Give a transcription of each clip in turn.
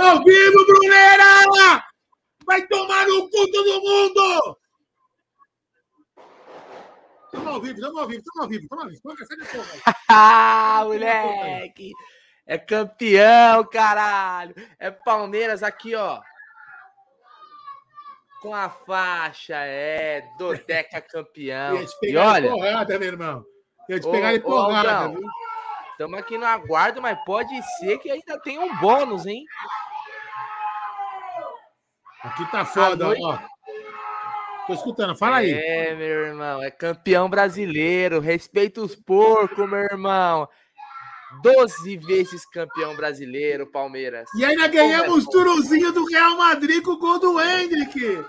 Ao vivo, Brunera! Vai tomar no cu todo mundo! Estamos ao vivo, estamos ao vivo, estamos ao vivo, estamos ao vivo. Sai da porra, Ah, moleque! É campeão, caralho! É Palmeiras aqui, ó. Com a faixa, é. Dodeca campeão. Ia te E pegar olha, porrada, meu irmão. Ia te Ô, pegar de ô, porrada, Aldão. viu? estamos aqui no aguardo, mas pode ser que ainda tem um bônus, hein? Aqui tá foda, noite- ó. Tô escutando, fala aí. É, meu irmão, é campeão brasileiro. Respeita os porcos, meu irmão. 12 vezes campeão brasileiro, Palmeiras. E ainda ganhamos Como é turuzinho do Real Madrid com o gol do Hendrick.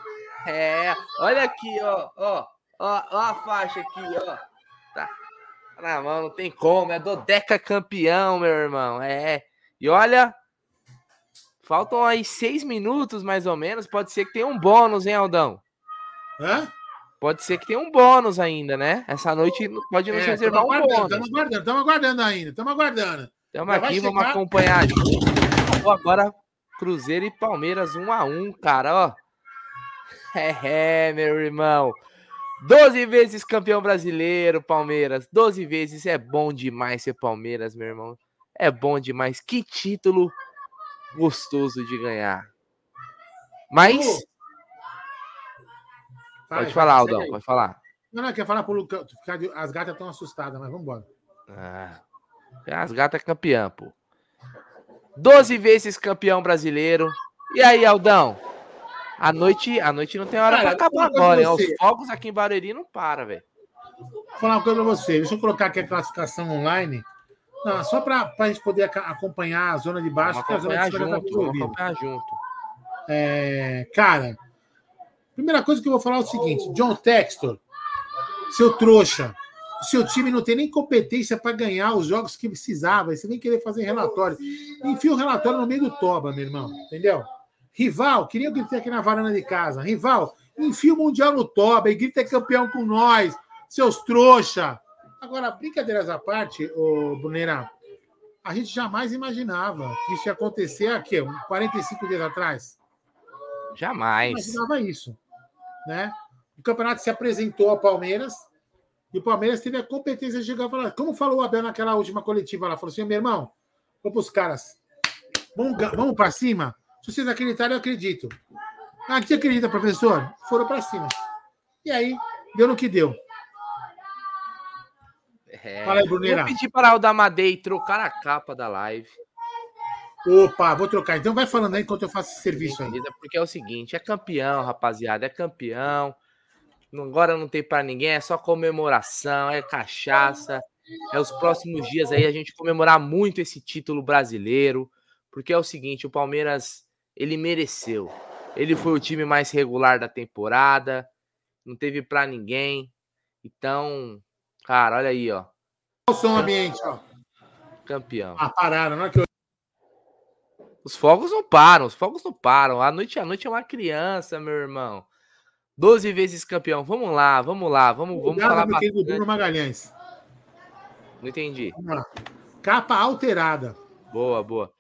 É, olha aqui, ó, ó, ó, ó a faixa aqui, ó. Tá na mão, não tem como, é Dodeca campeão, meu irmão, é. E olha, faltam aí seis minutos mais ou menos, pode ser que tenha um bônus, hein, Aldão? Hã? Pode ser que tenha um bônus ainda, né? Essa noite pode nos É, reservar um bônus. Tamo aguardando, estamos aguardando ainda, estamos aguardando. Estamos aqui, vamos chegar. acompanhar junto. Ó, Agora, Cruzeiro e Palmeiras, um a um, cara, ó. É, é, meu irmão. 12 vezes campeão brasileiro, Palmeiras. 12 vezes. É bom demais ser Palmeiras, meu irmão. É bom demais. Que título gostoso de ganhar. Mas, pode falar, Aldão, pode falar. Não, não, quer falar pro Lucão. As gatas estão assustadas, mas vamos embora. Ah, as gatas é campeã, pô. 12 vezes campeão brasileiro. E aí, Aldão? A noite, a noite não tem hora pra acabar agora, Os fogos aqui em Barueri não para, velho. Vou falar uma coisa pra você. Deixa eu colocar aqui a classificação online. Não, só para a gente poder acompanhar a zona de baixo, Vamos porque a zona de já tá junto, acompanhar junto. É, cara, primeira coisa que eu vou falar é o seguinte: John Textor, seu trouxa, o seu time não tem nem competência para ganhar os jogos que precisava. Você vem querer fazer relatório. Enfia o relatório no meio do toba, meu irmão. Entendeu? Rival, queria gritar aqui na varanda de casa. Rival, enfia o Mundial no toba e grita é campeão com nós, seus trouxa. Agora, brincadeiras à parte, ô Brunera, a gente jamais imaginava que isso ia acontecer aqui, uns 45 dias atrás Jamais. imaginava isso. Né? O campeonato se apresentou ao Palmeiras e o Palmeiras teve a competência de chegar e falar, como falou o Abel naquela última coletiva lá, falou assim: meu irmão, vamos para os caras, vamos, vamos para cima. Se vocês acreditarem, eu acredito. Ah, que acredita, professor? Foram para cima. E aí, deu no que deu. É. Fala aí, Bruneira. Vou pedir para o Damadei trocar a capa da live. Opa, vou trocar. Então vai falando aí enquanto eu faço esse serviço aí. Porque é o seguinte, é campeão, rapaziada, é campeão. Agora não tem pra ninguém, é só comemoração, é cachaça. É os próximos dias aí a gente comemorar muito esse título brasileiro, porque é o seguinte, o Palmeiras, ele mereceu. Ele foi o time mais regular da temporada, não teve pra ninguém. Então, cara, olha aí, ó, o som ambiente, ó. campeão. Ah, pararam. Na hora que eu... Os fogos não param, os fogos não param. A noite a noite é uma criança, meu irmão. 12 vezes campeão. Vamos lá, vamos lá, vamos, vamos Obrigado, falar bastante. Bruno Magalhães. Não entendi. Capa alterada. Boa, boa.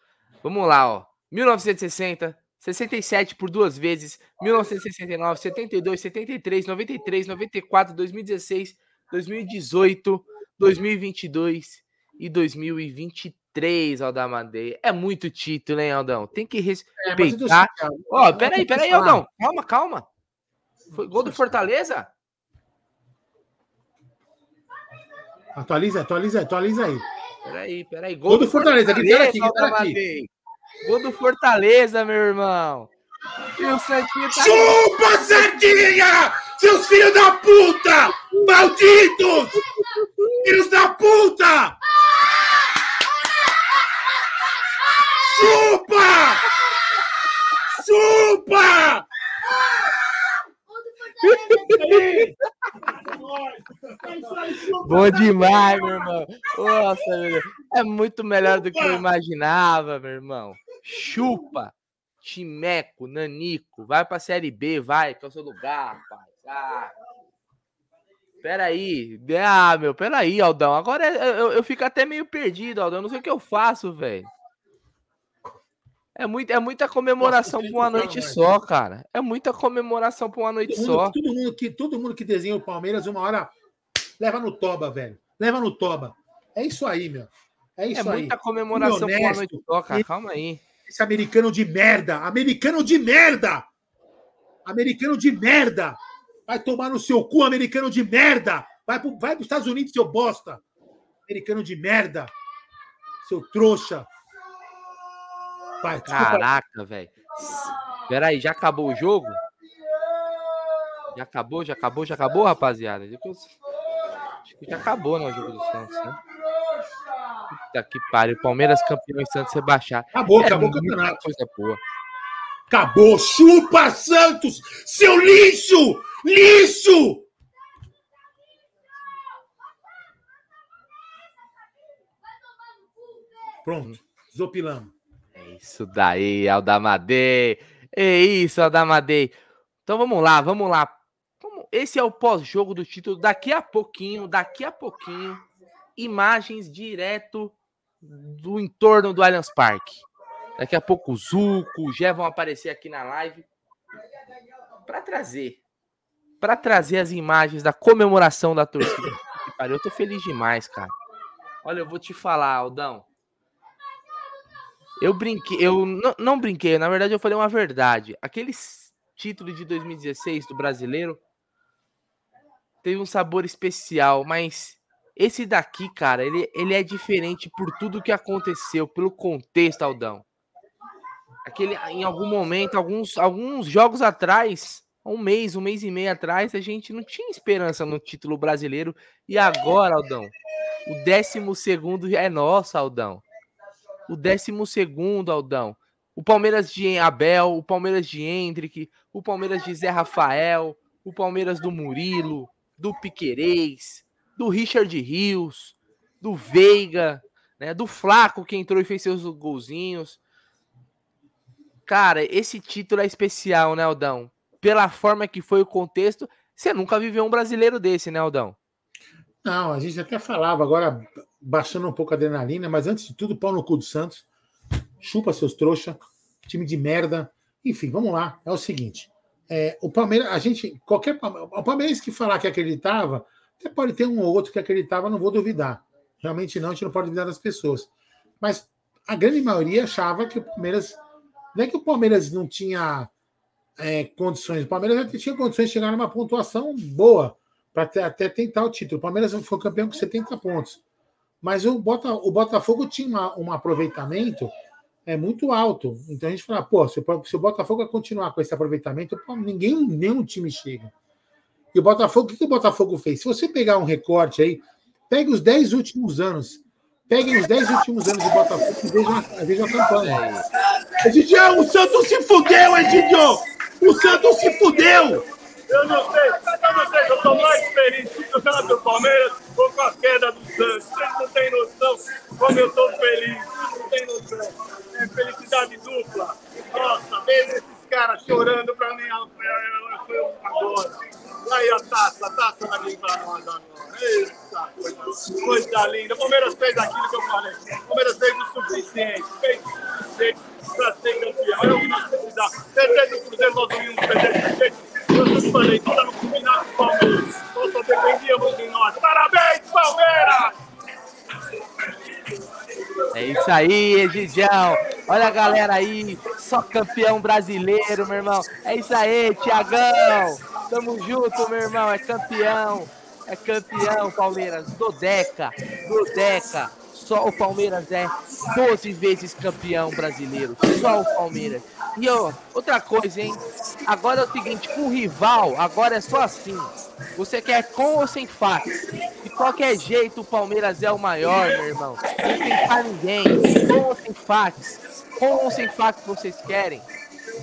Vamos lá, ó. 1960, 67 por duas vezes, 1969, 72, 73, 93, 94, 2016, 2018, 2022 e 2023, Aldamadei. É muito título, hein, Aldão? Tem que É, respeitar. chateado. Ó, peraí, peraí, Falar. Aldão. Calma, calma. Foi gol do Fortaleza? Atualiza, atualiza, atualiza aí. Peraí, peraí. Gol do Fortaleza, gritaram aqui, aqui. Gol do Fortaleza, meu irmão. E o Santinho tá Chupa, Sardinha! Seus filhos da puta! Malditos! Filhos da puta! Chupa! Chupa! Bom demais, meu irmão. Nossa, meu. É muito melhor do que eu imaginava, meu irmão. Chupa, Timeco, Nanico, vai pra Série B, vai, que é o seu lugar, rapaz. Ah. Peraí. Ah, meu, peraí, Aldão. Agora eu, eu, eu fico até meio perdido, Aldão. Eu não sei o que eu faço, velho. É, muito, é muita comemoração por uma noite só, cara. É muita comemoração por uma noite todo só. Mundo, todo, mundo que, todo mundo que desenha o Palmeiras, uma hora leva no toba, velho. Leva no toba. É isso aí, meu. É isso é aí. muita comemoração por uma noite só, cara. Calma aí. Esse americano de merda. Americano de merda. Americano de merda. Vai tomar no seu cu, americano de merda. Vai, pro, vai pros Estados Unidos, seu bosta. Americano de merda. Seu trouxa. Pai, Caraca, velho. Peraí, já acabou o jogo? Já acabou, já acabou, já acabou, rapaziada? Acho que já acabou né, o jogo do Santos, né? Puta que pariu. Palmeiras campeão e Santos rebaixar. Acabou, é acabou o campeonato. Coisa boa. Acabou. Chupa, Santos! Seu lixo! Lixo! Pronto. Zopilamos. É isso daí, Aldamadei. É isso, Aldamadei. Então vamos lá, vamos lá. Esse é o pós-jogo do título. Daqui a pouquinho, daqui a pouquinho, imagens direto do entorno do Allianz Parque. Daqui a pouco o Zuco, o Gé vão aparecer aqui na live para trazer para trazer as imagens da comemoração da torcida. Eu tô feliz demais, cara. Olha, eu vou te falar, Aldão. Eu brinquei, eu não, não brinquei, na verdade eu falei uma verdade. Aquele título de 2016 do brasileiro teve um sabor especial, mas esse daqui, cara, ele, ele é diferente por tudo que aconteceu, pelo contexto, Aldão. Aquele, em algum momento, alguns, alguns jogos atrás, um mês, um mês e meio atrás, a gente não tinha esperança no título brasileiro. E agora, Aldão, o décimo segundo é nosso, Aldão. O décimo segundo, Aldão. O Palmeiras de Abel, o Palmeiras de Hendrick, o Palmeiras de Zé Rafael, o Palmeiras do Murilo, do Piquerez, do Richard Rios, do Veiga, né, do Flaco que entrou e fez seus golzinhos. Cara, esse título é especial, né, Aldão? Pela forma que foi o contexto, você nunca viveu um brasileiro desse, né, Aldão? Não, a gente até falava, agora baixando um pouco a adrenalina, mas antes de tudo, pau no cu do Santos. Chupa seus trouxa, time de merda. Enfim, vamos lá. É o seguinte: é, o Palmeiras, a gente, qualquer o Palmeiras que falar que acreditava, até pode ter um ou outro que acreditava, não vou duvidar. Realmente não, a gente não pode duvidar das pessoas. Mas a grande maioria achava que o Palmeiras. Não é que o Palmeiras não tinha é, condições, o Palmeiras até tinha condições de chegar numa pontuação boa para até, tentar o título. O Palmeiras foi campeão com 70 pontos. Mas o, Bota, o Botafogo tinha uma, um aproveitamento é muito alto. Então a gente fala, pô, se, se o Botafogo continuar com esse aproveitamento, pô, ninguém, nenhum time chega. E o Botafogo, o que, o Botafogo fez? Se você pegar um recorte aí, pegue os 10 últimos anos. Peguem os 10 últimos anos do Botafogo e vejam, vejam a campanha. Egidio, o Santos se fudeu, Egidio! O Santos se fudeu! Eu não sei, eu não sei, eu estou mais feliz com do Palmeiras ou com a queda do Santos. Vocês não têm noção como eu estou feliz, vocês não têm noção é felicidade dupla. Nossa, veio esses caras chorando pra mim. Foi agora. Aí a taça, a taça vai vir pra nós agora. Eita, coisa, coisa linda. O Palmeiras fez aquilo que eu falei. O Palmeiras fez o suficiente. Fez o suficiente pra ser campeão. É o que nós precisamos. Certeza do Cruzeiro nós não íamos perder Eu falei que estava combinado com o Palmeiras. Nós só dependíamos de nós. Parabéns, Palmeiras! É isso aí, Egidião. Olha a galera aí, só campeão brasileiro, meu irmão. É isso aí, Tiagão. Tamo junto, meu irmão. É campeão. É campeão, Palmeiras. Do Deca. Do Deca. Só o Palmeiras é 12 vezes campeão brasileiro. Só o Palmeiras. E ó, outra coisa, hein? Agora é o seguinte, com o rival, agora é só assim. Você quer com ou sem fax? De qualquer jeito, o Palmeiras é o maior, meu irmão. Não tem ninguém. Com ou sem fax? Com ou sem fax vocês querem?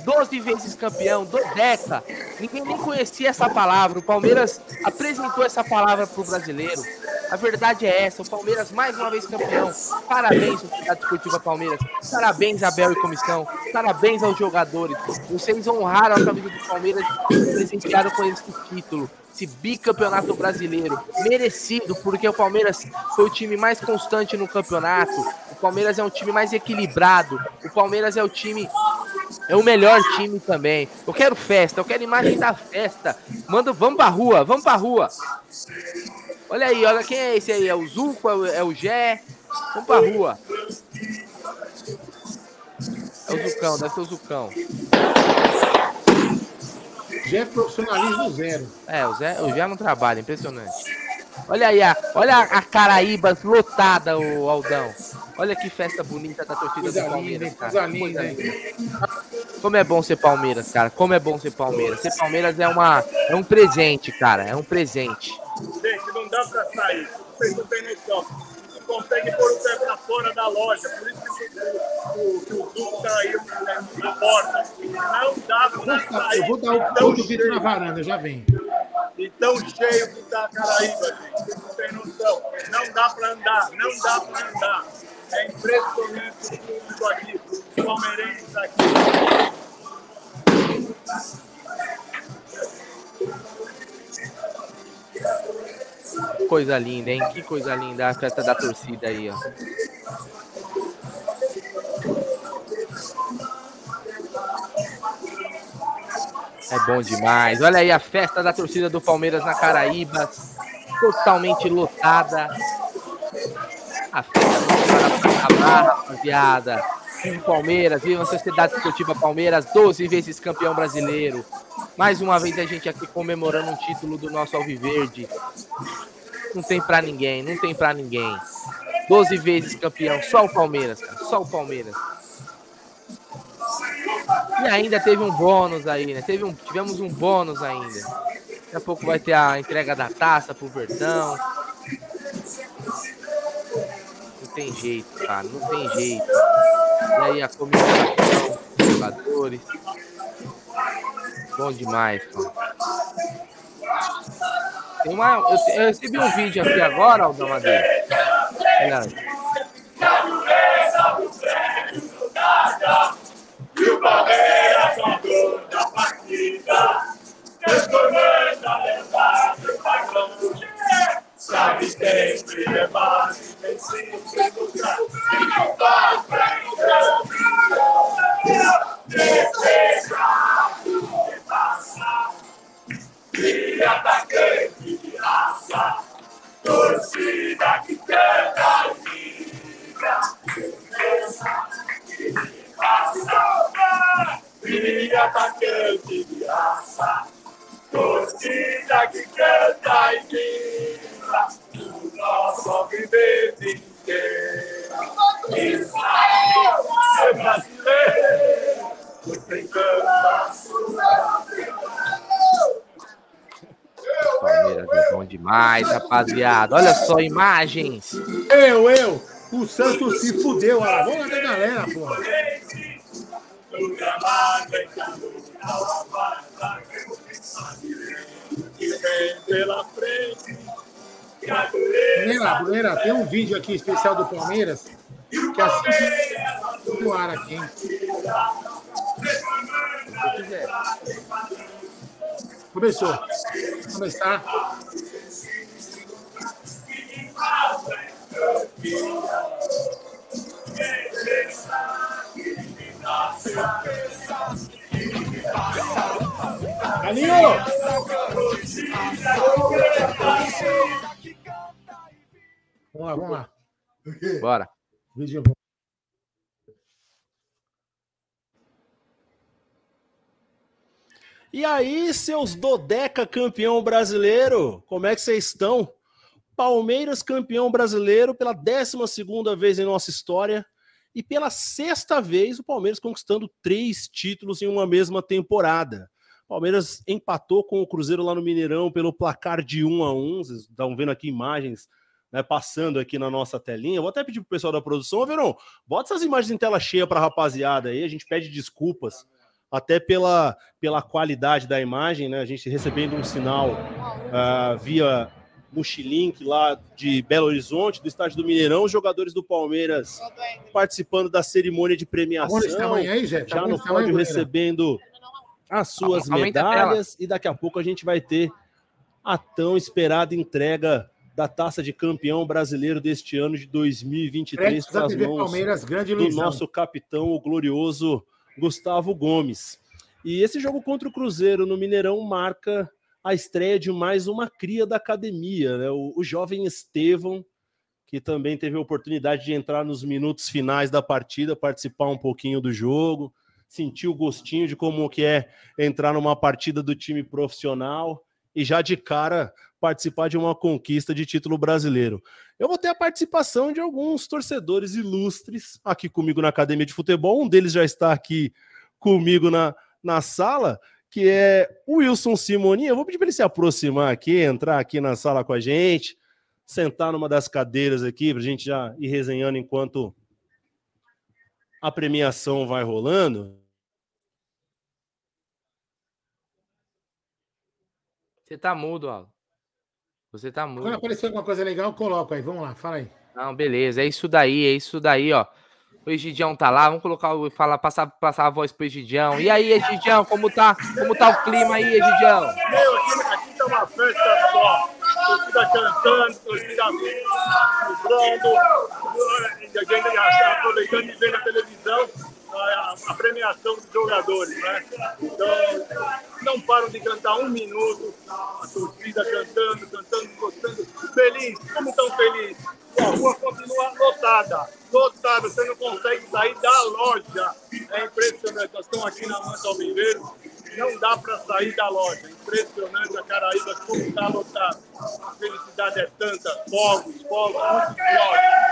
12 vezes campeão, do Deca. Ninguém nem conhecia essa palavra. O Palmeiras apresentou essa palavra para o brasileiro. A verdade é essa: o Palmeiras mais uma vez campeão. Parabéns, Sociedade Esportiva Palmeiras. Parabéns, Abel e comissão. Parabéns aos jogadores. Vocês honraram a camisa do Palmeiras e presentearam com esse título esse bicampeonato brasileiro merecido, porque o Palmeiras foi o time mais constante no campeonato. O Palmeiras é um time mais equilibrado. O Palmeiras é o time. É o melhor time também. Eu quero festa, eu quero imagem da festa. Manda, vamos pra rua, vamos pra rua. Olha aí, olha quem é esse aí. É o Zuco, é o, é Gé. Vamos pra rua. É o Zucão, deve ser o Zucão. Gé é profissionalismo zero. É, o Zé, o Zé não trabalha, impressionante. Olha aí, a, olha a Caraíbas lotada, o Aldão. Olha que festa bonita da torcida Coisa do Palmeiras, cara. coisa linda. Como é bom ser Palmeiras, cara. Como é bom ser Palmeiras. Ser Palmeiras é, uma, é um presente, cara. É um presente. Gente, não dá pra sair. Vocês não têm noção. Não consegue pôr o pé pra fora da loja. Por isso que o, que o Duco tá né, na porta. Não dá pra sair. Eu vou dar o Tão ponto vídeo na cheio, varanda, já vem. E tão cheio que tá a Caraíba, gente. Não têm noção. Não dá pra andar. Não dá pra andar. É impressionante o público aqui. Os palmeirenses aqui. Coisa linda, hein? Que coisa linda a festa da torcida aí, ó. É bom demais. Olha aí a festa da torcida do Palmeiras na Caraíba. Totalmente lotada. A festa não para acabar, rapaziada. Viva Palmeiras, viva a Sociedade Esportiva Palmeiras, 12 vezes campeão brasileiro. Mais uma vez a gente aqui comemorando um título do nosso Alviverde. Não tem pra ninguém, não tem pra ninguém. 12 vezes campeão, só o Palmeiras, cara, só o Palmeiras. E ainda teve um bônus aí, né? Teve um, tivemos um bônus ainda. Daqui a pouco vai ter a entrega da taça pro Verdão. Não tem jeito, cara, não tem jeito. E aí a comemoração dos jogadores. Bom demais, cara. Tem uma, eu, eu recebi um vídeo aqui agora, Aldão Madeira. Olha. E o Palmeiras ganhou da partida, transformando a lembrança do patrão. Sabe sempre levar e sempre buscar. E não faz E atacante de raça, torcida que canta e vibra. E atacante de raça, torcida que canta e vibra, o nosso vivente inteiro. Israel é brasileiro, você canta Palmeiras é bom demais, rapaziada. Olha só, imagens. Eu, eu. O Santos se fudeu. Vamos lá da galera, porra. a Brunera, Brunera, tem um vídeo aqui especial do Palmeiras que assim no ar aqui, hein? Começou. Começar. Alinho! Vamos lá, vamos lá. Bora. Vídeo bom. E aí, seus Dodeca campeão brasileiro, como é que vocês estão? Palmeiras campeão brasileiro pela 12 vez em nossa história e pela sexta vez o Palmeiras conquistando três títulos em uma mesma temporada. Palmeiras empatou com o Cruzeiro lá no Mineirão pelo placar de 1 a 1. Vocês estão vendo aqui imagens né, passando aqui na nossa telinha. Vou até pedir pro pessoal da produção, ô Verão, bota essas imagens em tela cheia para rapaziada aí. A gente pede desculpas até pela, pela qualidade da imagem, né? A gente recebendo um sinal ah, via Mochilink lá de Belo Horizonte, do estádio do Mineirão, os jogadores do Palmeiras participando da cerimônia de premiação, tamanho aí, Zé? Já no pódio recebendo as suas Aumenta medalhas. E daqui a pouco a gente vai ter a tão esperada entrega da taça de campeão brasileiro deste ano de 2023 para as mãos Palmeiras, grande do nosso capitão, o glorioso Gustavo Gomes. E esse jogo contra o Cruzeiro no Mineirão marca a estreia de mais uma cria da academia, né? o, o jovem Estevão, que também teve a oportunidade de entrar nos minutos finais da partida, participar um pouquinho do jogo, sentir o gostinho de como que é entrar numa partida do time profissional e já de cara participar de uma conquista de título brasileiro. Eu vou ter a participação de alguns torcedores ilustres aqui comigo na Academia de Futebol. Um deles já está aqui comigo na, na sala, que é o Wilson Simoninha. Eu vou pedir para ele se aproximar aqui, entrar aqui na sala com a gente, sentar numa das cadeiras aqui, para a gente já ir resenhando enquanto a premiação vai rolando. Você tá mudo, Aldo. Você tá mudo. Quando aparecer alguma coisa legal, coloco aí. Vamos lá, fala aí. Não, beleza. É isso daí, é isso daí, ó. O Egidião tá lá, vamos colocar o falar, passar, passar a voz pro Egidião. E aí, Egidião, como tá? Como tá o clima aí, Egidião? Meu, aqui, aqui tá uma festa só. Torcida cantando, torcida vibrando, aproveitando e vendo a televisão a, premiação dos jogadores, né? Então, não param de cantar um minuto, a torcida cantando, cantando, gostando, feliz, como tão feliz. A rua continua lotada, lotada, você não consegue sair da loja. É impressionante, nós estamos aqui na Manta Alviveiro, não dá para sair da loja. Impressionante a Caraíba como está lotada. A felicidade é tanta, fogos, fogos, muito forte.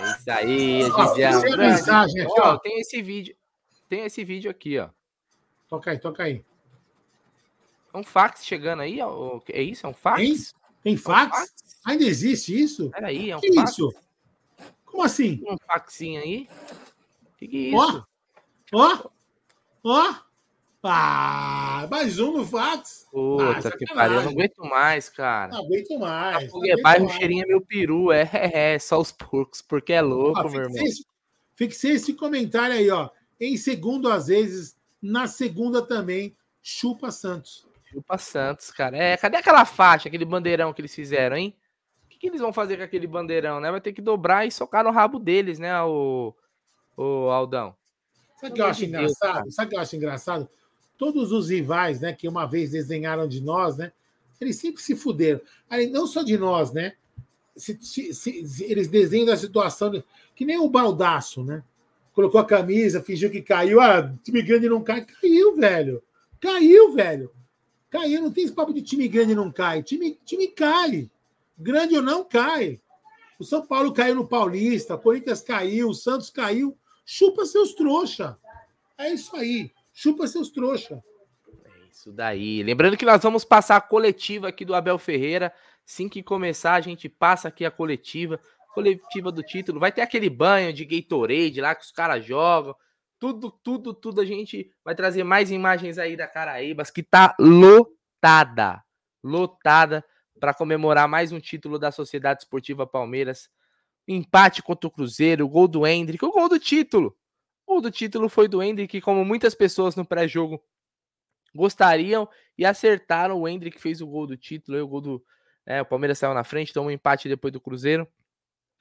É isso aí, Gidião. Tem mensagem aqui, ó. Tem esse vídeo. Tem esse vídeo aqui, ó. Toca aí, toca aí. É um fax chegando aí? É isso? É um fax? Tem, tem fax? É um fax? Ainda existe isso? Peraí, é um que fax? isso? Como assim? Um faxinho aí? Que que é isso? Ó, ó, ó. Ah, mais um no fax. Puta Ah, que pariu, eu não aguento mais, cara. Não aguento mais. Não aguento bairro mais. cheirinho é meu peru, é, é, é, só os porcos, porque é louco, Ó, meu irmão. esse, fixei esse comentário aí, ó. Em segundo, às vezes, na segunda também, chupa Santos. Chupa Santos, cara. É, cadê aquela faixa, aquele bandeirão que eles fizeram, hein? O que, que eles vão fazer com aquele bandeirão, né? Vai ter que dobrar e socar no rabo deles, né, o, o Aldão? Sabe o que eu acho engraçado? Sabe o que eu acho engraçado? Todos os rivais, né, que uma vez desenharam de nós, né? Eles sempre se fuderam. Aí, não só de nós, né? Se- se- se- eles desenham da situação. que nem o baldaço, né? Colocou a camisa, fingiu que caiu. Ah, time grande não cai. Caiu, velho. Caiu, velho. Caiu. Não tem esse papo de time grande não cai. Time, time cai. Grande ou não cai. O São Paulo caiu no Paulista, o Corinthians caiu, o Santos caiu. Chupa seus trouxa. É isso aí. Chupa seus trouxa. É isso daí. Lembrando que nós vamos passar a coletiva aqui do Abel Ferreira. Assim que começar, a gente passa aqui a coletiva. Coletiva do título. Vai ter aquele banho de Gatorade lá que os caras jogam. Tudo, tudo, tudo. A gente vai trazer mais imagens aí da Caraíbas, que tá lotada. Lotada para comemorar mais um título da Sociedade Esportiva Palmeiras. Empate contra o Cruzeiro, o gol do Hendrick, o gol do título. O gol do título foi do Hendrick, como muitas pessoas no pré-jogo gostariam e acertaram. O Hendrick fez o gol do título, o gol do. é, o Palmeiras saiu na frente, tomou um empate depois do Cruzeiro.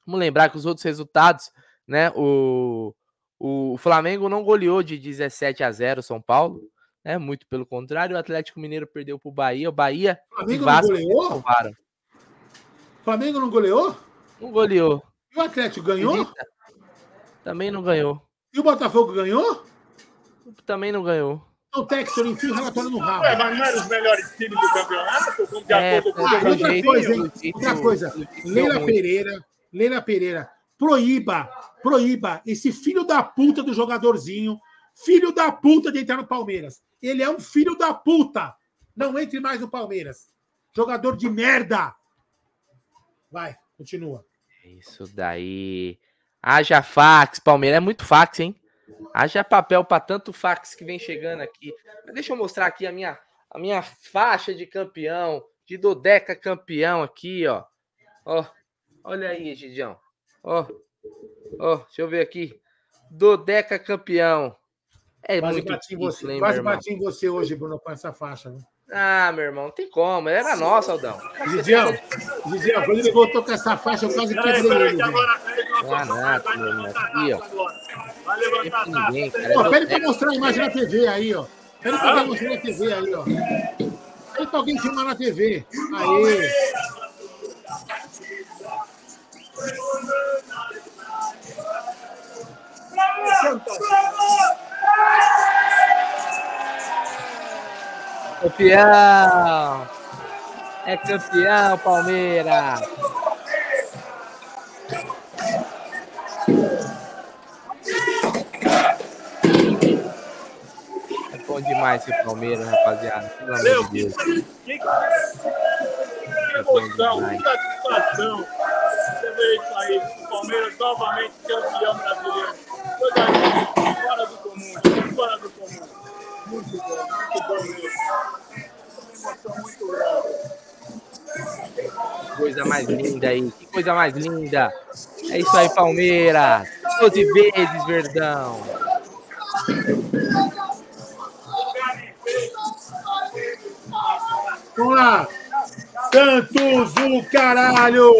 Vamos lembrar que os outros resultados, né? O, o Flamengo não goleou de 17 a 0 São Paulo, né? Muito pelo contrário, o Atlético Mineiro perdeu para o Bahia. O Bahia e Flamengo não Vasco goleou? salvaram. Flamengo não goleou? Não goleou. E o Atlético ganhou? Acredita? Também não ganhou. E o Botafogo ganhou? Também não ganhou. Então, Textor, enfia o relatório no rabo. Ué, mas não eram os melhores times do campeonato? Como de É, acordo com Ah, o outra coisa, hein? Outra coisa. Leila. Pereira, Leila Pereira, proíba, proíba esse filho da puta do jogadorzinho, filho da puta de entrar no Palmeiras. Ele é um filho da puta. Não entre mais no Palmeiras. Jogador de merda. Vai, continua. Isso daí. Haja fax, Palmeiras. É muito fax, hein? Haja papel para tanto fax que vem chegando aqui. Mas deixa eu mostrar aqui a minha, a minha faixa de campeão, de Dodeca campeão aqui, ó. Ó, olha aí, Gidião. Ó, ó, deixa eu ver aqui. Dodeca campeão. É quase muito bati difícil, você, hein, quase bati em você hoje, Bruno, com essa faixa. Né? Ah, meu irmão, não tem como. Era nossa, Aldão. Gidião, Gidião, quando ele voltou com essa faixa, eu quase quebrei ele. agora ele nós Ah, vamos- nada, vai meu irmão. levantar a Aqui, ó. taça agora. Vai levantar a Tem taça. ninguém, cara. Pô, pede pra mostrar a imagem na TV aí, ó. Pede pra alguém mostrar na TV aí, ó. Pede pra alguém filmar na TV. Aí. Campeão! É campeão, Palmeiras! Bom demais esse Palmeiras, rapaziada. Pelo amor Meu, de que, Deus. que, que emoção, que satisfação. Você vê isso aí, o Palmeiras novamente campeão brasileiro. Coisa linda, fora do comum, fora do comum. Muito bom, muito bom mesmo. Uma emoção muito grande. Coisa mais linda aí. Que coisa mais linda. É isso aí, Palmeiras. 12 vezes, Verdão. Vamos lá. Santos, o caralho!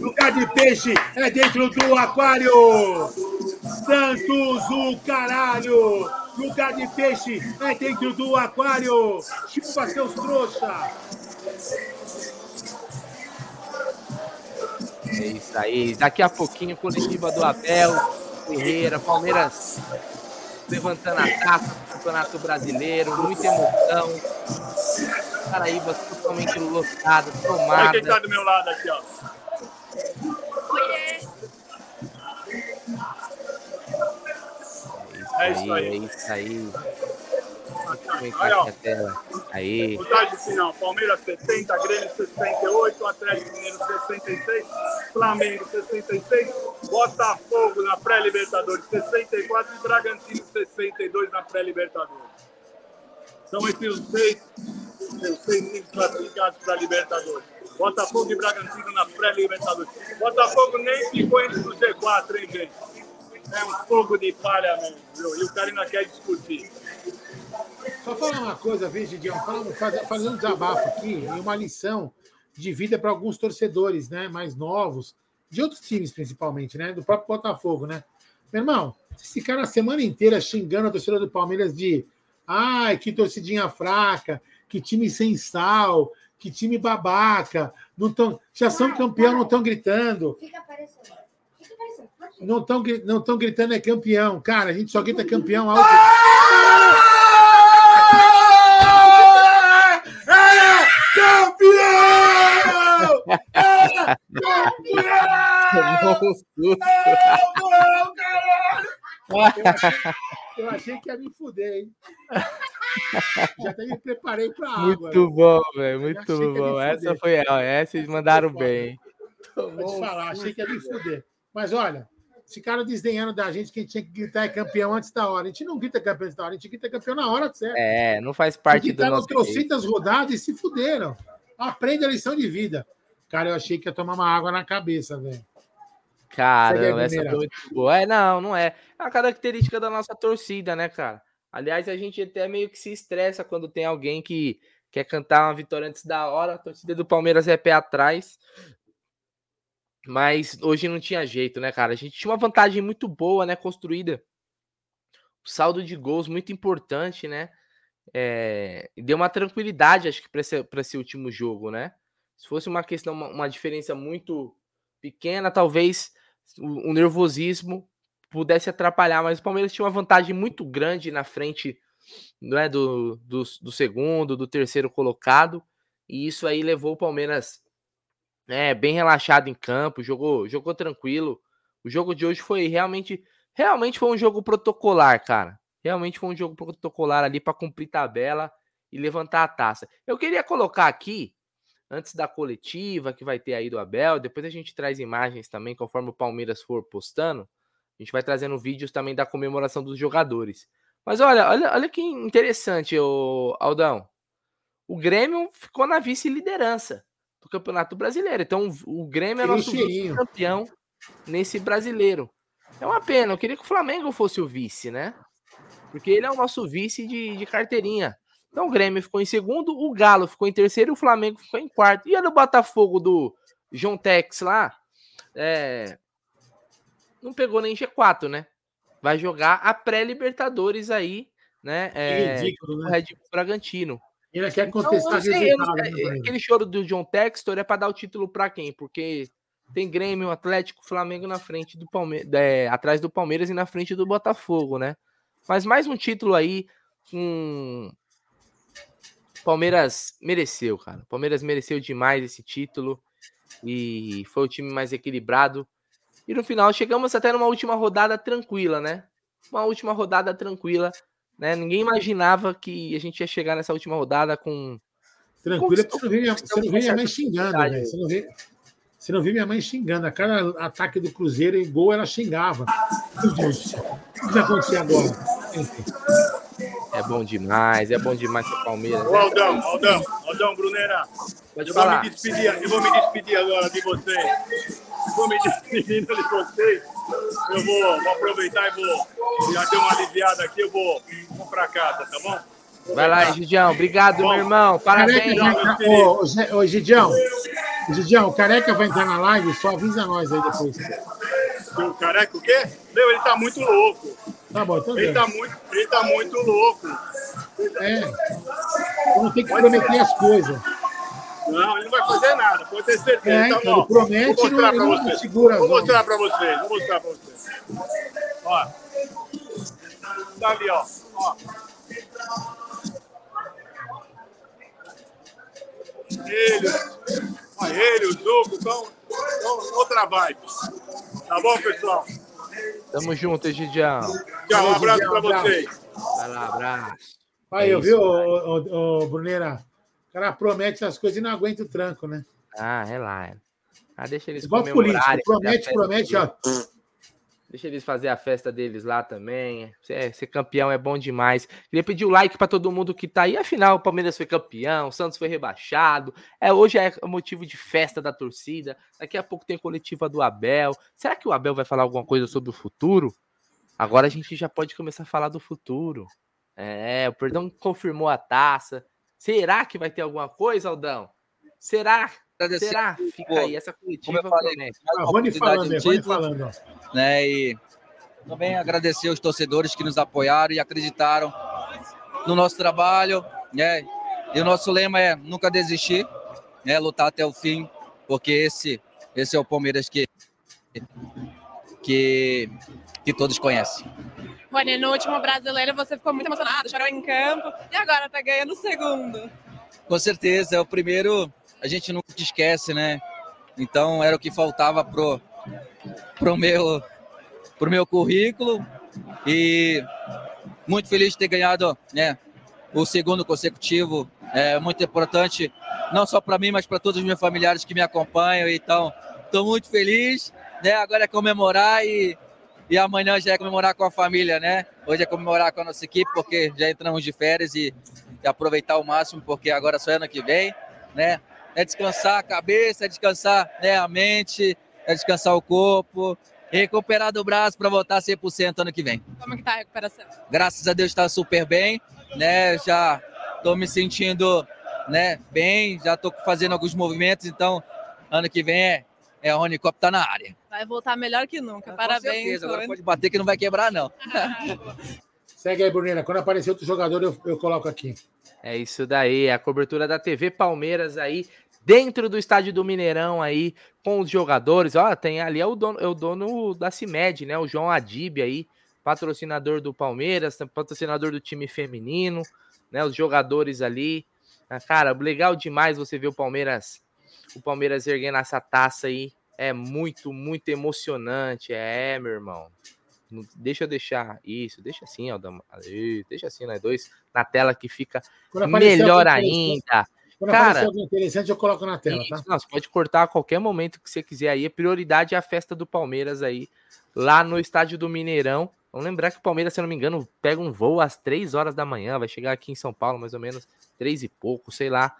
Lugar de peixe é dentro do aquário! Santos, o caralho! Lugar de peixe é dentro do aquário! Chupa seus trouxa! É isso aí. Daqui a pouquinho, coletiva do Abel, Ferreira, Palmeiras levantando a taça do Campeonato Brasileiro, muita emoção. Paraíba totalmente lotada, Olha tomada. quem tá do meu lado aqui, ó. É É isso isso aí, é aí. isso aí. Vem Olha, cá ó. aqui a tela. Aí. Contagem final: Palmeiras 70, Grêmio 68, Atlético Mineiro 66, Flamengo 66, Botafogo na pré-Libertadores 64 e Bragantino 62 na pré-Libertadores. São esses os seis, os seis times classificados para a Libertadores. Botafogo e Bragantino na pré-Libertadores. Botafogo nem ficou entre os G4, hein, gente? É um fogo de palha viu? E o cara ainda quer discutir. Só falar uma coisa, Gidião? Falando- faz- Fazendo um desabafo aqui e uma lição de vida para alguns torcedores, né? Mais novos, de outros times principalmente, né? Do próprio Botafogo, né? Meu irmão, esse cara a semana inteira xingando a torcida do Palmeiras de ai, que torcidinha fraca, que time sem sal, que time babaca, não tão, já são campeão, não estão gritando, Fica aparecendo. Fica aparecendo. Não estão não tão gritando é campeão. Cara, a gente só grita campeão alto. É campeão! É Tomou um susto. Eu achei, eu achei que ia me fuder, hein? Já até me preparei para água. Muito bom, velho. Muito bom. Essa foi ela. Essa eles mandaram foda. bem. Vou te falar, achei que ia me fuder. Mas olha, esse cara desdenhando da gente que a gente tinha que gritar é campeão antes da hora. A gente não grita campeão antes da hora, a gente grita campeão na hora certa. É, não faz parte do Gritaram nosso. trocentas rodadas e se fuderam. Aprende a lição de vida. Cara, eu achei que ia tomar uma água na cabeça, velho. Caramba, essa foi muito boa. É, não, não é. É uma característica da nossa torcida, né, cara? Aliás, a gente até meio que se estressa quando tem alguém que quer cantar uma vitória antes da hora. A torcida do Palmeiras é pé atrás. Mas hoje não tinha jeito, né, cara? A gente tinha uma vantagem muito boa, né, construída. O saldo de gols muito importante, né? É, deu uma tranquilidade, acho que, para esse, pra esse último jogo, né? Se fosse uma questão, uma, uma diferença muito pequena, talvez o, o nervosismo pudesse atrapalhar, mas o Palmeiras tinha uma vantagem muito grande na frente né, do, do, do segundo, do terceiro colocado, e isso aí levou o Palmeiras né, bem relaxado em campo, jogou, jogou tranquilo. O jogo de hoje foi realmente, realmente foi um jogo protocolar, cara. Realmente foi um jogo protocolar ali para cumprir tabela e levantar a taça. Eu queria colocar aqui, antes da coletiva que vai ter aí do Abel, depois a gente traz imagens também, conforme o Palmeiras for postando. A gente vai trazendo vídeos também da comemoração dos jogadores. Mas olha, olha, olha que interessante, ô, Aldão. O Grêmio ficou na vice-liderança do Campeonato Brasileiro. Então o Grêmio é nosso campeão nesse brasileiro. É uma pena, eu queria que o Flamengo fosse o vice, né? Porque ele é o nosso vice de, de carteirinha. Então o Grêmio ficou em segundo, o Galo ficou em terceiro e o Flamengo ficou em quarto. E a do Botafogo do João Tex lá, é, não pegou nem G4, né? Vai jogar a pré-Libertadores aí, né? É, ridículo, né? o Red Bull Bragantino. Ele quer Então, contestar sei, não resultado. né, aquele choro do John Textor é para dar o título para quem? Porque tem Grêmio, Atlético, Flamengo na frente do Palmeiras, atrás do Palmeiras e na frente do Botafogo, né? Mas mais um título aí, um Palmeiras mereceu, cara. Palmeiras mereceu demais esse título e foi o time mais equilibrado. E no final chegamos até numa última rodada tranquila, né? Uma última rodada tranquila, né? Ninguém imaginava que a gente ia chegar nessa última rodada com Tranquilo, é porque você não vê minha, você não vê minha mãe xingando, velho. Você não vê. Você não viu minha mãe xingando. A cada ataque do Cruzeiro e gol, ela xingava. Meu Deus. O que vai acontecer agora? Enfim. É bom demais, é bom demais ser Palmeiras. Ô, Aldão, Aldão, Aldão, Brunera. Pode Eu vou, falar. me despedir, eu vou me despedir agora de vocês. Vou me despedindo de vocês. Eu vou, vou aproveitar e vou. Já deu uma aliviada aqui, eu vou, vou pra casa, tá bom? Vai lá, Gidião. Obrigado, meu irmão. Careca Parabéns. vai entrar- Ô, ô, ô, Gidião. Gidião, o Careca vai entrar na live, só avisa nós aí depois. O careca, o quê? Meu, ele tá muito louco. Tá bom, então Ele deu. tá muito, ele tá muito louco. É. Eu não tem que prometer as coisas. Não, ele não vai fazer nada, pode ter certeza. É, então, então, ó, promete vou mostrar não vocês. segura Vou mostrar pra vocês, vou mostrar pra vocês. Ó. Tá ali, ó. ó. Ele, ó, ele, o Zuco, então, outra vibe. Tá bom, pessoal? Tamo junto, Gidião. Tchau, um abraço pra vocês. Vai lá, abraço. Aí, É eu isso, vi, ô, ô, Bruneira. O cara promete as coisas e não aguenta o tranco, né? Ah, relaxa. Ah, deixa eles Igual político, promete, promete, ó. Deixa eles fazer a festa deles lá também. Ser, ser campeão é bom demais. Queria pedir o like para todo mundo que tá aí. Afinal, o Palmeiras foi campeão, o Santos foi rebaixado. É, hoje é motivo de festa da torcida. Daqui a pouco tem coletiva do Abel. Será que o Abel vai falar alguma coisa sobre o futuro? Agora a gente já pode começar a falar do futuro. É, o Perdão confirmou a taça. Será que vai ter alguma coisa, Aldão? Será? Agradecer, Será? Fica pô, aí, essa como coletiva eu falei, Ah, uma Rony oportunidade falando, de título, falando, ó. né? E também agradecer os torcedores que nos apoiaram e acreditaram no nosso trabalho, né? E o nosso lema é nunca desistir, né? Lutar até o fim, porque esse esse é o Palmeiras que que que todos conhecem. Rony, no último brasileiro você ficou muito emocionado, chorou em campo e agora tá ganhando o segundo. Com certeza, é o primeiro, a gente nunca esquece, né? Então era o que faltava pro pro meu pro meu currículo e muito feliz de ter ganhado, né, o segundo consecutivo. É muito importante não só para mim, mas para todos os meus familiares que me acompanham. Então, estou muito feliz, né? Agora é comemorar e e amanhã já é comemorar com a família, né? Hoje é comemorar com a nossa equipe, porque já entramos de férias e, e aproveitar o máximo, porque agora só é ano que vem, né? É descansar a cabeça, é descansar né, a mente, é descansar o corpo, recuperar do braço para voltar 100% ano que vem. Como que tá a recuperação? Graças a Deus está super bem, né? Já estou me sentindo, né, bem, já estou fazendo alguns movimentos, então ano que vem é, é a Unicop tá na área. Vai voltar melhor que nunca. Com Parabéns. certeza, agora pode bater que não vai quebrar não. Segue aí, Bruneira. Quando aparecer outro jogador, eu, eu coloco aqui. É isso daí, é a cobertura da TV Palmeiras aí, dentro do estádio do Mineirão aí, com os jogadores. Ó, tem ali é o dono, é o dono da CIMED, né? O João Adib aí, patrocinador do Palmeiras, patrocinador do time feminino, né? Os jogadores ali. Ah, Cara, legal demais você ver o Palmeiras, o Palmeiras erguendo essa taça aí. É muito, muito emocionante. É, meu irmão. Deixa eu deixar isso, deixa assim. Aí, Deixa assim, nós dois na tela que fica melhor ainda. Quando Cara, alguém interessante, eu coloco na tela, tá? Você pode cortar a qualquer momento que você quiser aí. A prioridade é a festa do Palmeiras aí, lá no estádio do Mineirão. Vamos lembrar que o Palmeiras, se eu não me engano, pega um voo às 3 horas da manhã, vai chegar aqui em São Paulo mais ou menos três e pouco, sei lá.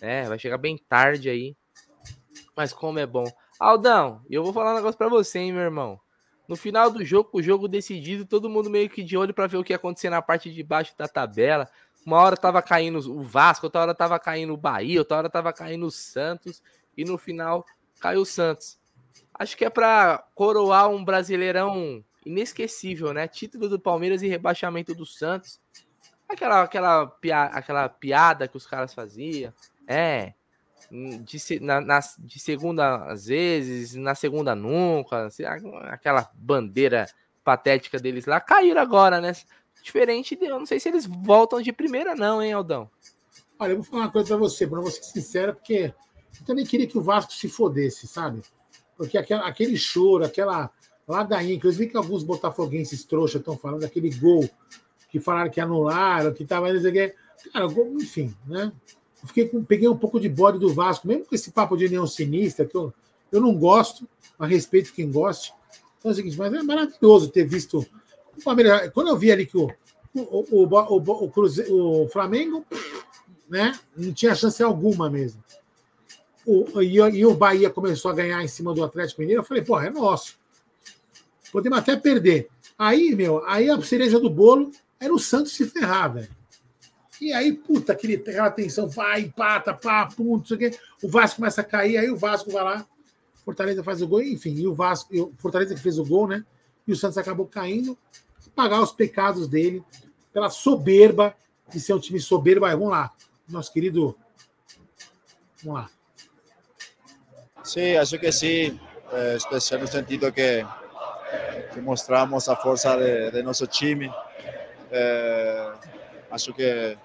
É, vai chegar bem tarde aí. Mas como é bom. Aldão, eu vou falar um negócio pra você, hein, meu irmão. No final do jogo, o jogo decidido, todo mundo meio que de olho para ver o que ia acontecer na parte de baixo da tabela. Uma hora tava caindo o Vasco, outra hora tava caindo o Bahia, outra hora tava caindo o Santos e no final caiu o Santos. Acho que é para coroar um brasileirão inesquecível, né? Título do Palmeiras e rebaixamento do Santos. Aquela, aquela, piada, aquela piada que os caras faziam. É. De, na, na, de segunda às vezes, na segunda nunca. Aquela bandeira patética deles lá. Caíram agora, né? Diferente de. Eu não sei se eles voltam de primeira, não, hein, Aldão? Olha, eu vou falar uma coisa pra você, pra você ser sincero, porque eu também queria que o Vasco se fodesse, sabe? Porque aquela, aquele choro, aquela ladainha, inclusive que alguns botafoguenses trouxa estão falando daquele gol que falaram que anularam, que tava. Cara, enfim, né? Eu fiquei com, peguei um pouco de bode do Vasco, mesmo com esse papo de união sinistra, que eu, eu não gosto, a respeito quem goste. Então é o seguinte, mas é maravilhoso ter visto o. Quando eu vi ali que o, o, o, o, o, o Flamengo né, não tinha chance alguma mesmo. O, e, e, o Bahia começou a ganhar em cima do Atlético Mineiro, eu falei, porra, é nosso. Podemos até perder. Aí, meu, aí a cereja do bolo era o Santos se ferrar, velho. E aí, puta, aquele, aquela tensão, vai, empata, pá, pum, não sei o quê. O Vasco começa a cair, aí o Vasco vai lá, Fortaleza faz o gol, enfim, e o Vasco, o Fortaleza que fez o gol, né? E o Santos acabou caindo, pagar os pecados dele, pela soberba de ser um time soberbo. Aí, vamos lá, nosso querido. Vamos lá. Sim, acho que sim, eh, especial no sentido que, que mostramos a força de, de nosso time. Eh, acho que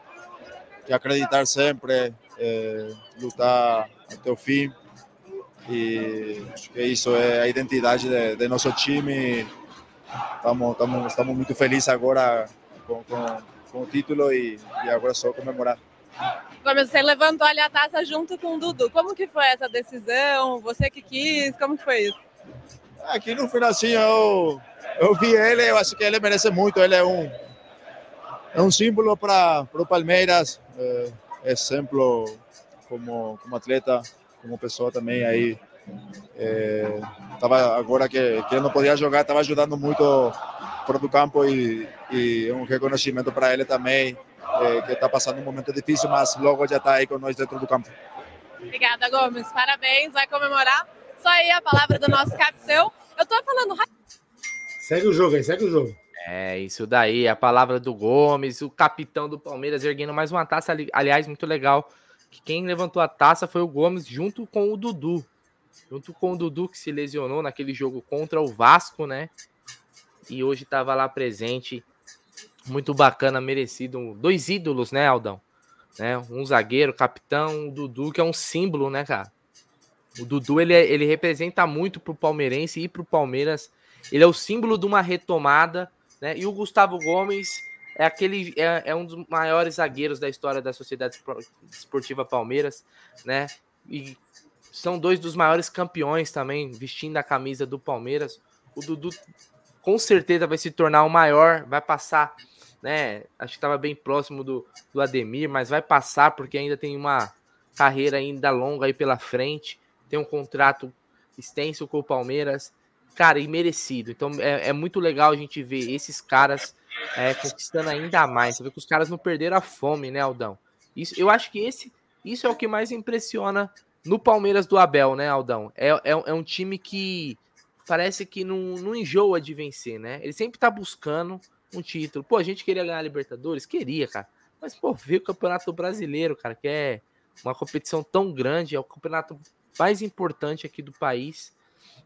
que acreditar sempre, é, lutar até o fim. E acho que isso é a identidade de, de nosso time. Estamos, muito felizes agora com, com, com o título e, e agora só comemorar. Gomes, você levantou ali a taça junto com o Dudu. Como que foi essa decisão? Você que quis? Como que foi isso? Aqui no finalzinho eu, eu vi ele, eu acho que ele merece muito. Ele é um, é um símbolo para o Palmeiras, é, exemplo como, como atleta, como pessoa também aí. É, tava agora que, que ele não podia jogar, estava ajudando muito fora do campo e, e um reconhecimento para ele também, é, que está passando um momento difícil, mas logo já está aí com nós dentro do campo. Obrigada, Gomes. Parabéns, vai comemorar. Só aí a palavra do nosso capitão. Eu estou falando Segue o jogo aí, segue o jogo. É, isso daí, a palavra do Gomes, o capitão do Palmeiras erguendo mais uma taça, aliás, muito legal. Que quem levantou a taça foi o Gomes junto com o Dudu. Junto com o Dudu que se lesionou naquele jogo contra o Vasco, né? E hoje estava lá presente. Muito bacana, merecido. Dois ídolos, né, Aldão? Né? Um zagueiro, capitão, o Dudu, que é um símbolo, né, cara? O Dudu, ele, é, ele representa muito pro palmeirense e pro Palmeiras. Ele é o símbolo de uma retomada né? E o Gustavo Gomes é aquele é, é, um dos maiores zagueiros da história da Sociedade Esportiva Palmeiras, né? E são dois dos maiores campeões também, vestindo a camisa do Palmeiras. O Dudu com certeza vai se tornar o maior, vai passar, né? Acho que estava bem próximo do, do Ademir, mas vai passar porque ainda tem uma carreira ainda longa aí pela frente, tem um contrato extenso com o Palmeiras cara, imerecido. Então é, é muito legal a gente ver esses caras é, conquistando ainda mais. Você vê que os caras não perderam a fome, né, Aldão? Isso, eu acho que esse, isso é o que mais impressiona no Palmeiras do Abel, né, Aldão? É, é, é um time que parece que não, não enjoa de vencer, né? Ele sempre tá buscando um título. Pô, a gente queria ganhar a Libertadores? Queria, cara. Mas, pô, ver o Campeonato Brasileiro, cara, que é uma competição tão grande, é o campeonato mais importante aqui do país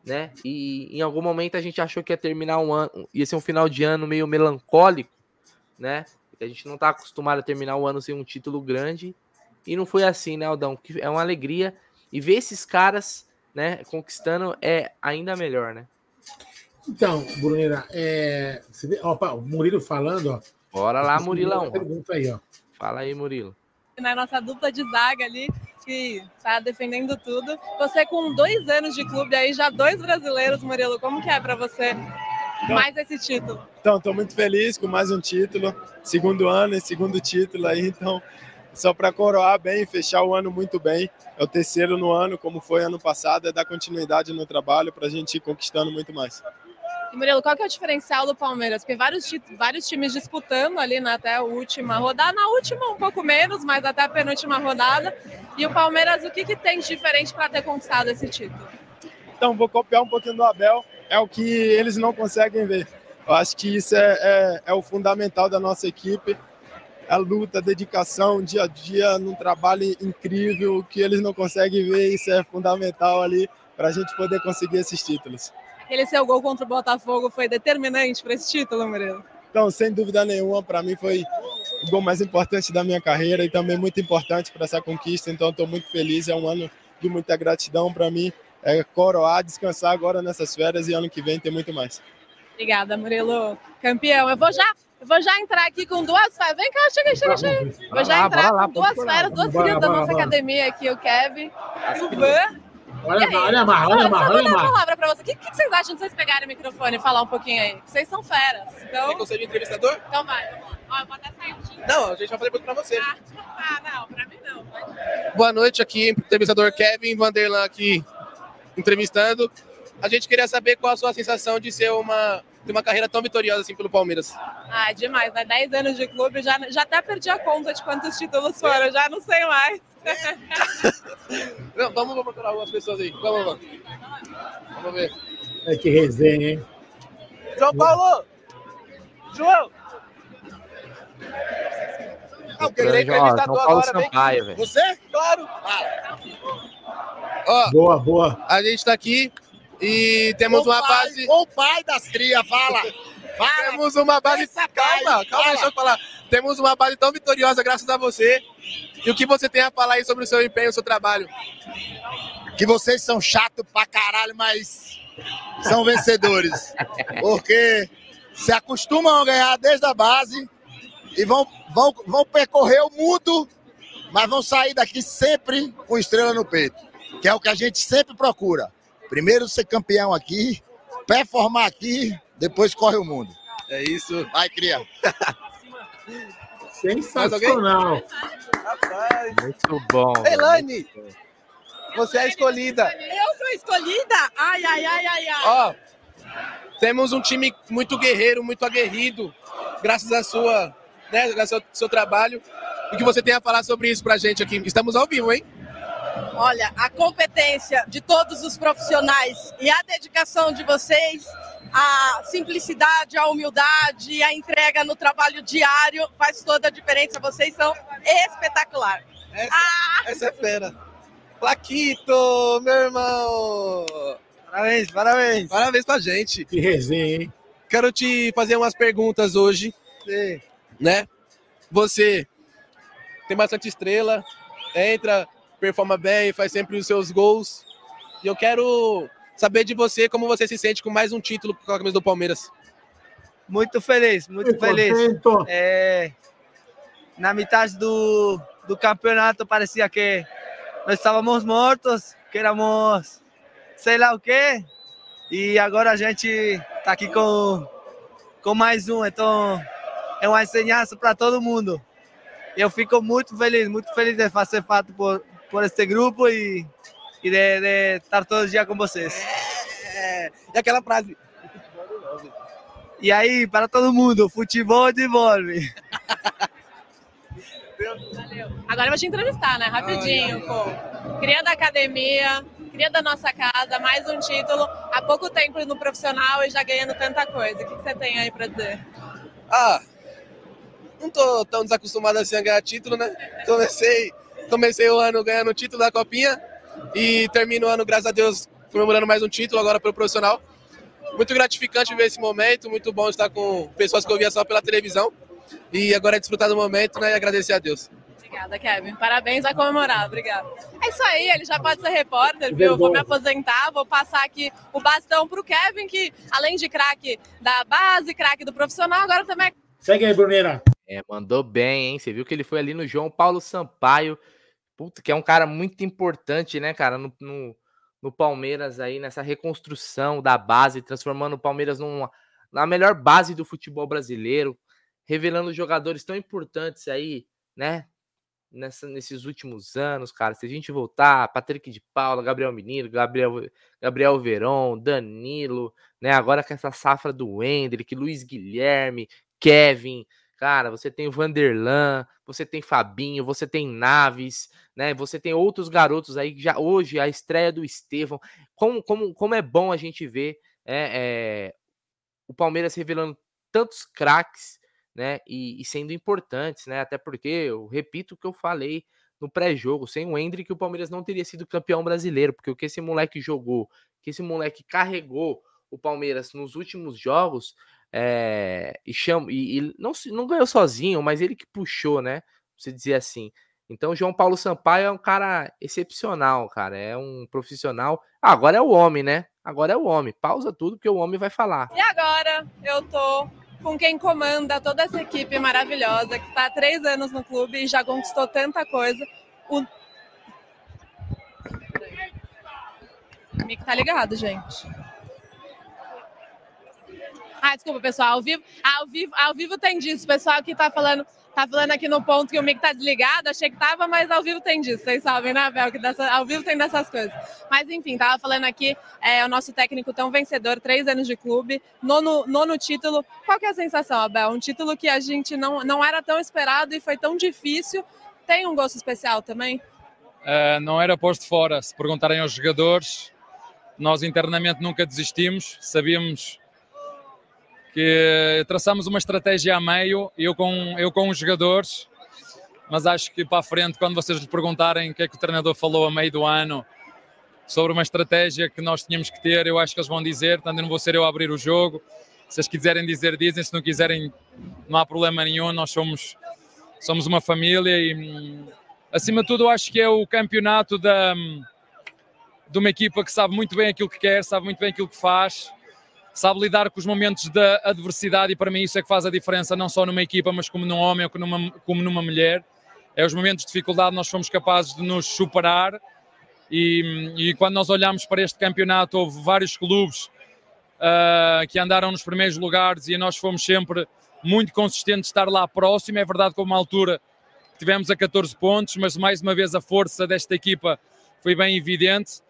né? E em algum momento a gente achou que ia terminar um ano, ia ser um final de ano meio melancólico, né? A gente não tá acostumado a terminar o ano sem um título grande. E não foi assim, né, Aldão? É uma alegria. E ver esses caras, né, conquistando é ainda melhor, né? Então, Bruneira, é... Opa, o Murilo falando, ó. Bora lá, Murilão. Pergunta aí, ó. Fala aí, Murilo. Na nossa dupla de zaga ali, que está defendendo tudo. Você com dois anos de clube aí, já dois brasileiros, Murilo, como que é para você então, mais esse título? Então, estou muito feliz com mais um título, segundo ano e segundo título aí, então só para coroar bem, fechar o ano muito bem. É o terceiro no ano, como foi ano passado, é dar continuidade no trabalho para a gente ir conquistando muito mais. E Murilo, qual que é o diferencial do Palmeiras? Porque vários, vários times disputando ali na até a última rodada, na última um pouco menos, mas até a penúltima rodada. E o Palmeiras, o que, que tem de diferente para ter conquistado esse título? Então, vou copiar um pouquinho do Abel, é o que eles não conseguem ver. Eu acho que isso é, é, é o fundamental da nossa equipe. A luta, a dedicação, dia a dia, num trabalho incrível, que eles não conseguem ver, isso é fundamental ali para a gente poder conseguir esses títulos. Aquele seu gol contra o Botafogo foi determinante para esse título, Murilo? Então, sem dúvida nenhuma, para mim foi o gol mais importante da minha carreira e também muito importante para essa conquista. Então, estou muito feliz. É um ano de muita gratidão para mim. É coroar, descansar agora nessas férias e ano que vem tem muito mais. Obrigada, Murilo. Campeão. Eu vou já, vou já entrar aqui com duas feras. Vem cá, chega, chega, chega. Vou já entrar lá, com duas feras, duas crias da nossa bora. academia aqui, o Kevin, o Van. Olha, aí? olha a marra, olha a marra, olha a dar a palavra pra vocês. O que, que vocês acham de vocês pegarem o microfone e falar um pouquinho aí? Vocês são feras. Então, Você de entrevistador? então vai. vamos lá. Ó, eu vou até sair um. Não, a gente vai fazer pergunta pra você. Ah, ah, não, pra mim não. Boa noite aqui, entrevistador Kevin Vanderlan aqui entrevistando. A gente queria saber qual a sua sensação de ser uma ter uma carreira tão vitoriosa assim pelo Palmeiras. Ah, demais, né? 10 anos de clube, já, já até perdi a conta de quantos títulos foram, já não sei mais. Não, vamos procurar algumas pessoas aí. Vamos, vamos. Vamos ver. É que resenha, hein? João Paulo! João! Ah, o que ele é entrevistador João Paulo agora, vem. Sampaio, velho. Você? Claro! Ó, Boa, boa. a gente tá aqui e temos uma base. O pai das crias, fala. Fala. Temos uma base. Pai, Calma, calma, deixa eu falar. Temos uma base tão vitoriosa graças a você. E o que você tem a falar aí sobre o seu empenho, o seu trabalho? Que vocês são chatos pra caralho, mas são vencedores. Porque se acostumam a ganhar desde a base e vão, vão, vão percorrer o mundo, mas vão sair daqui sempre com estrela no peito. Que é o que a gente sempre procura. Primeiro ser campeão aqui, performar aqui, depois corre o mundo. É isso. Vai, cria. Sensacional. Muito bom. Elaine, você é a escolhida. Eu sou escolhida? Ai, ai, ai, ai, ai. Ó, temos um time muito guerreiro, muito aguerrido, graças à sua, né, graças ao seu trabalho. O que você tem a falar sobre isso pra gente aqui? Estamos ao vivo, hein? Olha, a competência de todos os profissionais e a dedicação de vocês, a simplicidade, a humildade, a entrega no trabalho diário faz toda a diferença. Vocês são espetacular. Essa é fera. Plaquito, meu irmão! Parabéns, parabéns. Parabéns pra gente. Que resenha, hein? Quero te fazer umas perguntas hoje, Sim. né? Você tem bastante estrela, entra, performa bem, faz sempre os seus gols. E eu quero saber de você como você se sente com mais um título com a camisa do Palmeiras. Muito feliz, muito Muito feliz. É, na metade do, do campeonato parecia que nós estávamos mortos, que éramos sei lá o quê. E agora a gente está aqui com, com mais um, então é uma ensinança para todo mundo. Eu fico muito feliz, muito feliz de fazer parte por, por este grupo e, e de, de estar todo dia com vocês. É, e aquela frase. E aí, para todo mundo, futebol devolve. Agora eu vou te entrevistar, né? Rapidinho, pô. Cria da academia, cria da nossa casa, mais um título. Há pouco tempo no profissional e já ganhando tanta coisa. O que você tem aí pra dizer? Ah, não tô tão desacostumado assim a ganhar título, né? Comecei, comecei o ano ganhando o título da Copinha e termino o ano, graças a Deus, comemorando mais um título agora pelo profissional. Muito gratificante ver esse momento, muito bom estar com pessoas que eu via só pela televisão. E agora é desfrutar do momento né, e agradecer a Deus. Obrigada, Kevin. Parabéns, vai comemorar. Obrigada. É isso aí, ele já pode ser repórter, viu? Vou me aposentar, vou passar aqui o bastão pro Kevin, que além de craque da base, craque do profissional, agora também é Segue aí, Bruneira. É, mandou bem, hein? Você viu que ele foi ali no João Paulo Sampaio. Puta, que é um cara muito importante, né, cara, no, no, no Palmeiras aí, nessa reconstrução da base, transformando o Palmeiras numa, na melhor base do futebol brasileiro, revelando jogadores tão importantes aí, né? nessa, nesses últimos anos, cara. Se a gente voltar, Patrick de Paula, Gabriel Menino, Gabriel, Gabriel Veron, Danilo, né? Agora com essa safra do Hendrick, Luiz Guilherme, Kevin, cara, você tem o Vanderlan, você tem Fabinho, você tem Naves, né? Você tem outros garotos aí que já hoje a estreia do Estevão. Como, como, como é bom a gente ver é, é, o Palmeiras revelando tantos craques né? E, e, sendo importantes, né? Até porque eu repito o que eu falei no pré-jogo, sem o Hendrick o Palmeiras não teria sido campeão brasileiro, porque o que esse moleque jogou, que esse moleque carregou o Palmeiras nos últimos jogos, é, e, chama, e, e não, não ganhou sozinho, mas ele que puxou, né? Você dizer assim. Então, João Paulo Sampaio é um cara excepcional, cara. É um profissional. Ah, agora é o homem, né? Agora é o homem. Pausa tudo que o homem vai falar. E agora eu tô com quem comanda toda essa equipe maravilhosa, que está há três anos no clube e já conquistou tanta coisa. O, o mic tá ligado, gente. Ah, desculpa, pessoal. Ao vivo, ao vivo, ao vivo tem disso. O pessoal que tá falando Tá falando aqui no ponto que o mic tá desligado, achei que tava, mas ao vivo tem disso. Vocês sabem, né, Abel? Que dessa, ao vivo tem dessas coisas. Mas enfim, tava falando aqui, é, o nosso técnico tão vencedor, três anos de clube, nono, nono título. Qual que é a sensação, Abel? Um título que a gente não, não era tão esperado e foi tão difícil. Tem um gosto especial também? Uh, não era posto fora. Se perguntarem aos jogadores, nós internamente nunca desistimos. Sabíamos que traçamos uma estratégia a meio, eu com, eu com os jogadores, mas acho que para a frente, quando vocês lhes perguntarem o que é que o treinador falou a meio do ano sobre uma estratégia que nós tínhamos que ter, eu acho que eles vão dizer, portanto não vou ser eu a abrir o jogo, se eles quiserem dizer, dizem, se não quiserem, não há problema nenhum, nós somos, somos uma família e acima de tudo acho que é o campeonato da, de uma equipa que sabe muito bem aquilo que quer, sabe muito bem aquilo que faz, sabe lidar com os momentos da adversidade e para mim isso é que faz a diferença não só numa equipa, mas como num homem ou como numa, como numa mulher. É os momentos de dificuldade nós fomos capazes de nos superar e, e quando nós olhamos para este campeonato houve vários clubes uh, que andaram nos primeiros lugares e nós fomos sempre muito consistentes estar lá próximo. É verdade que uma altura tivemos a 14 pontos, mas mais uma vez a força desta equipa foi bem evidente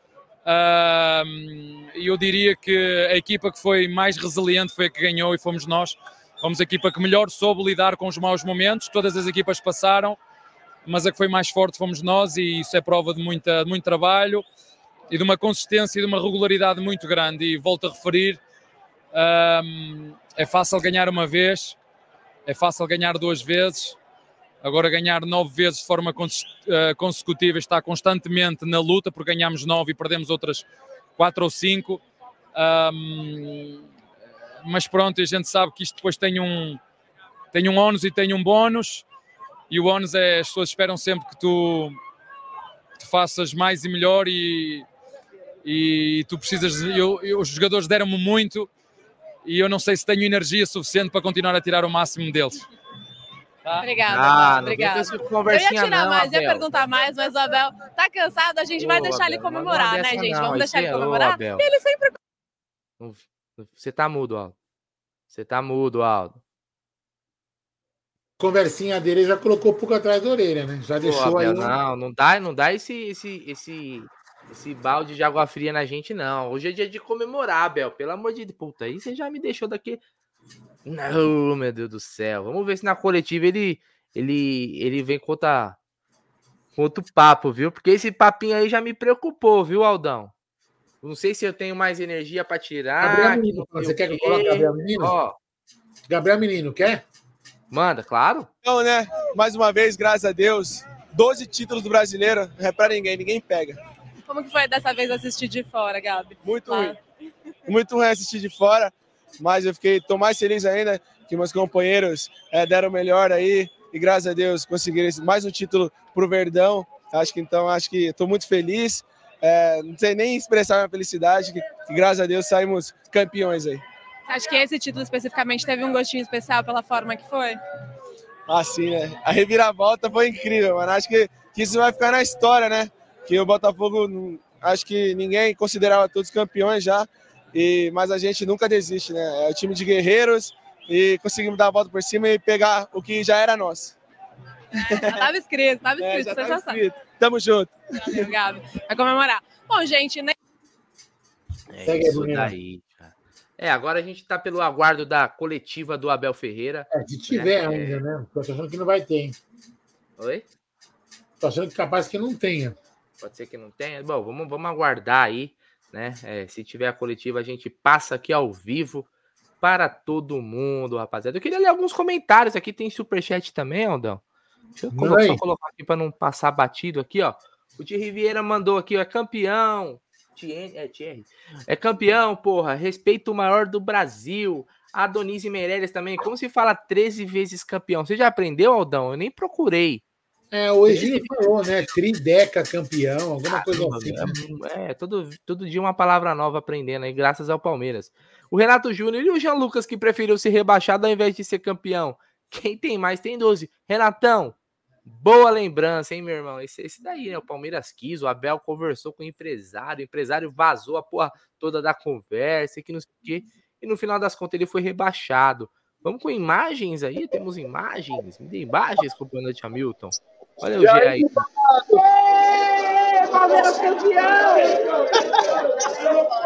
e eu diria que a equipa que foi mais resiliente foi a que ganhou e fomos nós. Fomos a equipa que melhor soube lidar com os maus momentos. Todas as equipas passaram, mas a que foi mais forte fomos nós e isso é prova de, muita, de muito trabalho e de uma consistência e de uma regularidade muito grande. E volto a referir: é fácil ganhar uma vez, é fácil ganhar duas vezes, agora ganhar nove vezes de forma eh, consecutiva está constantemente na luta, porque ganhamos nove e perdemos outras quatro ou cinco. Um, mas pronto, a gente sabe que isto depois tem um, tem um ónus e tem um bónus, e o ónus é as pessoas esperam sempre que tu, que tu faças mais e melhor e, e tu precisas. Eu, eu, os jogadores deram-me muito e eu não sei se tenho energia suficiente para continuar a tirar o máximo deles. Tá? Obrigada, ah, obrigada. Eu ia tirar não, mais, Abel. ia perguntar mais, mas o Abel tá cansado, a gente Ô, vai deixar Abel, ele comemorar, né, gente? Não, Vamos deixar ele é comemorar. Ô, ele sempre. Você tá mudo, Aldo. Você tá mudo, Aldo. Conversinha dele já colocou um pouco atrás da orelha, né? Já Pô, deixou Abel, aí. Não, não dá, não dá esse, esse, esse, esse balde de água fria na gente, não. Hoje é dia de comemorar, Abel. Pelo amor de Deus. Puta, aí você já me deixou daqui. Não, meu Deus do céu. Vamos ver se na coletiva ele ele ele vem com outro papo, viu? Porque esse papinho aí já me preocupou, viu, Aldão? Não sei se eu tenho mais energia para tirar. Gabriel Menino, você quer que eu coloque Gabriel Menino? Ó, Gabriel Menino, quer? Manda, claro. Então, né? Mais uma vez, graças a Deus, 12 títulos do brasileiro, não é pra ninguém, ninguém pega. Como que foi dessa vez assistir de fora, Gabi? Muito ruim. Muito ruim assistir de fora mas eu fiquei tô mais feliz ainda que meus companheiros é, deram o melhor aí e graças a Deus conseguiram mais um título para o Verdão. Acho que então acho que estou muito feliz. É, não sei nem expressar minha felicidade que, que, graças a Deus saímos campeões aí. Acho que esse título especificamente teve um gostinho especial pela forma que foi. Ah, sim, né? A reviravolta foi incrível, mano. Acho que, que isso vai ficar na história, né? Que o Botafogo, acho que ninguém considerava todos campeões já. E, mas a gente nunca desiste, né? É o time de guerreiros e conseguimos dar a volta por cima e pegar o que já era nosso. Já tava escrito, tava É, escrito, já você já sabe. Tamo junto. Gabi. Vai comemorar. Bom, gente, né? É Segue aí, isso daí, cara. É, agora a gente tá pelo aguardo da coletiva do Abel Ferreira. É, se tiver É. ainda, né? Tô achando que não vai ter, hein? Oi? Tô achando que capaz que não tenha. Pode ser que não tenha. Bom, vamos, vamos aguardar aí, né? É, se tiver a coletiva, a gente passa aqui ao vivo para todo mundo, rapaziada. Eu queria ler alguns comentários aqui, tem superchat também, Aldão. Deixa eu Manda colo- só colocar aqui para não passar batido aqui, ó. O Thierry Vieira mandou aqui, ó, é campeão. Thierry, é Thierry. É campeão, porra. Respeito maior do Brasil. A Donise Meirelles também. Como se fala 13 vezes campeão? Você já aprendeu, Aldão? Eu nem procurei. É, hoje ele falou, né? Trideca campeão, alguma coisa Caramba, assim. É, todo, todo dia uma palavra nova aprendendo aí, graças ao Palmeiras. O Renato Júnior e o Jean Lucas que preferiu ser rebaixado ao invés de ser campeão. Quem tem mais tem 12. Renatão, boa lembrança, hein, meu irmão? Esse, esse daí, né? O Palmeiras quis, o Abel conversou com o empresário, o empresário vazou a porra toda da conversa, que não sei o quê. E no final das contas ele foi rebaixado. Vamos com imagens aí? Temos imagens? Me dê imagens, comandante Hamilton. Olha o G aí. Palmeiras campeão!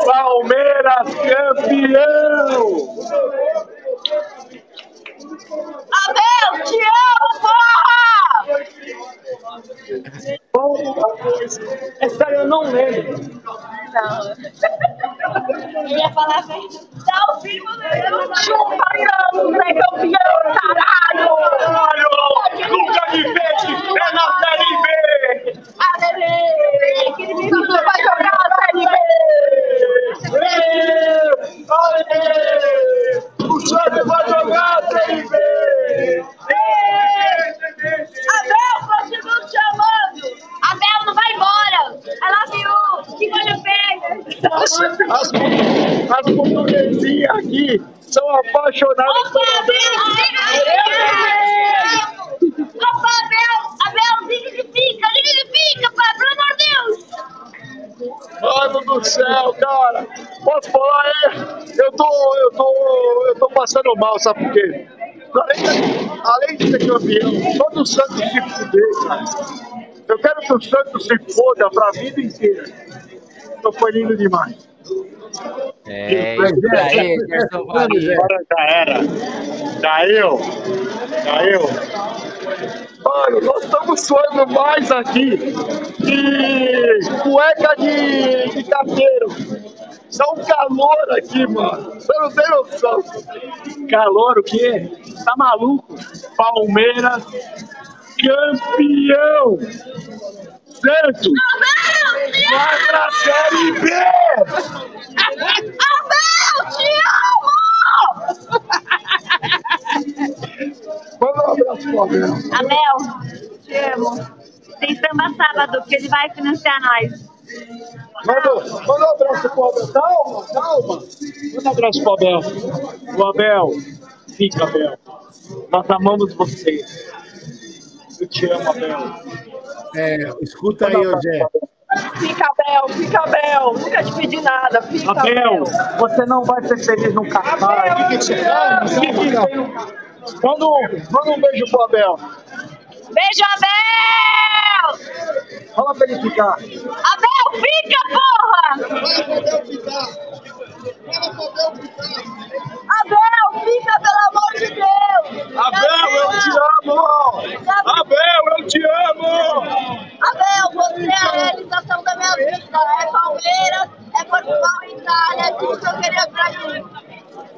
Palmeiras campeão! Abel, te amo, porra! Essa eu não lembro. Não. Eu ia falar bem. Dá o filho dele. Chupa, não, é campeão, caralho! Caralho! Nunca me passando mal, sabe por quê? Além de, ser campeão, todo o Santos se cara. Eu quero que o Santos se foda pra vida inteira. Então foi lindo demais. É, isso aí, Gerson Valia. Agora já era. Já eu. Mano, nós estamos suando mais aqui que cueca de, de carteiro. Tá um calor aqui, mano. Você não tem noção. Calor o quê? Tá maluco? Palmeiras campeão. Santos vai pra Série B. Abel, te amo! Manda um abraço pro Abel. Abel, te amo. Tem samba sábado, porque ele vai financiar nós. Manda, manda um abraço pro Abel. Calma, calma. Manda um abraço pro Abel. O Abel, fica, Abel. Nós amamos você. Eu te amo, Abel. É, escuta aí, ô Gé. Fica, Abel, fica, Abel. Nunca te pedi nada. Fica, Abel, você não vai ser feliz no no- Manda um, manda um beijo pro Abel. Beijo, Abel! Fala pra ele ficar. Abel, fica, porra! Abel, fica, pelo amor de Deus! Abel, eu te amo! Abel, eu te amo! Abel, você é a realização da minha vida. É Palmeiras, é Portugal e Itália. É tudo que eu queria pra mim.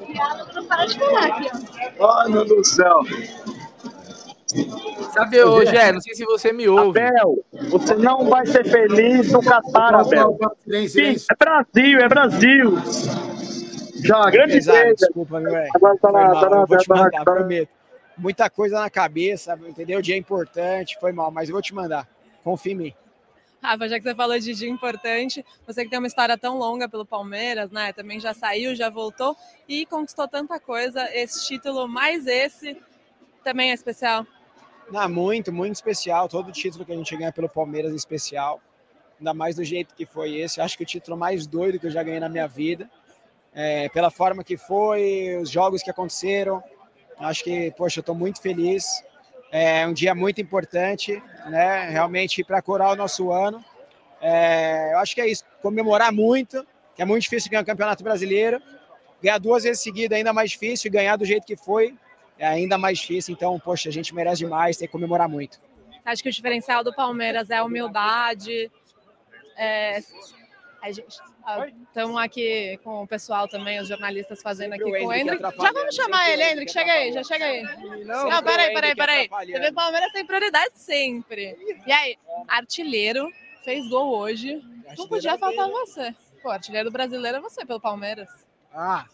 Obrigada não parar de falar aqui. ó. Ai, meu Deus do céu. Sabe, ô Gé, não sei se você me ouve. Abel, você não vai ser feliz no Catar, Abel. Sim, é Brasil, é Brasil. Já, grande beijo. desculpa, meu velho. Agora tá na- mal, tá na- tá na- mandar, tá na- prometo. Muita coisa na cabeça, entendeu? Dia importante, foi mal, mas eu vou te mandar. Confia em mim. Rafa, já que você falou de dia importante, você que tem uma história tão longa pelo Palmeiras, né? Também já saiu, já voltou e conquistou tanta coisa. Esse título, mais esse, também é especial. Não, muito, muito especial. Todo título que a gente ganha pelo Palmeiras é especial. Ainda mais do jeito que foi esse. Acho que o título mais doido que eu já ganhei na minha vida. É, pela forma que foi, os jogos que aconteceram. Acho que, poxa, eu estou muito feliz. É um dia muito importante, né? Realmente para corar o nosso ano. É, eu acho que é isso, comemorar muito, que é muito difícil ganhar o Campeonato Brasileiro. Ganhar duas vezes seguida é ainda mais difícil, ganhar do jeito que foi é ainda mais difícil. Então, poxa, a gente merece demais, tem que comemorar muito. Acho que o diferencial do Palmeiras é a humildade. É, a gente estamos aqui com o pessoal também, os jornalistas fazendo aqui o com o Hendrick. Já vamos chamar sempre o ele, Hendrick. Chega aí, já chega aí. Não, Não, peraí, peraí, peraí. TV Palmeiras tem prioridade sempre. E aí, artilheiro, fez gol hoje. Não podia faltar você. Pô, artilheiro brasileiro é você pelo Palmeiras. Ah,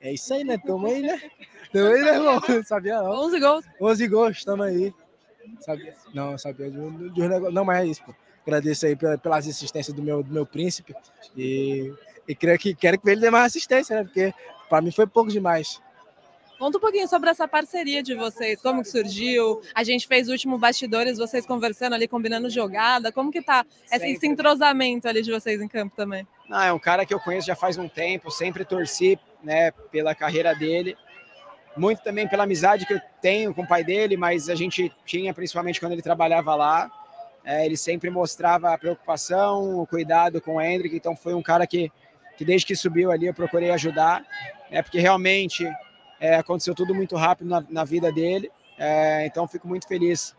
é isso aí, né? Tamo aí, né? Tamo aí, né, irmão? Sabia não. 11 gols. 11 gols, tamo aí. Sabia? Não, sabia de um, de um negócio. Não, mas é isso, pô. Agradeço aí pela, pelas assistências do meu, do meu príncipe. E, e creio que quero que ele dê mais assistência, né? Porque pra mim foi pouco demais. Conta um pouquinho sobre essa parceria de vocês, como que surgiu? A gente fez o último bastidores, vocês conversando ali, combinando jogada. Como que tá esse, esse entrosamento ali de vocês em campo também? Não, é um cara que eu conheço já faz um tempo, sempre torci né, pela carreira dele. Muito também pela amizade que eu tenho com o pai dele, mas a gente tinha, principalmente quando ele trabalhava lá. É, ele sempre mostrava a preocupação, o cuidado com o Hendrick, então foi um cara que, que desde que subiu ali eu procurei ajudar, né, porque realmente é, aconteceu tudo muito rápido na, na vida dele, é, então fico muito feliz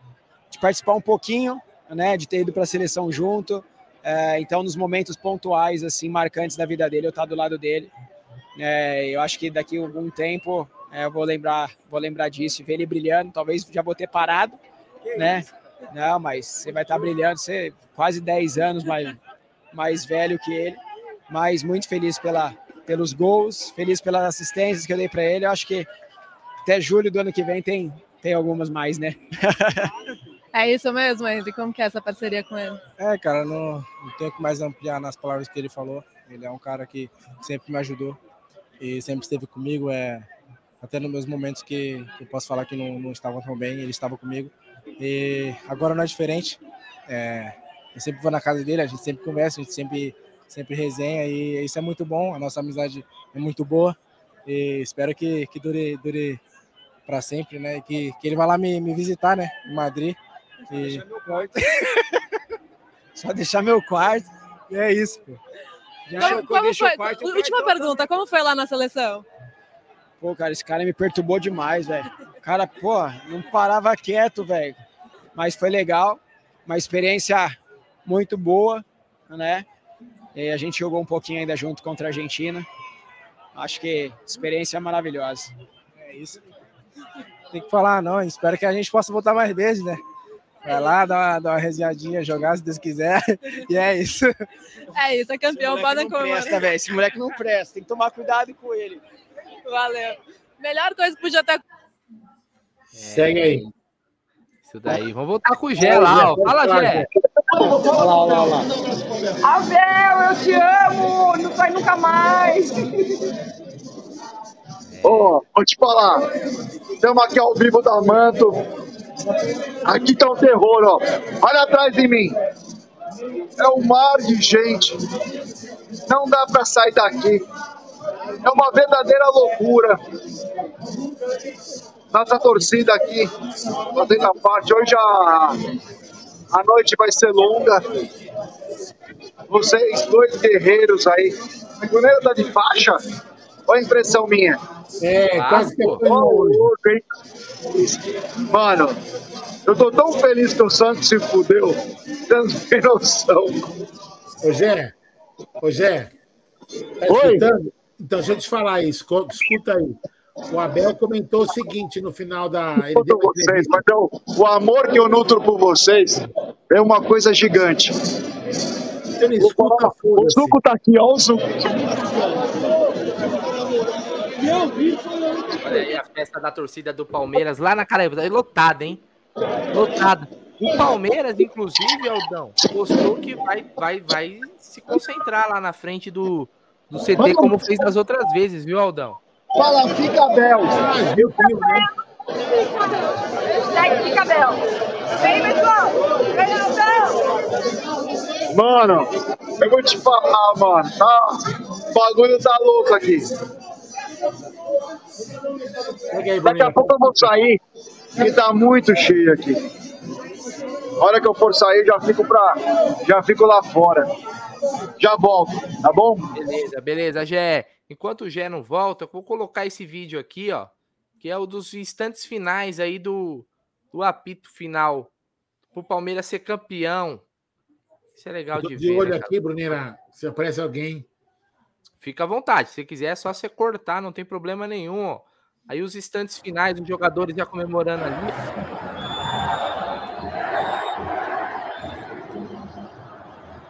de participar um pouquinho, né, de ter ido para a seleção junto, é, então nos momentos pontuais, assim, marcantes da vida dele, eu estar do lado dele, É, eu acho que daqui a algum tempo é, eu vou lembrar, vou lembrar disso, ver ele brilhando, talvez já vou ter parado, né, não, mas você vai estar brilhando, você é quase 10 anos mais, mais velho que ele, mas muito feliz pela, pelos gols, feliz pelas assistências que eu dei para ele. Eu acho que até julho do ano que vem tem, tem algumas mais, né? É isso mesmo, Henrique? Como que é essa parceria com ele? É, cara, não, não tenho que mais ampliar nas palavras que ele falou. Ele é um cara que sempre me ajudou e sempre esteve comigo. É, até nos meus momentos que, eu posso falar que não, não estavam tão bem, ele estava comigo. E agora não é diferente. É, eu sempre vou na casa dele, a gente sempre conversa, a gente sempre, sempre resenha e isso é muito bom. A nossa amizade é muito boa e espero que, que dure, dure para sempre, né? Que, que ele vá lá me, me visitar, né? Em Madrid. E... Só deixar meu quarto. E é isso, pô. Já Como, chocou, como foi? quarto, Última pergunta, como foi lá na seleção? Pô, cara, esse cara me perturbou demais, velho. O cara, pô, não parava quieto, velho. Mas foi legal, uma experiência muito boa, né? E a gente jogou um pouquinho ainda junto contra a Argentina. Acho que experiência maravilhosa. É isso. Tem que falar, não. Espero que a gente possa voltar mais vezes, né? Vai lá, dar uma, dar uma resenhadinha, jogar se Deus quiser. E é isso. É isso, é campeão, presta, comemorar. velho. Esse moleque não presta. Tem que tomar cuidado com ele. Valeu. Melhor coisa que podia ter. Segue aí. Isso daí. Vamos voltar com o Gé lá, ó. Fala, Gé. Olha lá, olha lá, olha lá. Abel, eu te amo! Não sai nunca mais! Ô, vou te falar. Estamos aqui ao vivo da Manto. Aqui tá um terror, ó. Olha atrás de mim. É um mar de gente. Não dá pra sair daqui. É uma verdadeira loucura. Nossa torcida aqui, fazendo a parte. Hoje a, a noite vai ser longa. Vocês, dois guerreiros aí. O Bruneiro tá de faixa? Ou é impressão minha? É, quase que hein? Mano, eu tô tão feliz que o Santos se fudeu. Não tem noção. Ô, Gé, ô, Gé, tá Oi? escutando? Então, deixa eu te falar isso, escuta aí. O Abel comentou o seguinte no final da. Ele deu Vocês, mas eu- o amor que eu nutro por vocês é uma coisa gigante. Não escuta, O Zuco tá aqui, ó, o Zuco. Olha aí a festa da torcida do Palmeiras lá na Caraíba. Tá lotada, hein? Lotada. O Palmeiras, inclusive, Aldão, postou que vai, vai, vai se concentrar lá na frente do, do CT, como fez das outras vezes, viu, Aldão? Fala, fica Bel. Segue fica, Abel! Vem, pessoal! Vem! Mano, eu vou te falar, mano. Tá, o bagulho tá louco aqui. Daqui a pouco eu vou sair. que tá muito cheio aqui. A hora que eu for sair, já fico pra, já fico lá fora. Já volto, tá bom? Beleza, beleza, Gé. Enquanto o Gé não volta, eu vou colocar esse vídeo aqui, ó, que é o dos instantes finais aí do, do apito final pro Palmeiras ser campeão. Isso é legal Eu de de ver. olho né, aqui, Bruneira. Se aparece alguém. Fica à vontade. Se quiser, é só você cortar, não tem problema nenhum. Aí os instantes finais, os jogadores já comemorando ali.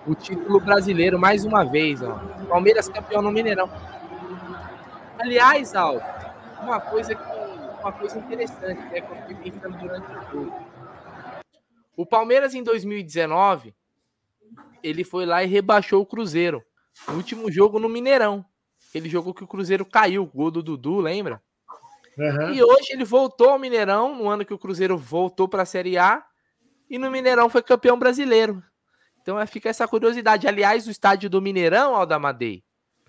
O título brasileiro, mais uma vez, ó. Palmeiras campeão no Mineirão. Aliás, Aldo, uma coisa, que, uma coisa interessante né, que eu pensando durante o jogo. O Palmeiras, em 2019, ele foi lá e rebaixou o Cruzeiro. No último jogo no Mineirão. Aquele jogo que o Cruzeiro caiu, gol do Dudu, lembra? E hoje ele voltou ao Mineirão, no ano que o Cruzeiro voltou para a Série A, e no Mineirão foi campeão brasileiro. Então é, fica essa curiosidade. Aliás, o estádio do Mineirão, Aldamadei.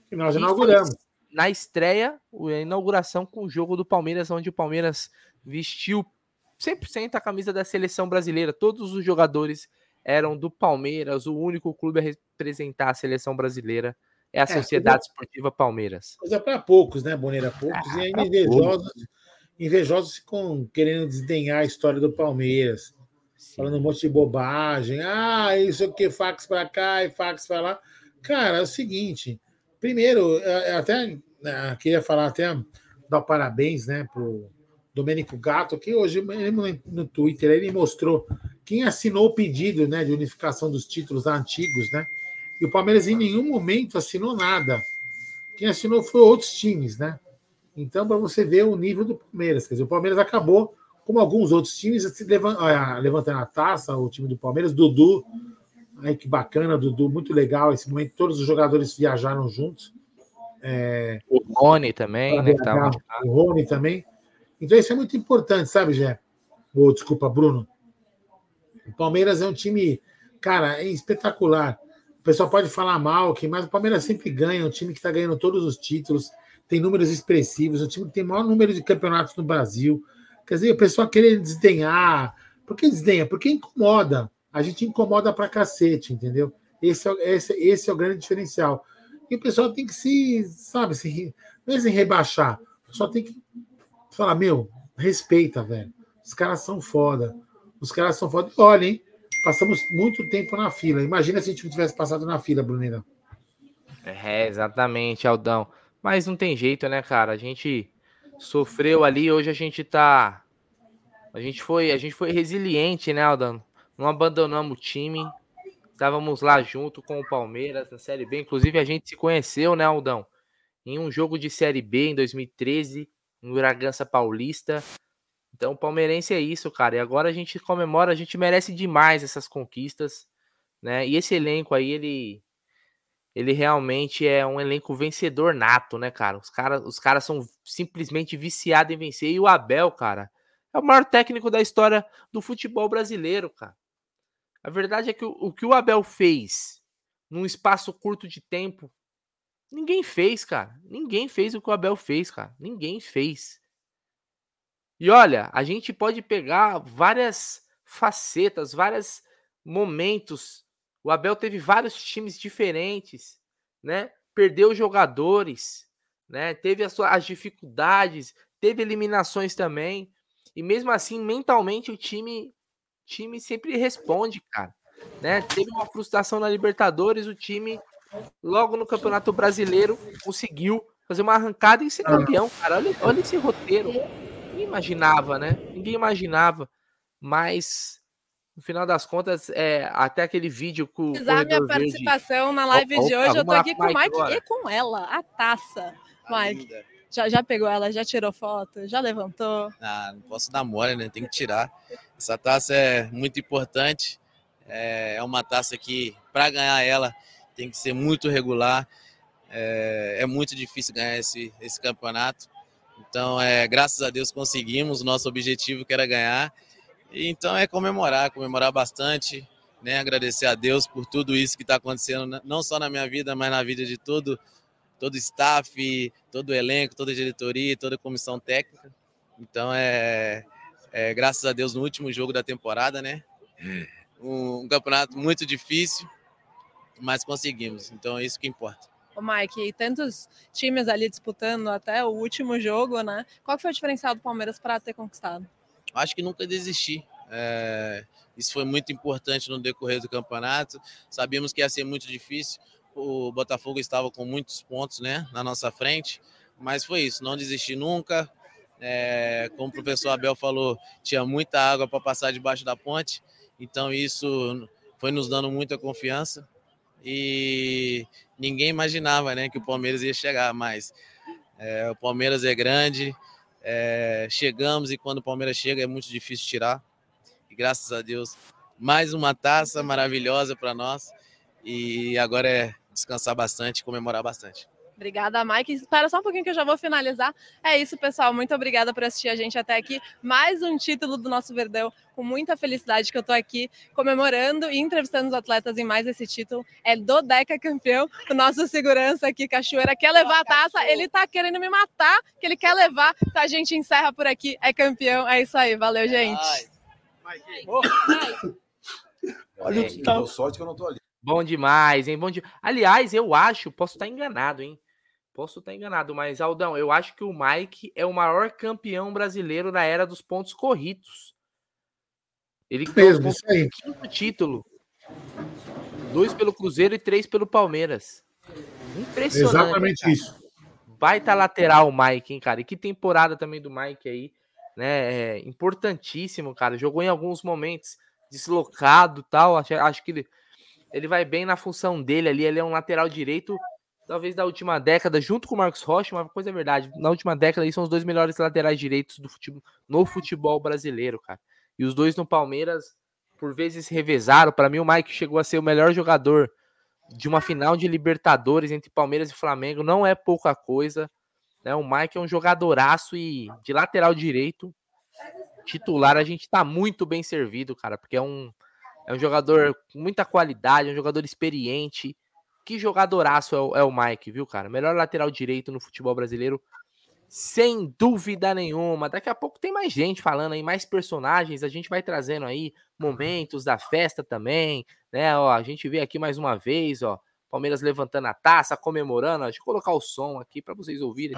Que nós inauguramos. Na estreia, a inauguração com o jogo do Palmeiras, onde o Palmeiras vestiu 100% a camisa da seleção brasileira. Todos os jogadores eram do Palmeiras. O único clube a representar a seleção brasileira é a É, Sociedade coisa- Esportiva Palmeiras. Coisa para poucos, né, Boneira? Poucos. e ainda invejosos, invejosos ficam querendo desdenhar a história do Palmeiras. Falando um monte de bobagem. Ah, isso aqui, fax para cá e fax para lá. Cara, é o seguinte. Primeiro, é, é até é, queria falar até dar parabéns, né, pro Domênico Gato, que hoje no- no Twitter ele mostrou quem assinou o pedido, né, de unificação dos títulos antigos, né? E o Palmeiras em nenhum momento assinou nada. Quem assinou foi outros times, né? Então, para você ver o nível do Palmeiras. Quer dizer, o Palmeiras acabou, como alguns outros times, ah, levantando a taça, o time do Palmeiras, Dudu. Ai, que bacana, Dudu, muito legal esse momento. Todos os jogadores viajaram juntos. É, O Rony também, né? viajar, o Rony também. Então, isso é muito importante, sabe, Gé? Ô, desculpa, Bruno. O Palmeiras é um time, cara, é espetacular. O pessoal pode falar mal, que, mas o Palmeiras sempre ganha, é um time que está ganhando todos os títulos, tem números expressivos, é um time que tem o maior número de campeonatos no Brasil. Quer dizer, o pessoal querer desdenhar. Por que desdenha? Porque incomoda. A gente incomoda pra cacete, entendeu? Esse é, o- esse, esse é o grande diferencial. E o pessoal tem que se, sabe, se, é rebaixar. O pessoal tem que falar, meu, respeita, velho. Os caras são foda. Os caras são foda. Olha, hein? Passamos muito tempo na fila. Imagina se a gente não tivesse passado na fila, Brunina. É, exatamente, Aldão. Mas não tem jeito, né, cara? A gente sofreu ali, hoje a gente tá. A gente foi, a gente foi resiliente, né, Aldão? Não abandonamos o time. Estávamos lá junto com o Palmeiras na Série B. Inclusive, a gente se conheceu, né, Aldão? Em um jogo de Série B em 2013, no Bragança Paulista. Então, o palmeirense é isso, cara. E agora a gente comemora, a gente merece demais essas conquistas, né? E esse elenco aí, ele ele realmente é um elenco vencedor nato, né, cara? Os caras os caras são simplesmente viciados em vencer. E o Abel, cara, é o maior técnico da história do futebol brasileiro, cara. A verdade é que o, o que o Abel fez num espaço curto de tempo, ninguém fez, cara. Ninguém fez o que o Abel fez, cara. Ninguém fez. E olha, a gente pode pegar várias facetas, vários momentos. O Abel teve vários times diferentes, né? Perdeu jogadores, né? Teve as, suas, as dificuldades, teve eliminações também. E mesmo assim, mentalmente, o time, time sempre responde, cara. Né? Teve uma frustração na Libertadores, o time, logo no Campeonato Brasileiro, conseguiu fazer uma arrancada e ser campeão, cara. Olha, olha esse roteiro. Ninguém imaginava, né? Ninguém imaginava. Mas, no final das contas, é, até aquele vídeo com o Precisar minha Corredor Verde- participação na live Opa, de hoje. Eu tô aqui com o Mike Mike agora. e com ela, a taça. Mike, já, já pegou ela, já tirou foto, já levantou. Ah, não posso dar mole, né? Tem que tirar. Essa taça é muito importante. É é uma taça que, para ganhar ela, tem que ser muito regular. É, é muito difícil ganhar esse, esse campeonato. Então, é, graças a Deus conseguimos o nosso objetivo, que era ganhar. E, então, é comemorar, comemorar bastante, né? agradecer a Deus por tudo isso que está acontecendo, não só na minha vida, mas na vida de todo todo o staff, todo o elenco, toda a diretoria, toda a comissão técnica. Então é, É, graças a Deus, no último jogo da temporada, né? Um, um campeonato muito difícil, mas conseguimos. Então é isso que importa. Ô Mike, e tantos times ali disputando até o último jogo, né? Qual foi o diferencial do Palmeiras para ter conquistado? Acho que nunca desisti. É, isso foi muito importante no decorrer do campeonato. Sabíamos que ia ser muito difícil. O Botafogo estava com muitos pontos né, na nossa frente, mas foi isso. Não desistir nunca. É, como o professor Abel falou, tinha muita água para passar debaixo da ponte. Então isso foi nos dando muita confiança e ninguém imaginava né, que o Palmeiras ia chegar, mas é, o Palmeiras é grande, é, chegamos e quando o Palmeiras chega é muito difícil tirar. E graças a Deus, mais uma taça maravilhosa para nós e agora é descansar bastante, comemorar bastante. Obrigada, Mike. Espera só um pouquinho que eu já vou finalizar. É isso, pessoal. Muito obrigada por assistir a gente até aqui. Mais um título do nosso Verdão. Com muita felicidade que eu tô aqui comemorando e entrevistando os atletas em mais esse título. É do Deca campeão. O nosso segurança aqui, Cachoeira, quer levar a taça. Ele tá querendo me matar, que ele quer levar. Então a gente encerra por aqui. É campeão. É isso aí. Valeu, gente. Olha o que sorte que eu não tô ali. Bom demais, hein? Bom de... Aliás, eu acho, posso estar enganado, hein? Posso estar enganado, mas Aldão, eu acho que o Mike é o maior campeão brasileiro da era dos pontos corridos. Ele mesmo, isso aí. quinto título. Dois pelo Cruzeiro e três pelo Palmeiras. Impressionante. Exatamente cara. isso. Baita lateral o Mike, hein, cara? E que temporada também do Mike aí, né? É importantíssimo, cara. Jogou em alguns momentos deslocado tal. Acho, acho que ele, ele vai bem na função dele ali. Ele é um lateral direito talvez da última década, junto com o Marcos Rocha, uma coisa é verdade. Na última década, eles são os dois melhores laterais direitos do futebol, no futebol brasileiro, cara. E os dois no Palmeiras, por vezes, se revezaram. Para mim, o Mike chegou a ser o melhor jogador de uma final de Libertadores entre Palmeiras e Flamengo. Não é pouca coisa. Né? O Mike é um jogadoraço e de lateral direito, titular, a gente tá muito bem servido, cara, porque é um, é um jogador com muita qualidade, é um jogador experiente que jogadoraço é o, é o Mike, viu, cara? Melhor lateral direito no futebol brasileiro, sem dúvida nenhuma. Daqui a pouco tem mais gente falando aí, mais personagens. A gente vai trazendo aí momentos da festa também, né? Ó, a gente vê aqui mais uma vez, ó. Palmeiras levantando a taça, comemorando. Deixa eu colocar o som aqui para vocês ouvirem.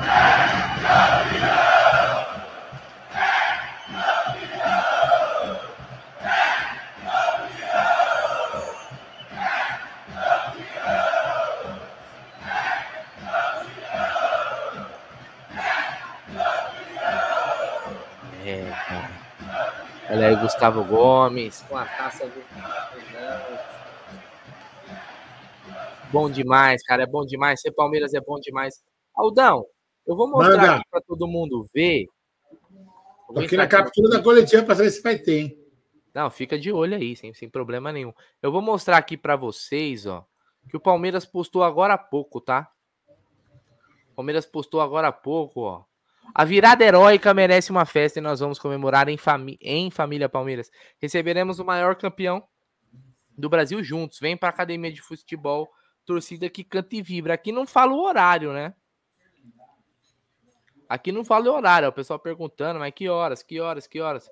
Olha aí, Gustavo Gomes, com a taça do. Bom demais, cara, é bom demais. Ser Palmeiras é bom demais. Aldão, eu vou mostrar Manda. aqui para todo mundo ver. Tô aqui na captura da coletiva para saber se vai ter, hein? Não, fica de olho aí, sem, sem problema nenhum. Eu vou mostrar aqui para vocês, ó, que o Palmeiras postou agora há pouco, tá? O Palmeiras postou agora há pouco, ó. A virada heróica merece uma festa e nós vamos comemorar em, fami em família Palmeiras. Receberemos o maior campeão do Brasil juntos. Vem para a academia de futebol, torcida que canta e vibra. Aqui não fala o horário, né? Aqui não fala o horário, o pessoal perguntando, mas que horas, que horas, que horas?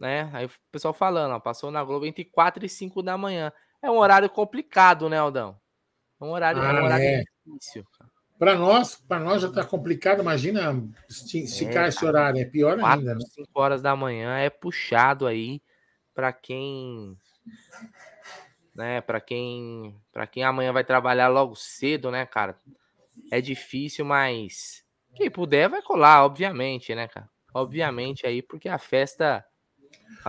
Né? Aí o pessoal falando, ó, passou na Globo entre 4 e 5 da manhã. É um horário complicado, né, Aldão? É um horário, ah, é um horário é. difícil. Cara. Para nós, para nós já está complicado. Imagina esticar é, esse horário, é pior quatro, ainda. Né? 5 horas da manhã é puxado aí para quem, né? Para quem, para quem amanhã vai trabalhar logo cedo, né, cara? É difícil, mas quem puder vai colar, obviamente, né, cara? Obviamente aí, porque a festa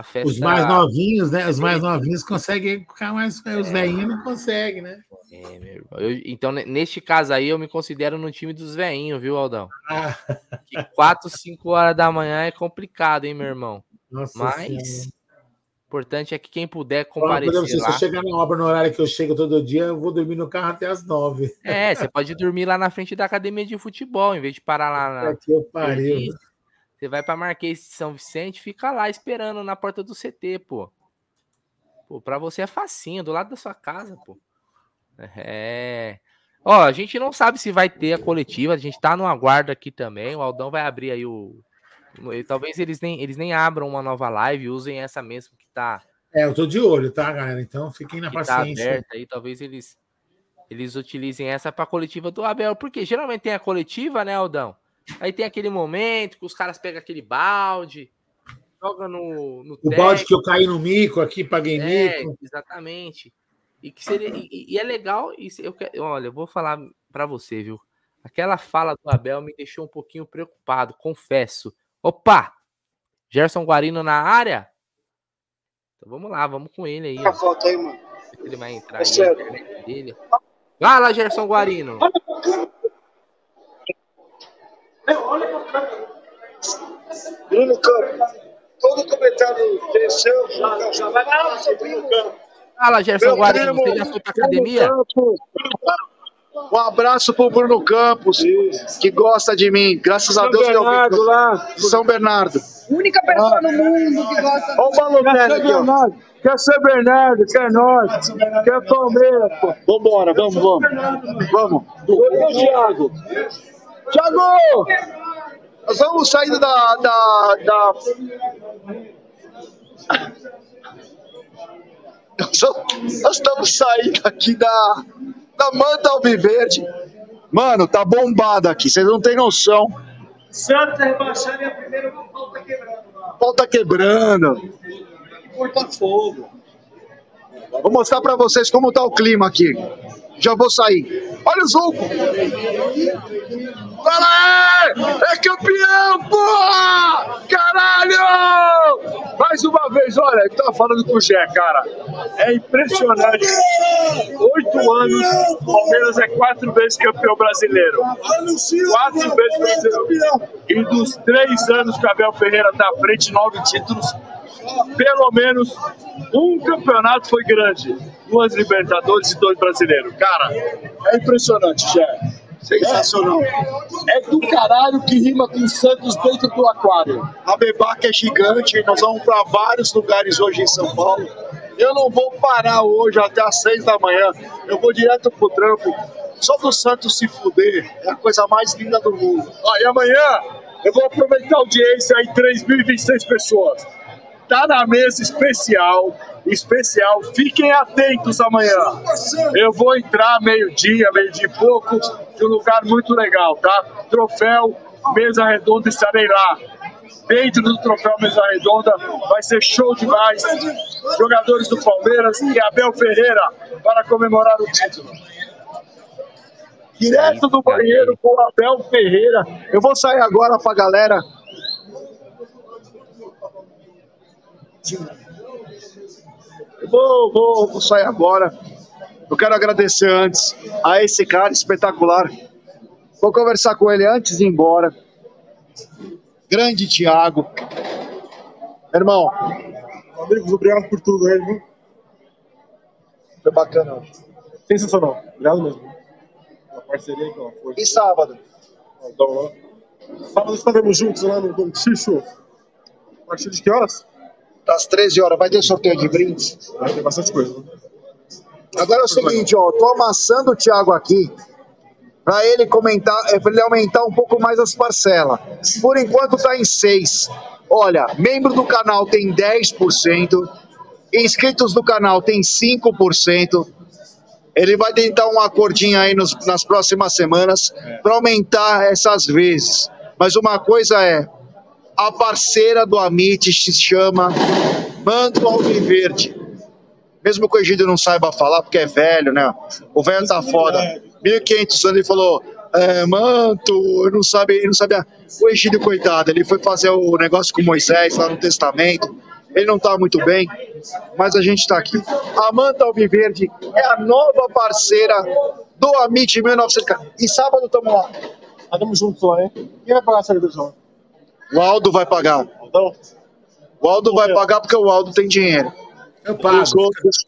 Festa... Os mais novinhos, né? Os mais novinhos conseguem ficar mais. Os velhinhos não conseguem, né? É, meu irmão. Eu, então, neste caso aí, eu me considero no time dos velhinhos, viu, Aldão? Ah. Que 4, 5 horas da manhã é complicado, hein, meu irmão? Nossa Mas. O importante é que quem puder comparecer Olha, lá... Se eu chegar na obra no horário que eu chego todo dia, eu vou dormir no carro até as nove. É, você pode dormir lá na frente da academia de futebol, em vez de parar lá na... Aqui eu parei. Você vai para Marquês de São Vicente, fica lá esperando na porta do CT, pô. Pô, pra você é facinho, do lado da sua casa, pô. É. Ó, a gente não sabe se vai ter a coletiva, a gente tá no aguardo aqui também. O Aldão vai abrir aí o, Talvez eles nem, eles nem abram uma nova live, usem essa mesmo que tá, É, eu tô de olho, tá, galera? Então fiquem na tá paciência. aberta aí. Talvez eles, eles utilizem essa pra coletiva do Abel. Porque geralmente tem a coletiva, né, Aldão? Aí tem aquele momento que os caras pegam aquele balde, joga no, no o balde que eu caí no mico aqui, paguei É, mico. exatamente. E que seria, e, e é legal, e se- eu, que- olha, eu vou falar pra você, viu? Aquela fala do Abel me deixou um pouquinho preocupado, confesso. Opa! Gerson Guarino na área? Então vamos lá, vamos com ele aí. ó. Volta aí, mano. Ele vai entrar É aí, sério. na internet dele. Fala, Gerson Guarino. Bruno Campos. Todo comentário tem seu. Já vai lá, seu Bruno Campos. Fala, Gerson Guarino. Você já foi pra academia? Campos. Um abraço pro Bruno Campos, que gosta de mim. Graças a São Deus. que eu vi- Bernardo lá. São Bernardo. Única pessoa no mundo que gosta. Olha o Balotelli aqui, ó. Quer ser Bernardo, quer nós, quer Palmeiras, pô. Vambora, vamos, vamos. Vamos. Ô, Thiago. Thiago! Nós vamos saindo da. da, da... Nós, vamos- nós estamos saindo aqui da, da Manta Alviverde. Mano, tá bombado aqui, vocês não têm noção. Santa rebaixando e a primeira pau tá quebrando. Pau tá quebrando. Corta fogo. Vou mostrar pra vocês como tá o clima aqui. Já vou sair. Olha o Zuco! Fala aí! É campeão, porra! Caralho! Mais uma vez, olha, eu tava falando com o Gé, cara. É impressionante. Oito anos, o Palmeiras é quatro vezes campeão brasileiro. Quatro vezes brasileiro. E dos três anos que o Abel Ferreira tá à frente, nove títulos, pelo menos um campeonato foi grande. Duas Libertadores e dois brasileiros. Cara, é impressionante, Gé. Sensacional. É do caralho que rima com Santos dentro do aquário. A Bebac é gigante, nós vamos para vários lugares hoje em São Paulo. Eu não vou parar hoje até às seis da manhã, eu vou direto pro trampo. Só do Santos se fuder é a coisa mais linda do mundo. Ó, e amanhã eu vou aproveitar a audiência aí, 3.026 pessoas. Tá na mesa especial, especial. Fiquem atentos amanhã. Eu vou entrar meio-dia, meio-dia e pouco, de um lugar muito legal, tá? Troféu Mesa Redonda, estarei lá. Dentro do troféu Mesa Redonda vai ser show demais. Jogadores do Palmeiras e Abel Ferreira para comemorar o título. Direto do banheiro com o Abel Ferreira. Eu vou sair agora pra galera. Eu vou, vou, vou sair agora. Eu quero agradecer antes a esse cara espetacular. Vou conversar com ele antes de ir embora. Grande Thiago. Irmão. Amigos, obrigado por tudo aí, viu? Foi bacana. Sensacional. Obrigado mesmo. A parceria com a força. E sábado? Então. Sábado estaremos juntos lá no Dom Xixo. A partir de que horas? Das 13 horas. Vai ter sorteio de brindes? Vai ter bastante coisa. né? Agora é o seguinte, ó, tô amassando o Thiago aqui para ele comentar, é, para ele aumentar um pouco mais as parcelas. Por enquanto tá em 6. Olha, membro do canal tem 10%, inscritos do canal tem 5%. Ele vai tentar um acordinho aí nos- nas próximas semanas para aumentar essas vezes. Mas uma coisa é, a parceira do Amit se chama Manto Alviverde. Mesmo que o Egídio não saiba falar, porque é velho, né? O velho tá foda. 1500 anos ele falou, é, manto, eu não ele não sabia. O Egídio, coitado, ele foi fazer o negócio com Moisés lá no Testamento. Ele não tá muito bem, mas a gente tá aqui. A Manta Alviverde é a nova parceira do Amit 1900. E sábado tamo lá. Estamos juntos lá, hein? Quem vai pagar a cerveja? O Aldo vai pagar. O Aldo vai pagar porque o Aldo tem dinheiro. Eu pago. Os outros,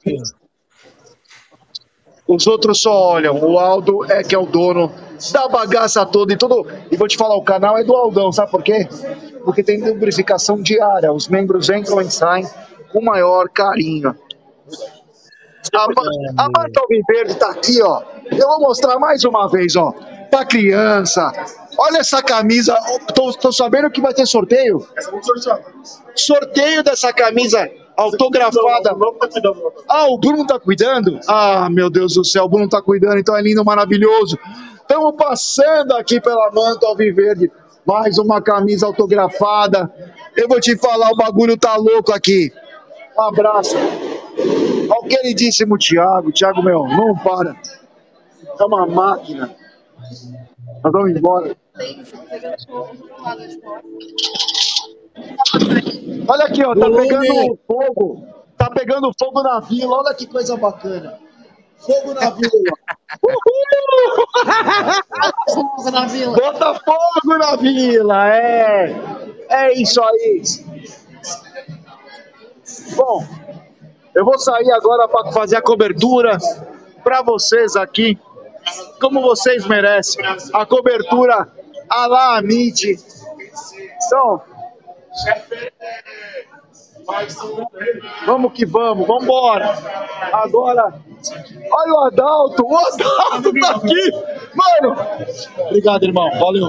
os outros só olham. O Aldo é que é o dono da bagaça toda e tudo. E vou te falar, o canal é do Aldão, sabe por quê? Porque tem lubrificação diária. Os membros entram e saem com o maior carinho. A, a Marta Alviverde tá aqui, ó. Eu vou mostrar mais uma vez, ó. Pra criança. Olha essa camisa. Tô sabendo que vai ter sorteio. Sorteio dessa camisa autografada. Ah, o Bruno tá cuidando? Ah, meu Deus do céu, o Bruno tá cuidando, então é lindo, maravilhoso. Estamos passando aqui pela Manta Alviverde. Mais uma camisa autografada. Eu vou te falar, o bagulho tá louco aqui. Um abraço. Ao queridíssimo Thiago. Thiago, meu, não para. É uma máquina. Nós vamos embora. Olha aqui, ó, tá pegando fogo. Tá pegando fogo na vila. Olha que coisa bacana. Fogo na vila. Fogo na vila. Bota fogo na vila, é. É isso aí. Bom, eu vou sair agora para fazer a cobertura para vocês aqui, como vocês merecem. A cobertura a la Amit. Então, vamos que vamos, vamos embora. Agora, olha o Adalto, o Adalto tá aqui. Mano, obrigado, irmão. Valeu.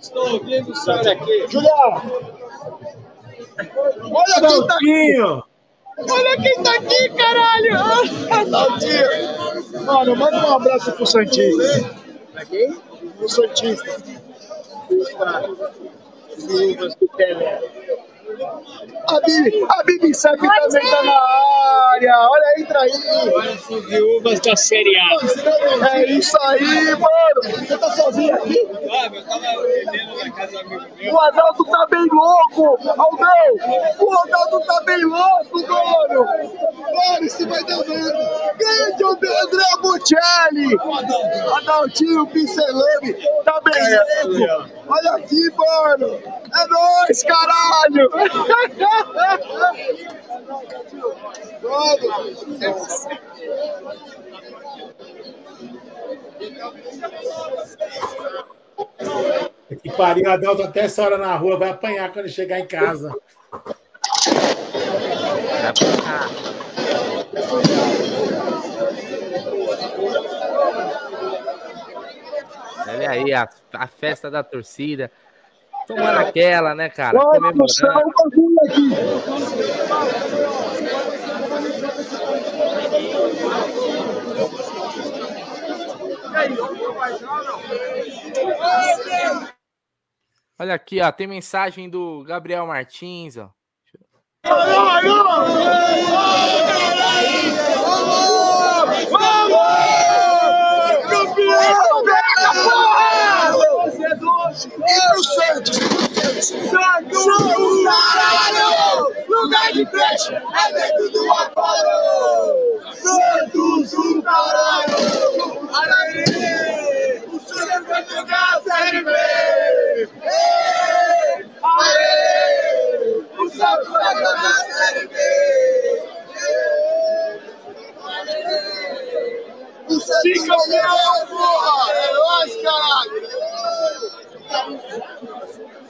Estou ouvindo o senhor aqui. Julião, olha quem tá aqui. Olha quem tá aqui, caralho. Adaltinho. Mano, manda um abraço pro Santista. Pra quem? Pro Santista. Luvas do Pelé. A Bibi, a Bibi Sep também tá na área. Olha, entra aí. As viúvas da Série A. É isso aí, mano. Você tá sozinho aqui? Ah, eu tava bebendo na casa do amigo meu. O Adalto tá bem louco! Aldão! O Adalto tá bem louco, mano! Mano, isso vai dar merda! Grande Bocelli! Adaltinho Pincelame tá bem louco! Olha aqui, mano! É nóis, caralho! Que pariu, Adalto até essa hora na rua, vai apanhar quando chegar em casa. Olha aí, a, a festa da torcida. Tomando aquela, né, cara? Olha céu Comemorando. Olha aqui, ó. Tem mensagem do Gabriel Martins, ó. Campeão! Pega, porra! E pro Santos? Santos, caralho! Lugar de peixe é dentro do Apolo! Santos, o caralho! Aê! O Santos vai jogar a Série B! Aê! O Santos vai jogar a Série B! O Santos campeão, porra! É nóis, caralho!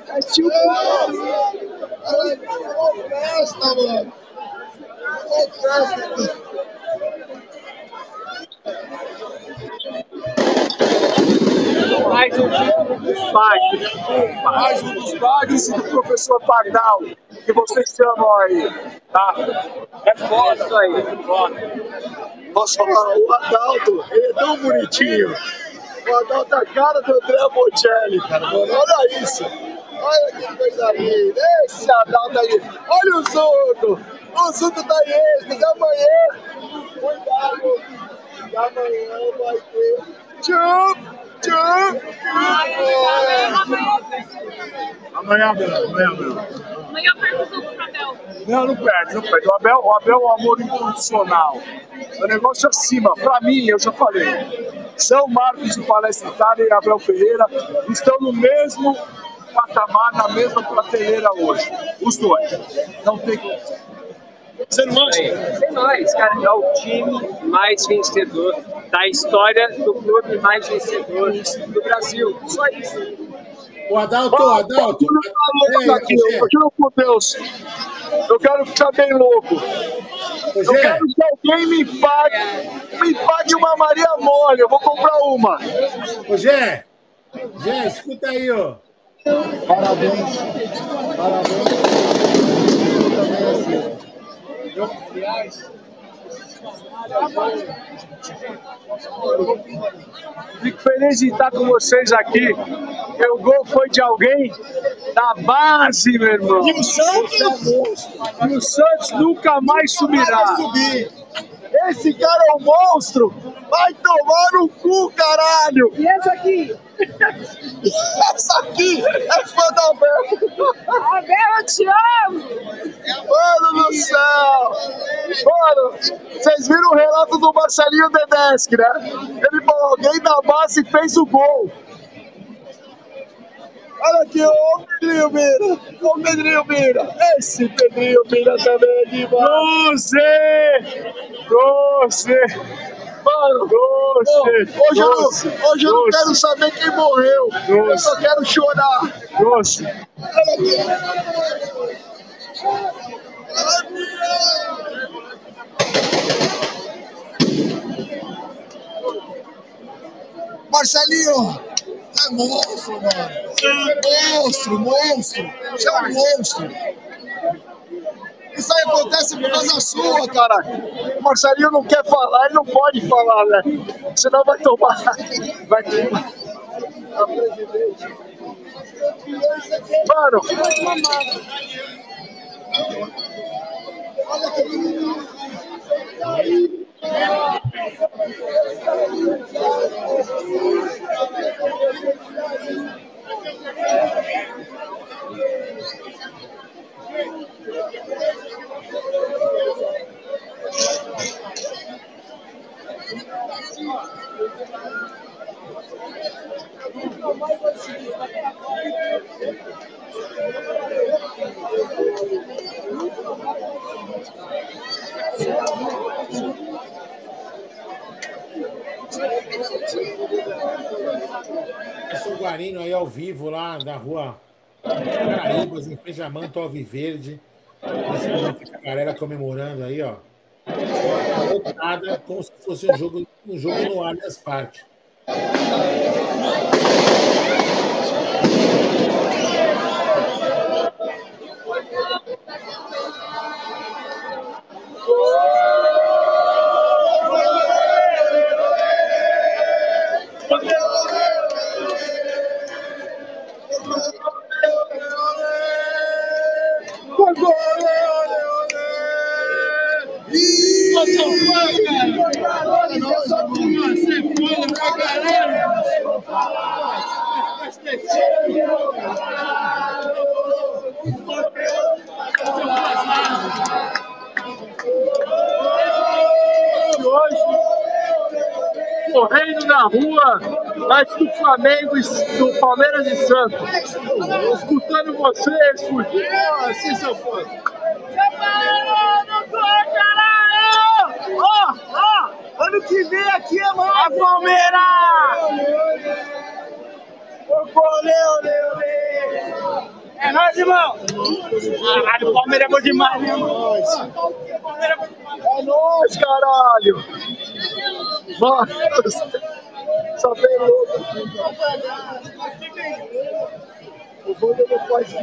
É tio Ô, festa, mano! Ô, festa! Mais um dos bagres. Mais um dos e do professor Pardal, que vocês chamam aí. Tá? É foda isso aí. É foda. Posso falar, o Adalto, ele é tão bonitinho. O Adalto é a cara do André Bocelli, cara. Mano, olha isso. Olha que coisa linda. Esse Adalto aí. Olha o Zuto. O Zuto tá em êxtase. Amanhã, cuidado. Amanhã vai ter. Tchau. Amanhã mesmo, amanhã mesmo. Amanhã eu tudo pro Abel. Não, não perde, não perde. O Abel, o Abel é um amor incondicional. O negócio é acima. Pra mim, eu já falei. São Marcos do Palestra Itália e Abel Ferreira estão no mesmo patamar, na mesma prateleira hoje. Os dois. Não tem como. Você não acha? Sem nós, cara. É o time mais vencedor da história do clube mais vencedor do Brasil. Só isso. O Adalto, Ah, Adalto. eu Ei, aqui, Rogério. eu juro por Deus. Eu quero ficar bem louco. Eu Rogério. quero que alguém me pague, me pague uma Maria Mole. Eu vou comprar uma. Ô, Gé, Gé, escuta aí, ó. Parabéns. Fico feliz de estar com vocês aqui. O gol foi de alguém da base, meu irmão. E o Santos? E o Santos nunca mais subirá. Esse cara é um monstro! Vai tomar no cu, caralho! E esse aqui? Essa aqui é fã da Abel! Abel, eu te amo! Mano do céu! Mano, vocês viram o relato do Marcelinho Dedeschi, né? Ele falou, alguém da base fez o gol. Olha aqui, ô Pedrinho Mira! Ô Pedrinho Mira! Esse Pedrinho Mira também é demais! Doze! Doze! Mano, Doze! hoje eu, não, hoje eu não quero saber quem morreu. Eu só quero chorar. Aqui. Marcelinho, é monstro, mano. É monstro, monstro. Você é um monstro. Isso aí acontece por causa sua, cara. O Marcelinho não quer falar, ele não pode falar, né? Senão vai tomar. Vai tomar. Mano, Guarino aí ao vivo lá da rua Caraíbas, em frente a Manto Alviverde. A galera comemorando aí, ó. Lotada, como se fosse um jogo, um jogo no Allianz Parque. Correndo na rua, mas do Flamengo e do Palmeiras e Santos. Escutando vocês, fugindo. Assim, seu fã. Ó, ó, ano que vem aqui é mais. É Palmeiras! Olê, olê, olê. É nóis, irmão! Caralho, o Palmeiras é bom demais, né, irmão? É nóis, caralho! Mano, só tem louco aqui. O Banda não faz isso.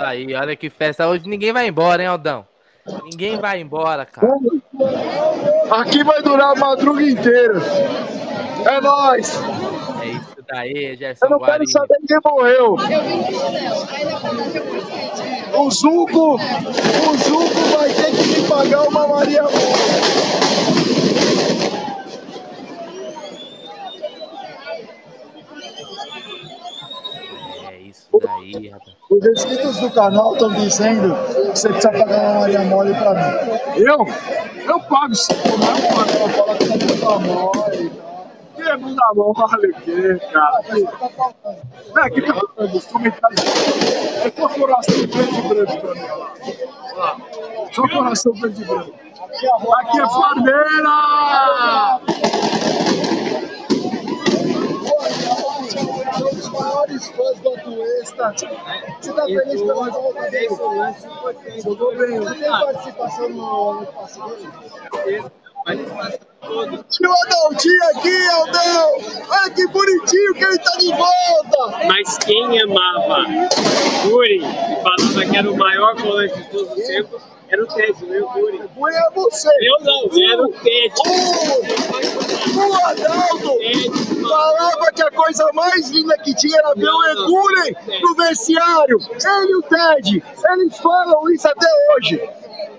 aí, olha que festa. Hoje ninguém vai embora, hein, Aldão? Ninguém vai embora, cara. Aqui vai durar a madruga inteira. É nóis! É isso daí, Gerson. Eu não quero saber quem morreu. O Zuco, o Zuco vai ter que me pagar uma Maria É isso daí, rapaz. Os inscritos do canal estão dizendo que você precisa pagar uma Maria Mole pra mim. Eu? Eu pago sim, eu pago. Eu falo que tá bunda mole. Que é bunda mole o quê, cara? Não, aqui tá os comentários. É só coração verde e branco pra mim, lá. Só coração verde e branco. Aqui é Farmeira! Um dos maiores fãs do Atuesta. Você tá feliz pela volta dele? Jogou bem. Você tem participação no no passe dele? E o Adaltinho aqui, Aldão! Olha que bonitinho que ele tá de volta! Mas quem amava Guri e falava que era o maior volante de todos os tempos era o Ted, não era o Guri. Guri é você! Eu não, era o Ted. O Adalto falava que a coisa mais linda que tinha era ver o Eguren no vestiário. Ele e o Ted, eles falam isso até hoje.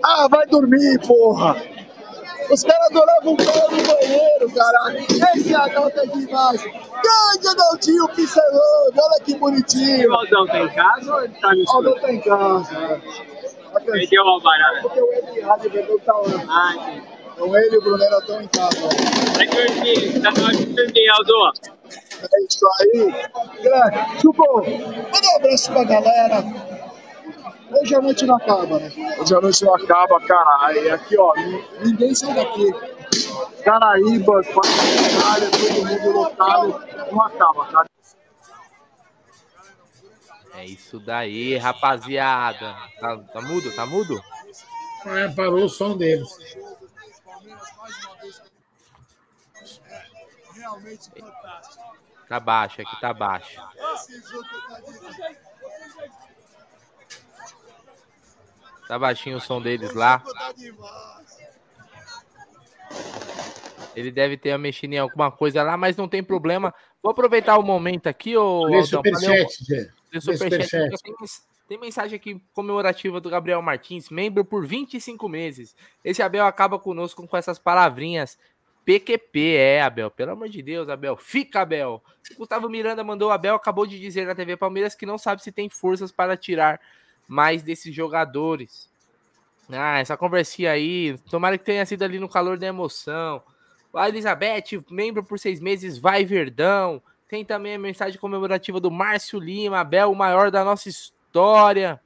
Ah, vai dormir, porra! Os caras adoravam o pau no banheiro, caralho. Esse Adalto é demais. Grande Adaltinho pincelando, olha que bonitinho. O Aldão tá em casa ou ele tá no O Aldão tá em casa. Ele deu uma. Porque o Eli tá. Ah. Então ele e o Brunero estão em casa. Vai dormir, tá na hora de dormir, Aldo. É isso aí. Grande. Chupou. Manda um abraço pra galera. Hoje a noite não acaba, né? Hoje a noite não acaba, cara. Aí aqui, ó, Ninguém sai daqui. Caraíba, Paraná, todo mundo lotado. Não acaba, cara. É isso daí, rapaziada. Tá, tá mudo? Tá mudo? É, parou o som deles. Tá baixo, aqui tá baixo. Tá baixinho o som deles lá. Ele deve ter mexido em alguma coisa lá, mas não tem problema. Vou aproveitar o momento aqui, ô Aldão, superchat, Zé. Lê superchat. superchat. Tem, tem mensagem aqui comemorativa do Gabriel Martins, membro por 25 meses. Esse Abel acaba conosco com essas palavrinhas. PQP, é, Abel. Pelo amor de Deus, Abel. Fica, Abel. Gustavo Miranda mandou o Abel, acabou de dizer na TV Palmeiras que não sabe se tem forças para tirar mais desses jogadores. Ah, essa conversinha aí, tomara que tenha sido ali no calor da emoção. A Elizabeth, membro por seis meses, vai Verdão. Tem também a mensagem comemorativa do Márcio Lima, Abel, o maior da nossa história.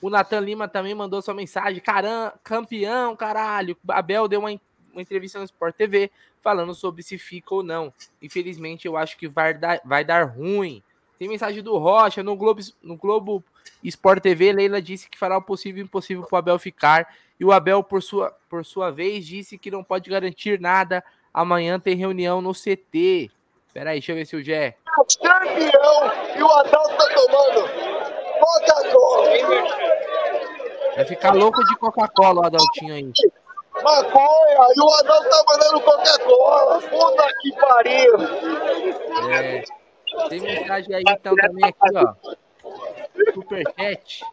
O Nathan Lima também mandou sua mensagem. Caramba, campeão, caralho. Abel deu uma, uma entrevista no Sport TV falando sobre se fica ou não. Infelizmente, eu acho que vai dar, vai dar ruim. Tem mensagem do Rocha no Globo, no Globo Sport TV. Leila disse que fará o possível e impossível para o Abel ficar. E o Abel, por sua, por sua vez, disse que não pode garantir nada. Amanhã tem reunião no CT. Peraí, deixa eu ver se o Gé. Campeão e o Adalto tá tomando Coca-Cola. Vai ficar louco de Coca-Cola, o Adaltinho aí. Maconha e o Adalto tá mandando Coca-Cola. Puta que pariu. É. Tem mensagem aí então também aqui, ó. Superchat.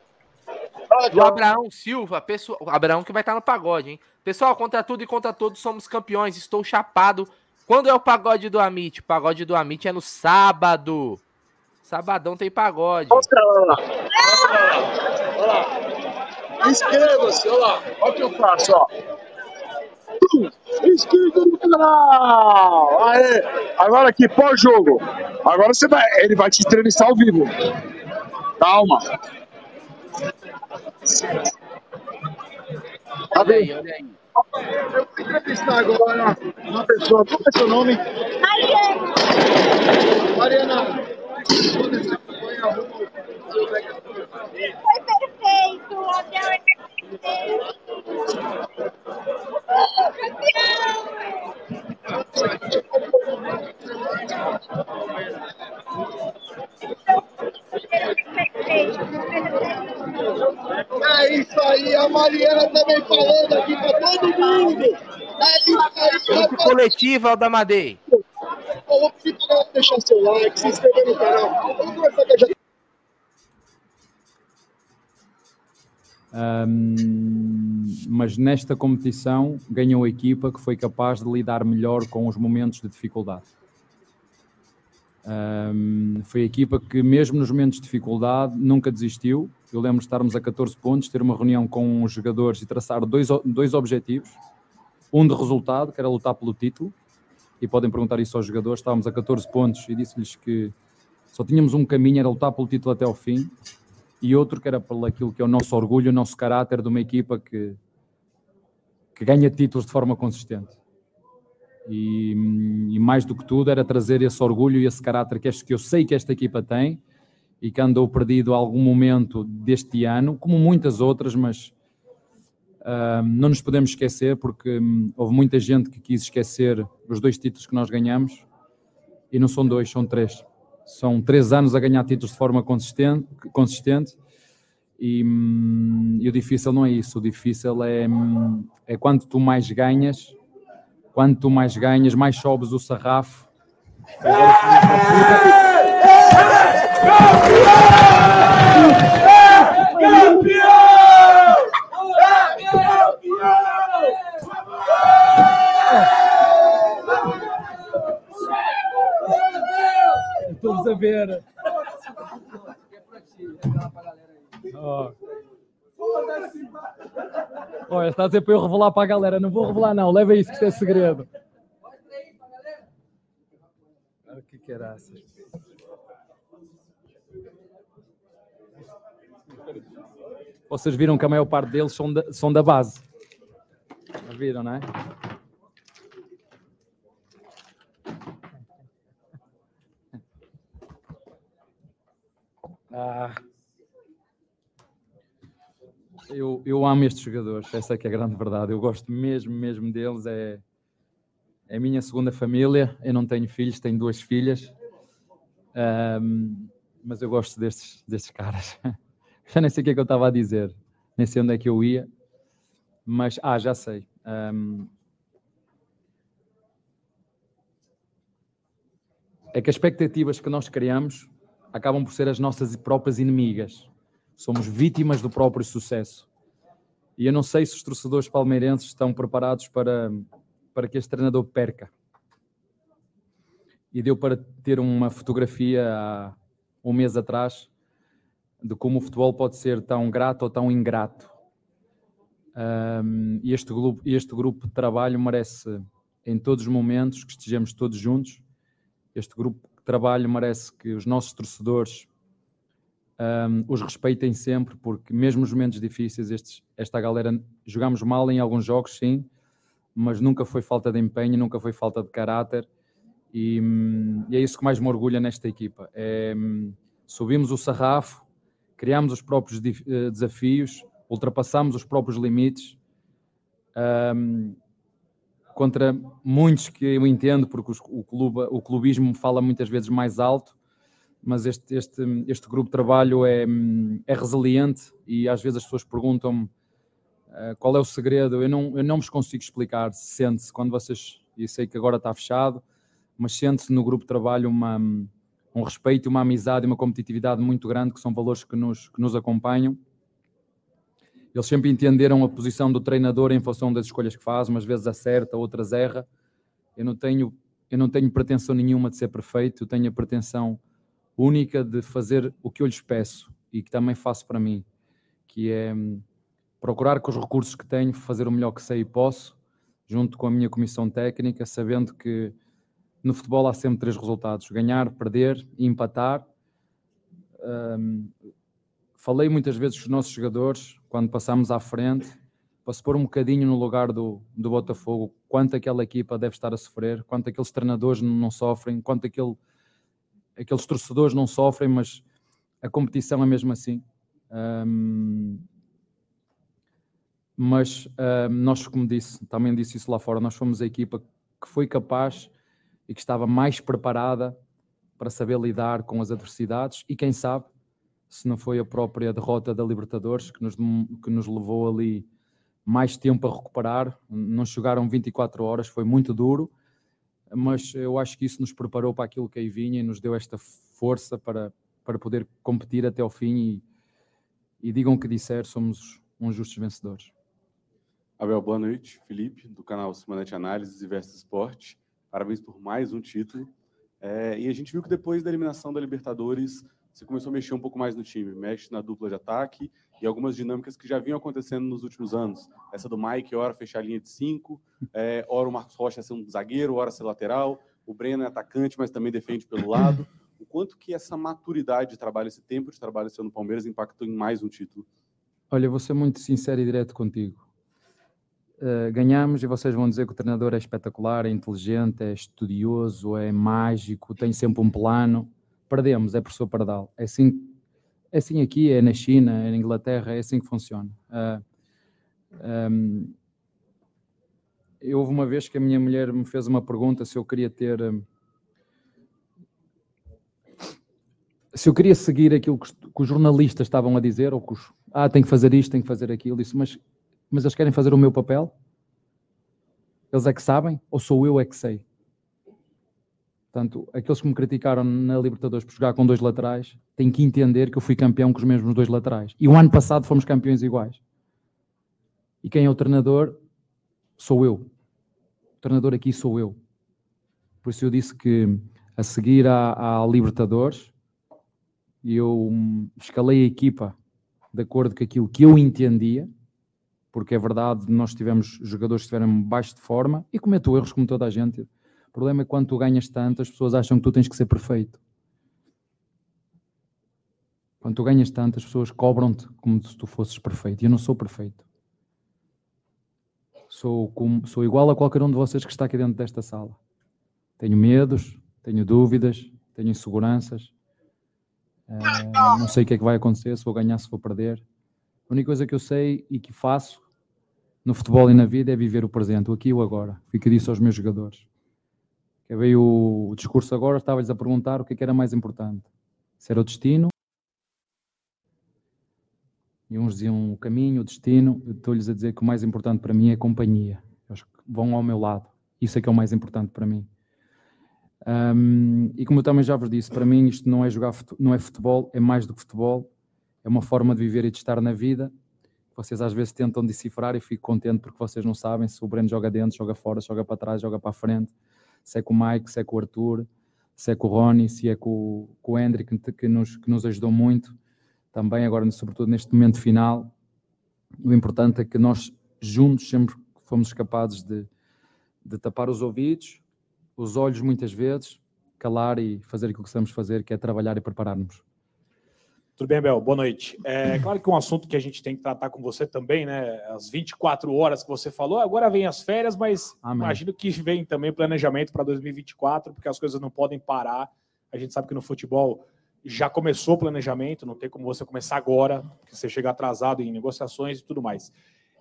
Do Abraão Silva, pessoal. Abraão que vai estar no pagode, hein? Pessoal, contra tudo e contra todos somos campeões. Estou chapado. Quando é o pagode do Amit? O pagode do Amit é no sábado. Sabadão tem pagode. Mostra lá. Olha lá. Inscreva-se, olha lá. Olha o que eu faço, ó. Inscrito no canal! Aê! Agora aqui, pós-jogo. Agora você vai. Ele vai te entrevistar ao vivo. Calma. Olha aí, olha aí. Eu vou entrevistar agora uma pessoa. Qual é seu nome? Mariana. Mariana. Foi perfeito, o Abel é perfeito. É isso aí, a Mariana também falando aqui pra todo mundo. É isso aí, Grupo rapaz. coletivo Aldamadei. Eu vou pedir pra galera deixar seu like, se inscrever no canal. Vamos conversar com a Ahm, mas nesta competição ganhou a equipa que foi capaz de lidar melhor com os momentos de dificuldade. Um, foi a equipa que, mesmo nos momentos de dificuldade, nunca desistiu. Eu lembro de estarmos a 14 pontos, ter uma reunião com os jogadores e traçar dois, dois objetivos. Um de resultado, que era lutar pelo título, e podem perguntar isso aos jogadores. Estávamos a 14 pontos e disse-lhes que só tínhamos um caminho, era lutar pelo título até ao fim, e outro que era pelo aquilo que é o nosso orgulho, o nosso caráter de uma equipa que, que ganha títulos de forma consistente. E, e, mais do que tudo era trazer esse orgulho e esse caráter que, este, que eu sei que esta equipa tem e que andou perdido algum momento deste ano, como muitas outras, mas uh, não nos podemos esquecer porque um, houve muita gente que quis esquecer os dois títulos que nós ganhamos e não são dois, são três. São três anos a ganhar títulos de forma consistente, consistente e, hum, e o difícil não é isso, o difícil é, hum, é quanto tu mais ganhas Quanto mais ganhas, mais sobes o sarrafo. Estamos a ver. Oh. Olha, está a dizer para eu revelar para a galera. Não vou revelar, não. Leva isso, que isto é segredo. Ah, que caraças. Vocês viram que a maior parte deles são da, são da base. Viram, não é? Ah. Eu, eu amo estes jogadores, essa é que é a grande verdade. Eu gosto mesmo, mesmo deles. É, é a minha segunda família. Eu não tenho filhos, tenho duas filhas. Um, mas eu gosto destes, destes caras. Já nem sei o que é que eu estava a dizer, nem sei onde é que eu ia. Mas, ah, já sei. Um, é que as expectativas que nós criamos acabam por ser as nossas próprias inimigas somos vítimas do próprio sucesso. E eu não sei se os torcedores palmeirenses estão preparados para, para que este treinador perca. E deu para ter uma fotografia há um mês atrás de como o futebol pode ser tão grato ou tão ingrato. Um, e este grupo, este grupo de trabalho merece, em todos os momentos, que estejamos todos juntos. Este grupo trabalho merece que os nossos torcedores um, os respeitem sempre, porque mesmo nos momentos difíceis, estes, esta galera jogamos mal em alguns jogos, sim, mas nunca foi falta de empenho, nunca foi falta de caráter, e, hum, e é isso que mais me orgulha nesta equipa. É, hum, subimos o sarrafo, criamos os próprios eh, desafios, ultrapassamos os próprios limites. Um, contra muitos que eu entendo, porque o, clube, o clubismo fala muitas vezes mais alto, mas este, este, este grupo de trabalho é, é resiliente e às vezes as pessoas perguntam-me uh, qual é o segredo. Eu não, eu não vos consigo explicar. Sente-se quando vocês, e sei que agora está fechado, mas sente-se no grupo de trabalho uma, um respeito, uma amizade e uma competitividade muito grande, que são valores que nos, que nos acompanham. Eles sempre entenderam a posição do treinador em função das escolhas que faz, umas vezes acerta, outras erra. Eu não tenho, eu não tenho pretensão nenhuma de ser perfeito, eu tenho a pretensão única de fazer o que eu lhes peço e que também faço para mim, que é hum, procurar com os recursos que tenho fazer o melhor que sei e posso, junto com a minha comissão técnica, sabendo que no futebol há sempre três resultados: ganhar, perder e empatar. Um, falei muitas vezes com os nossos jogadores, quando passamos à frente, para se pôr um bocadinho no lugar do, do Botafogo, quanto aquela equipa deve estar a sofrer, quanto aqueles treinadores não sofrem, quanto aquele aqueles torcedores não sofrem, mas a competição é mesmo assim. Um, mas um, nós, como disse, também disse isso lá fora, nós fomos a equipa que foi capaz e que estava mais preparada para saber lidar com as adversidades e quem sabe se não foi a própria derrota da Libertadores que nos, que nos levou ali mais tempo a recuperar, não chegaram 24 horas, foi muito duro, mas eu acho que isso nos preparou para aquilo que aí vinha e nos deu esta força para, para poder competir até ao fim e, e digam o que disser, somos uns justos vencedores. Abel, boa noite. Felipe, do canal Semanete Análises e Versus Esporte. Parabéns por mais um título. É, e a gente viu que depois da eliminação da Libertadores, você começou a mexer um pouco mais no time, mexe na dupla de ataque e algumas dinâmicas que já vinham acontecendo nos últimos anos. Essa do Mike, hora fechar a linha de cinco, é, hora o Marcos Rocha ser um zagueiro, hora ser lateral, o Breno é atacante, mas também defende pelo lado. O quanto que essa maturidade de trabalho, esse tempo de trabalho seu no Palmeiras impactou em mais um título? Olha, vou ser muito sincero e direto contigo. Uh, ganhamos e vocês vão dizer que o treinador é espetacular, é inteligente, é estudioso, é mágico, tem sempre um plano. Perdemos, é professor Pardal. É assim, é assim aqui, é na China, é na Inglaterra, é assim que funciona. Uh, um, eu, houve uma vez que a minha mulher me fez uma pergunta se eu queria ter. Se eu queria seguir aquilo que, que os jornalistas estavam a dizer, ou que os, ah, tem que fazer isto, tem que fazer aquilo, disse, mas, mas eles querem fazer o meu papel? Eles é que sabem? Ou sou eu é que sei? Portanto, aqueles que me criticaram na Libertadores por jogar com dois laterais têm que entender que eu fui campeão com os mesmos dois laterais. E o ano passado fomos campeões iguais. E quem é o treinador? Sou eu treinador aqui sou eu. Por isso eu disse que a seguir à, à Libertadores, eu escalei a equipa de acordo com aquilo que eu entendia, porque é verdade, nós tivemos jogadores que estiveram baixo de forma e cometo erros como toda a gente. O problema é que quando tu ganhas tanto, as pessoas acham que tu tens que ser perfeito. Quando tu ganhas tanto, as pessoas cobram-te como se tu fosses perfeito. E eu não sou perfeito. Sou, como, sou igual a qualquer um de vocês que está aqui dentro desta sala. Tenho medos, tenho dúvidas, tenho inseguranças. Uh, não sei o que é que vai acontecer, se vou ganhar, se vou perder. A única coisa que eu sei e que faço no futebol e na vida é viver o presente, o aqui e o agora. Fica disso aos meus jogadores. Que veio o, discurso agora, estava-lhes a perguntar o que, é que era mais importante. Se era o destino e uns diziam o caminho, o destino. Eu estou-lhes a dizer que o mais importante para mim é a companhia. Eles vão ao meu lado. Isso é que é o mais importante para mim. Um, e como eu também já vos disse, para mim isto não é jogar não é futebol, é mais do que futebol. É uma forma de viver e de estar na vida. Vocês às vezes tentam decifrar e fico contente porque vocês não sabem se o Breno joga dentro, joga fora, joga para trás, joga para a frente. Se é com o Mike, se é com o Arthur, se é com o Rony, se é com, com o Hendrick, que nos, que nos ajudou muito também agora, sobretudo neste momento final, o importante é que nós juntos sempre fomos capazes de, de tapar os ouvidos, os olhos muitas vezes, calar e fazer aquilo que a fazer, que é trabalhar e preparar-nos. Tudo bem, Bel? Boa noite. É claro que um assunto que a gente tem que tratar com você também, né? As 24 horas que você falou, agora vem as férias, mas Amém. imagino que vem também planejamento para 2024, porque as coisas não podem parar. A gente sabe que no futebol já começou o planejamento, não tem como você começar agora, porque você chega atrasado em negociações e tudo mais.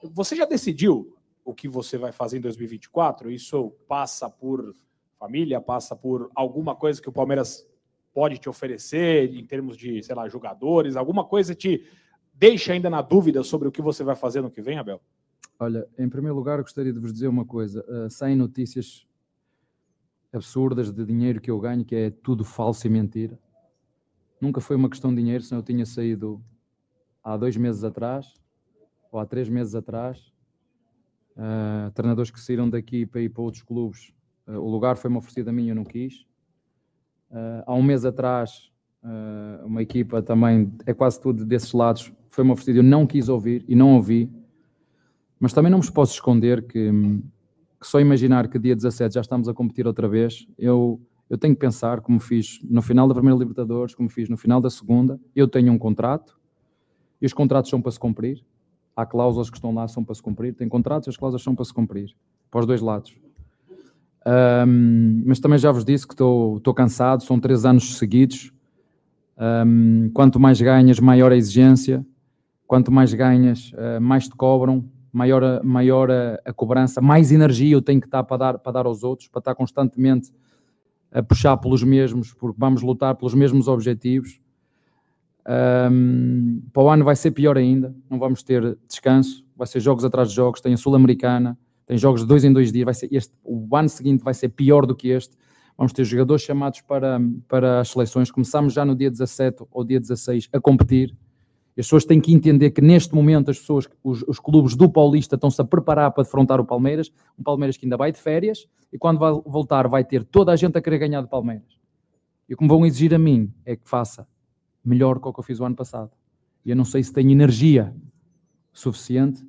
Você já decidiu o que você vai fazer em 2024? Isso passa por família, passa por alguma coisa que o Palmeiras pode te oferecer em termos de, sei lá, jogadores, alguma coisa te deixa ainda na dúvida sobre o que você vai fazer no que vem, Abel? Olha, em primeiro lugar, gostaria de vos dizer uma coisa. Uh, notícias absurdas de dinheiro que eu ganho, que é tudo falso e mentira nunca foi uma questão de dinheiro, senão eu tinha saído há dois meses atrás, ou há três meses atrás. Uh, treinadores que saíram daqui para ir para outros clubes, uh, o lugar foi-me oferecido a mim, eu não quis. Uh, há um mês atrás, uma equipa também, é quase tudo desses lados, foi-me oferecido, eu não quis ouvir e não ouvi. Mas também não me posso esconder que, que só imaginar que dia 17 já estamos a competir outra vez, eu eu tenho que pensar, como fiz no final da primeira Libertadores, como fiz no final da segunda, eu tenho um contrato, e os contratos são para se cumprir, há cláusulas que estão lá são para se cumprir, tem contratos as cláusulas são para se cumprir, para os dois lados. Um, mas também já vos disse que estou, cansado, são três anos seguidos. Um, quanto mais ganhas, maior a exigência. Quanto mais ganhas, uh, mais te cobram, maior, a, maior a, a, cobrança, mais energia eu tenho que estar para dar, para dar aos outros, para estar constantemente a puxar pelos mesmos, porque vamos lutar pelos mesmos objetivos. Um, para o ano vai ser pior ainda, não vamos ter descanso, vai ser jogos atrás de jogos, tem a Sul-Americana, tem jogos de dois em dois dias, vai ser este, o ano seguinte vai ser pior do que este. Vamos ter jogadores chamados para, para as seleções. Começamos já no dia 17 ou dia 16 a competir. As pessoas têm que entender que neste momento as pessoas, os, os clubes do Paulista estão-se a preparar para defrontar o Palmeiras, um Palmeiras que ainda vai de férias e quando vai voltar vai ter toda a gente a querer ganhar do Palmeiras. E o que vão exigir a mim é que faça melhor que o que eu fiz o ano passado. E eu não sei se tenho energia suficiente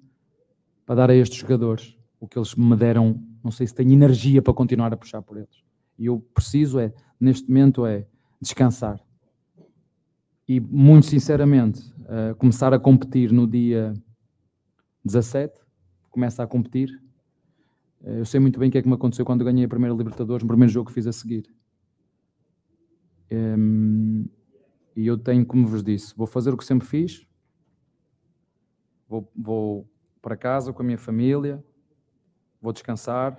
para dar a estes jogadores o que eles me deram. Não sei se tenho energia para continuar a puxar por eles. E eu preciso é, neste momento, é descansar. E muito sinceramente, uh, começar a competir no dia 17, começa a competir. Uh, eu sei muito bem o que é que me aconteceu quando ganhei a primeira Libertadores, no primeiro jogo que fiz a seguir. Um, e eu tenho, como vos disse, vou fazer o que sempre fiz, vou, vou para casa com a minha família, vou descansar.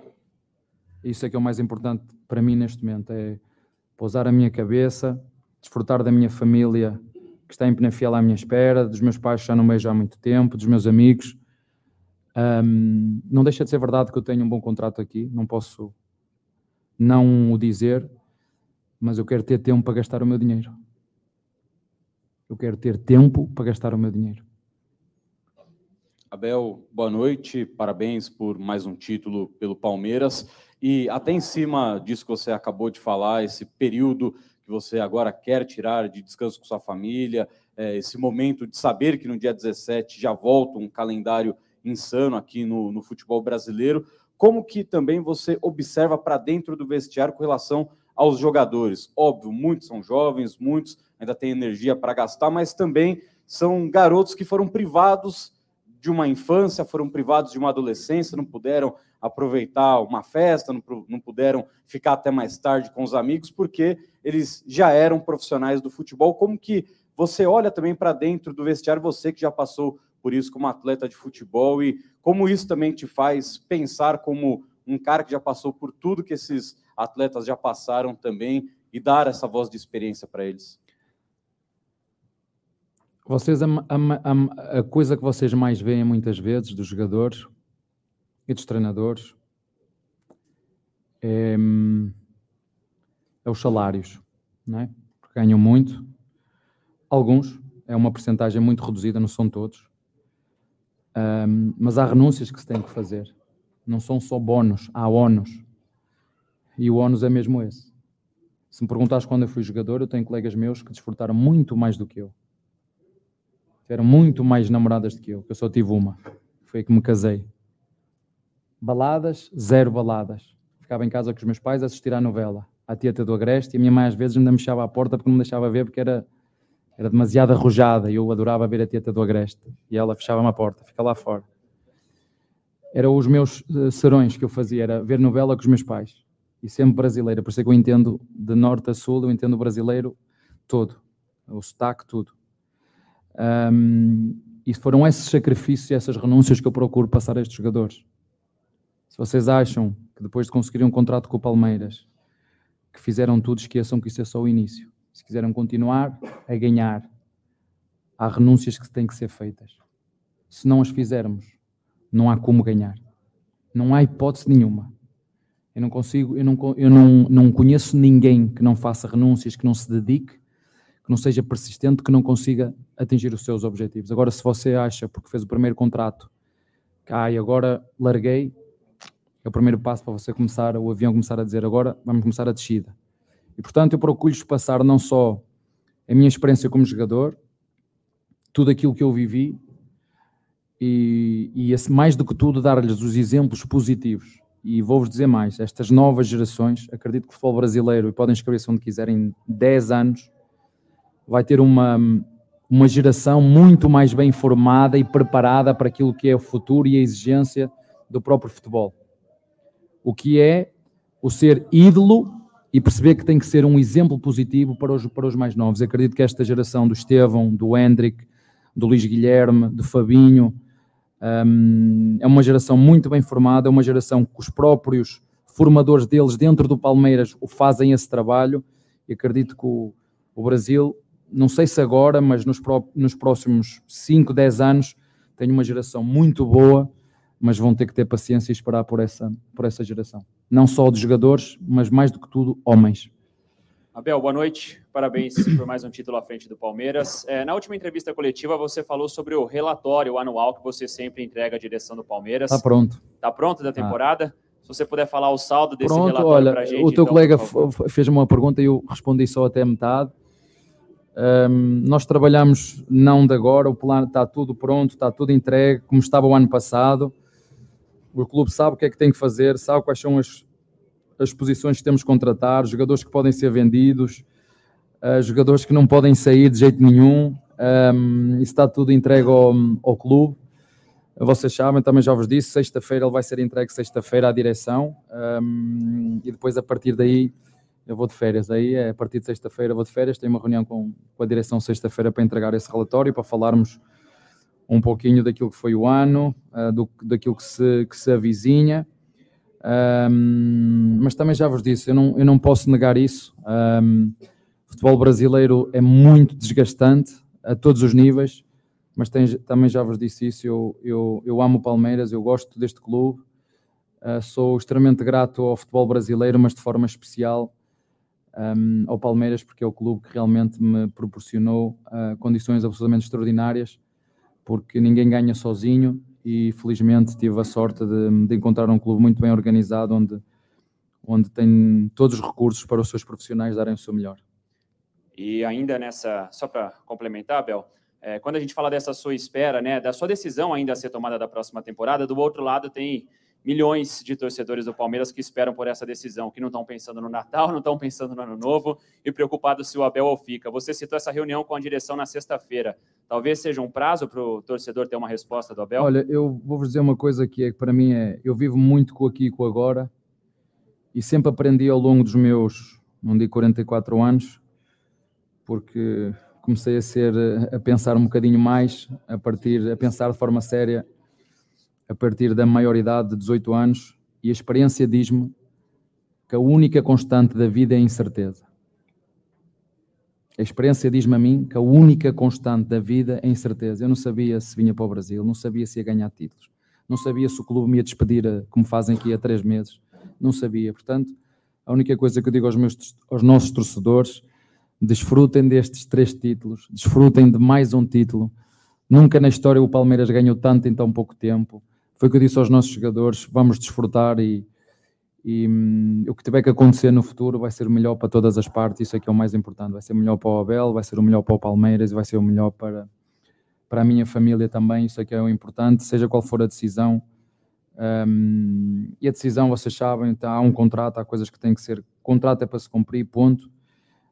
Isso é que é o mais importante para mim neste momento, é pousar a minha cabeça, desfrutar da minha família que está em Penafiel à minha espera, dos meus pais que já não vejo há muito tempo, dos meus amigos. Um, não deixa de ser verdade que eu tenho um bom contrato aqui, não posso não o dizer, mas eu quero ter tempo para gastar o meu dinheiro. Eu quero ter tempo para gastar o meu dinheiro. Abel, boa noite, parabéns por mais um título pelo Palmeiras. E até em cima disso que você acabou de falar, esse período que você agora quer tirar de descanso com sua família, é, esse momento de saber que no dia 17 já volta um calendário insano aqui no, no futebol brasileiro, como que também você observa para dentro do vestiário com relação aos jogadores? Óbvio, muitos são jovens, muitos ainda têm energia para gastar, mas também são garotos que foram privados de uma infância, foram privados de uma adolescência, não puderam aproveitar uma festa, não, puderam ficar até mais tarde com os amigos, porque eles já eram profissionais do futebol. Como que você olha também para dentro do vestiário, você que já passou por isso como atleta de futebol, e como isso também te faz pensar como um cara que já passou por tudo que esses atletas já passaram também e dar essa voz de experiência para eles? Vocês, a, a, a, coisa que vocês mais veem muitas vezes dos jogadores e dos treinadores é, é os salários, não é? Ganham muito. Alguns, é uma porcentagem muito reduzida, não são todos. Um, mas há renúncias que se têm que fazer. Não são só bónus, há ónus. E o ónus é mesmo esse. Se me perguntares quando eu fui jogador, eu tenho colegas meus que desfrutaram muito mais do que eu tiveram muito mais namoradas do que eu, que eu só tive uma. Foi que me casei. Baladas, zero baladas. Ficava em casa com os meus pais a assistir à novela, à Tieta do Agreste, e a minha mãe às vezes ainda me fechava à porta porque não me deixava ver, porque era, era demasiado arrojada e eu adorava ver a Tieta do Agreste. E ela fechava-me a porta, fica lá fora. Eram os meus uh, serões que eu fazia, era ver novela com os meus pais. E sempre brasileira, por isso é que eu entendo de norte a sul, eu entendo o brasileiro todo, o sotaque, tudo. Um, e foram esses sacrifícios e essas renúncias que eu procuro passar a estes jogadores. Se vocês acham que depois de conseguir um contrato com o Palmeiras, que fizeram tudo, esqueçam que isso é só o início. Se quiserem continuar a ganhar, há renúncias que têm que ser feitas. Se não as fizermos, não há como ganhar. Não há hipótese nenhuma. Eu não consigo, eu não, eu não, não conheço ninguém que não faça renúncias, que não se dedique que não seja persistente, que não consiga atingir os seus objetivos. Agora, se você acha, porque fez o primeiro contrato, que ah, agora larguei, é o primeiro passo para você começar, o avião começar a dizer agora vamos começar a descida. E portanto eu procuro-lhes passar não só a minha experiência como jogador, tudo aquilo que eu vivi e, e mais do que tudo dar-lhes os exemplos positivos. E vou-vos dizer mais, estas novas gerações, acredito que o futebol brasileiro, e podem escrever-se onde quiserem, 10 anos, vai ter uma, uma geração muito mais bem formada e preparada para aquilo que é o futuro e a exigência do próprio futebol. O que é o ser ídolo e perceber que tem que ser um exemplo positivo para os, para os mais novos. Eu acredito que esta geração do Estevão, do Hendrick, do Luís Guilherme, do Fabinho, um, é uma geração muito bem formada, é uma geração que os próprios formadores deles dentro do Palmeiras o fazem esse trabalho e acredito que o, o Brasil não sei se agora, mas nos, pró nos próximos 5, 10 anos, tenho uma geração muito boa, mas vão ter que ter paciência e esperar por essa, por essa geração. Não só de jogadores, mas mais do que tudo, homens. Abel, boa noite. Parabéns por mais um título à frente do Palmeiras. É, na última entrevista coletiva, você falou sobre o relatório anual que você sempre entrega à direção do Palmeiras. Está pronto. Está pronto da temporada? Se você puder falar o saldo desse Pronto, relatório para a gente. o teu então, colega por favor. f- f- fez uma pergunta e eu respondi só até metade. Ahm, nós trabalhamos não de agora, o plano está tudo pronto, está tudo entregue, como estava o ano passado. O clube sabe o que é que tem que fazer, sabe quais são as, as posições que temos que contratar, jogadores que podem ser vendidos, ah, jogadores que não podem sair de jeito nenhum. Ahm, isso está tudo entregue ao, ao clube. Vocês sabem, também já vos disse, sexta-feira ele vai ser entregue sexta-feira à direção ahm, e depois a partir daí eu vou de férias. Aí é a partir de sexta-feira vou de férias, tenho uma reunião com, com a direção sexta-feira para entregar esse relatório, para falarmos um pouquinho daquilo que foi o ano, ah, do, daquilo que se, que se avizinha. Ahm, mas também já vos disse, eu não, eu não posso negar isso. Ahm, o futebol brasileiro é muito desgastante a todos os níveis, mas tem- também já vos disse isso. Eu, eu, eu amo o Palmeiras, eu gosto deste clube, ah, sou extremamente grato ao futebol brasileiro, mas de forma especial um, ao Palmeiras, porque é o clube que realmente me proporcionou ah, condições absolutamente extraordinárias, porque ninguém ganha sozinho e felizmente tive a sorte de, de encontrar um clube muito bem organizado, onde, onde tem todos os recursos para os seus profissionais darem o seu melhor. E ainda nessa, só para complementar, Bel, é, quando a gente fala dessa sua espera, né, da sua decisão ainda a ser tomada da próxima temporada, do outro lado tem milhões de torcedores do Palmeiras que esperam por essa decisão, que não estão pensando no Natal, não estão pensando no Ano Novo e preocupados se o Abel fica. Você citou essa reunião com a direção na sexta-feira. Talvez seja um prazo para o torcedor ter uma resposta do Abel? Olha, eu vou-vos dizer uma coisa que é para mim é, eu vivo muito com aqui e com agora e sempre aprendi ao longo dos meus, não digo 44 anos, porque comecei a ser, a pensar um bocadinho mais, a partir, a pensar de forma séria a partir da maioridade de 18 anos e a experiência diz-me que a única constante da vida é a incerteza. A experiência diz-me a mim que a única constante da vida é a incerteza. Eu não sabia se vinha para o Brasil, não sabia se ia ganhar títulos, não sabia se o clube me ia despedir, a- como fazem aqui há três meses, não sabia. Portanto, a única coisa que eu digo aos, meus, aos nossos torcedores, desfrutem destes três títulos, desfrutem de mais um título. Nunca na história o Palmeiras ganhou tanto em tão pouco tempo. Foi o que eu disse aos nossos jogadores, vamos desfrutar e, e hum, o que tiver que acontecer no futuro vai ser o melhor para todas as partes, isso é que é o mais importante. Vai ser o melhor para o Abel, vai ser o melhor para o Palmeiras vai ser o melhor para, para a minha família também, isso é que é o importante, seja qual for a decisão. Hum, e a decisão, vocês sabem, tá, há um contrato, há coisas que têm que ser. Contrato é para se cumprir, ponto.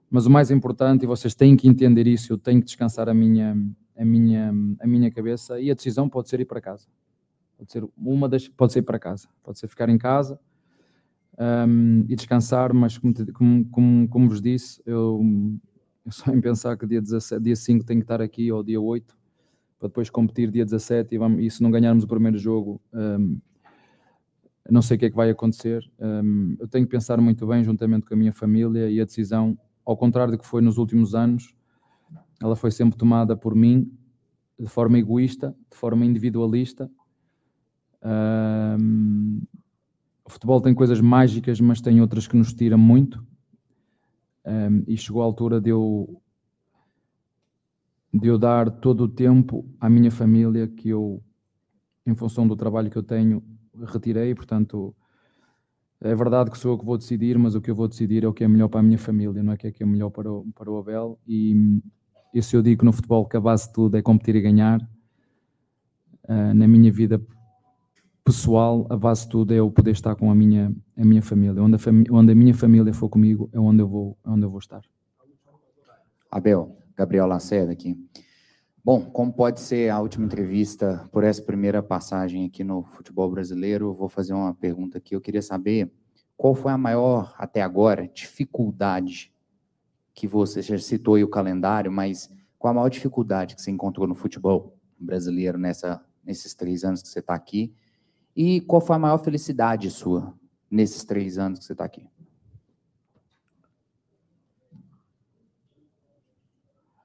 Mas o mais importante, e vocês têm que entender isso, eu tenho que descansar a minha, a minha, a minha cabeça, e a decisão pode ser ir para casa. Pode ser uma das, pode ser para casa, pode ser ficar em casa hum, e descansar, mas como, como, como, como vos disse, eu, eu só em pensar que dia, 17, dia 5 tenho que estar aqui, ou dia 8, para depois competir dia 17, e, vamos, e se não ganharmos o primeiro jogo, hum, não sei o que é que vai acontecer. Hum, eu tenho que pensar muito bem, juntamente com a minha família, e a decisão, ao contrário do que foi nos últimos anos, ela foi sempre tomada por mim, de forma egoísta, de forma individualista. Hum, o futebol tem coisas mágicas, mas tem outras que nos tiram muito. Hum, e chegou a altura de eu, de eu dar todo o tempo à minha família que eu, em função do trabalho que eu tenho, retirei. Portanto, é verdade que sou eu que vou decidir, mas o que eu vou decidir é o que é melhor para a minha família, não é o que é, que é melhor para o, para o Abel. E, e se eu digo no futebol que a base de tudo é competir e ganhar, ah, na minha vida pessoal, a base de tudo é eu poder estar com a minha, a minha família. Onde a, fami- onde a minha família for comigo, é onde eu vou, é onde eu vou estar. Abel, Gabriel Lacerda aqui. Bom, como pode ser a última entrevista por essa primeira passagem aqui no futebol brasileiro, vou fazer uma pergunta aqui. Eu queria saber qual foi a maior, até agora, dificuldade que você já citou aí o calendário, mas qual a maior dificuldade que você encontrou no futebol brasileiro nessa, nesses três anos que você está aqui? E qual foi a maior felicidade sua nesses três anos que você está aqui?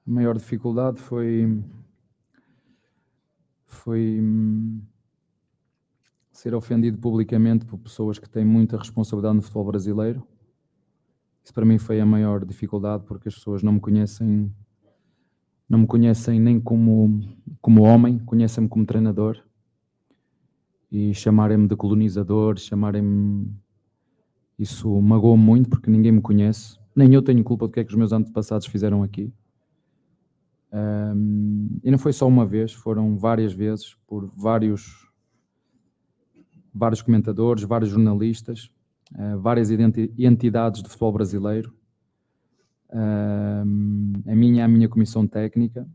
A maior dificuldade foi foi hum, ser ofendido publicamente por pessoas que têm muita responsabilidade no futebol brasileiro. Isso para mim foi a maior dificuldade porque as pessoas não me conhecem não me conhecem nem como como homem, conhecem-me como treinador. E chamarem-me de colonizador, chamarem-me. Isso magoou-me muito porque ninguém me conhece. Nem eu tenho culpa do que é que os meus antepassados fizeram aqui. Um, e não foi só uma vez, foram várias vezes por vários, vários comentadores, vários jornalistas, uh, várias entidades do futebol brasileiro. A minha a minha comissão técnica.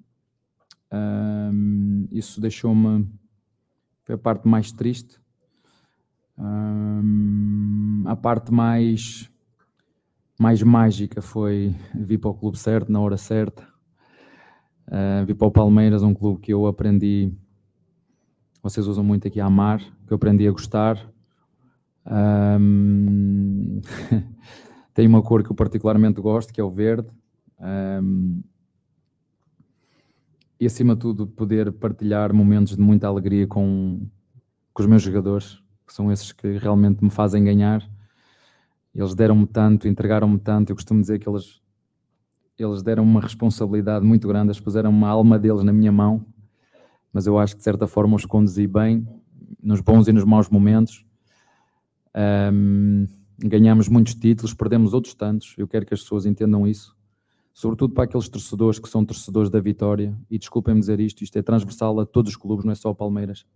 Isso deixou-me foi a parte mais triste. a parte mais mais mágica foi vir para o clube certo, na hora certa. Uh, vir para o Palmeiras, um clube que eu aprendi, vocês usam muito aqui a amar, que eu aprendi a gostar. Um, tem uma cor que eu particularmente gosto, que é o verde. Um, e acima de tudo, poder partilhar momentos de muita alegria com, com os meus jogadores, que são esses que realmente me fazem ganhar eles deram-me tanto, entregaram-me tanto. Eu costumo dizer que eles, eles deram uma responsabilidade muito grande, eles puseram uma alma deles na minha mão, mas eu acho que de certa forma os conduzi bem, nos bons e nos maus momentos. Um, ganhamos muitos títulos, perdemos outros tantos. Eu quero que as pessoas entendam isso, sobretudo para aqueles torcedores que são torcedores da vitória. E desculpem-me dizer isto, isto é transversal a todos os clubes, não é só o Palmeiras.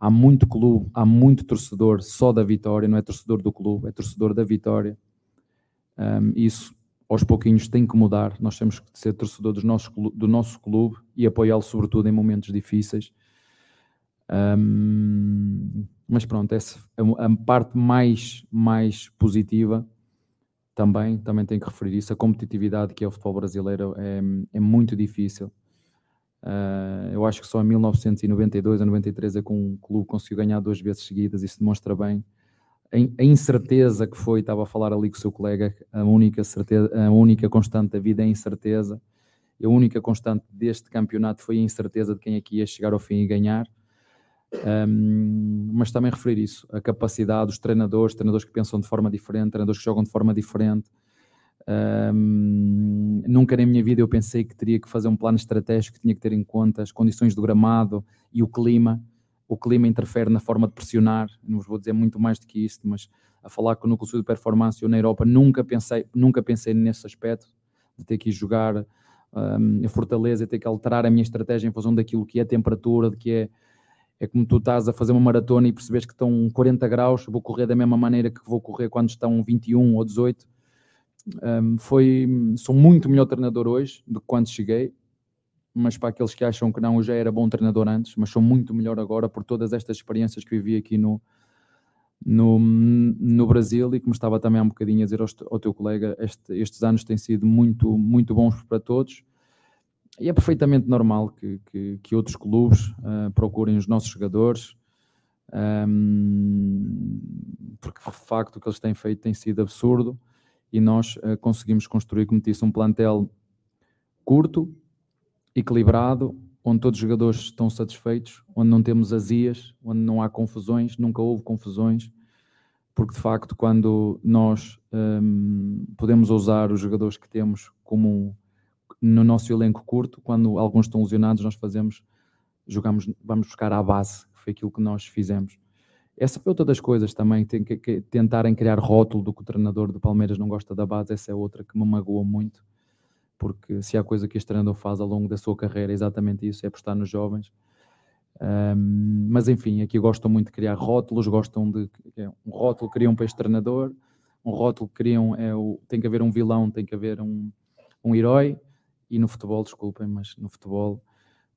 Há muito clube, há muito torcedor só da vitória, não é torcedor do clube, é torcedor da vitória. Um, isso aos pouquinhos tem que mudar. Nós temos que ser torcedor do nosso, do nosso clube e apoiá-lo, sobretudo em momentos difíceis. Um, mas pronto, essa é a parte mais, mais positiva também, também tem que referir isso. A competitividade que é o futebol brasileiro é, é muito difícil. Uh, eu acho que só em 1992 ou 93 é que um clube conseguiu ganhar duas vezes seguidas, isso demonstra bem a incerteza que foi, estava a falar ali com o seu colega, a única, certeza, a única constante da vida é a incerteza, e a única constante deste campeonato foi a incerteza de quem aqui é ia chegar ao fim e ganhar. Um, mas também referir isso, a capacidade dos treinadores, treinadores que pensam de forma diferente, treinadores que jogam de forma diferente, um, nunca na minha vida eu pensei que teria que fazer um plano estratégico que tinha que ter em conta as condições do gramado e o clima. O clima interfere na forma de pressionar. Não vos vou dizer muito mais do que isto, mas a falar com o núcleo de performance eu na Europa nunca pensei, nunca pensei nesse aspecto de ter que ir jogar um, a Fortaleza e ter que alterar a minha estratégia em função daquilo que é a temperatura, de que é é como tu estás a fazer uma maratona e percebes que estão 40 graus, vou correr da mesma maneira que vou correr quando estão 21 ou 18 um, foi, sou muito melhor treinador hoje do que quando cheguei, mas para aqueles que acham que não, eu já era bom treinador antes, mas sou muito melhor agora por todas estas experiências que vivi aqui no, no, no Brasil. E como estava também há um bocadinho a dizer ao, ao teu colega, este, estes anos têm sido muito, muito bons para todos e é perfeitamente normal que, que, que outros clubes uh, procurem os nossos jogadores um, porque de facto o que eles têm feito tem sido absurdo e nós uh, conseguimos construir, como disse, um plantel curto, equilibrado, onde todos os jogadores estão satisfeitos, onde não temos azias, onde não há confusões, nunca houve confusões, porque de facto, quando nós um, podemos usar os jogadores que temos como no nosso elenco curto, quando alguns estão lesionados, nós fazemos, jogamos, vamos buscar à base, foi aquilo que nós fizemos. Essa foi outra das coisas também, tem que, que, tentarem criar rótulo do que o treinador do Palmeiras não gosta da base, essa é outra que me magoa muito, porque se há coisa que este treinador faz ao longo da sua carreira é exatamente isso, é apostar nos jovens. Um, mas enfim, aqui gostam muito de criar rótulos, gostam de é, um rótulo criam para este treinador, um rótulo criam é o, tem que haver um vilão, tem que haver um, um herói, e no futebol, desculpem, mas no futebol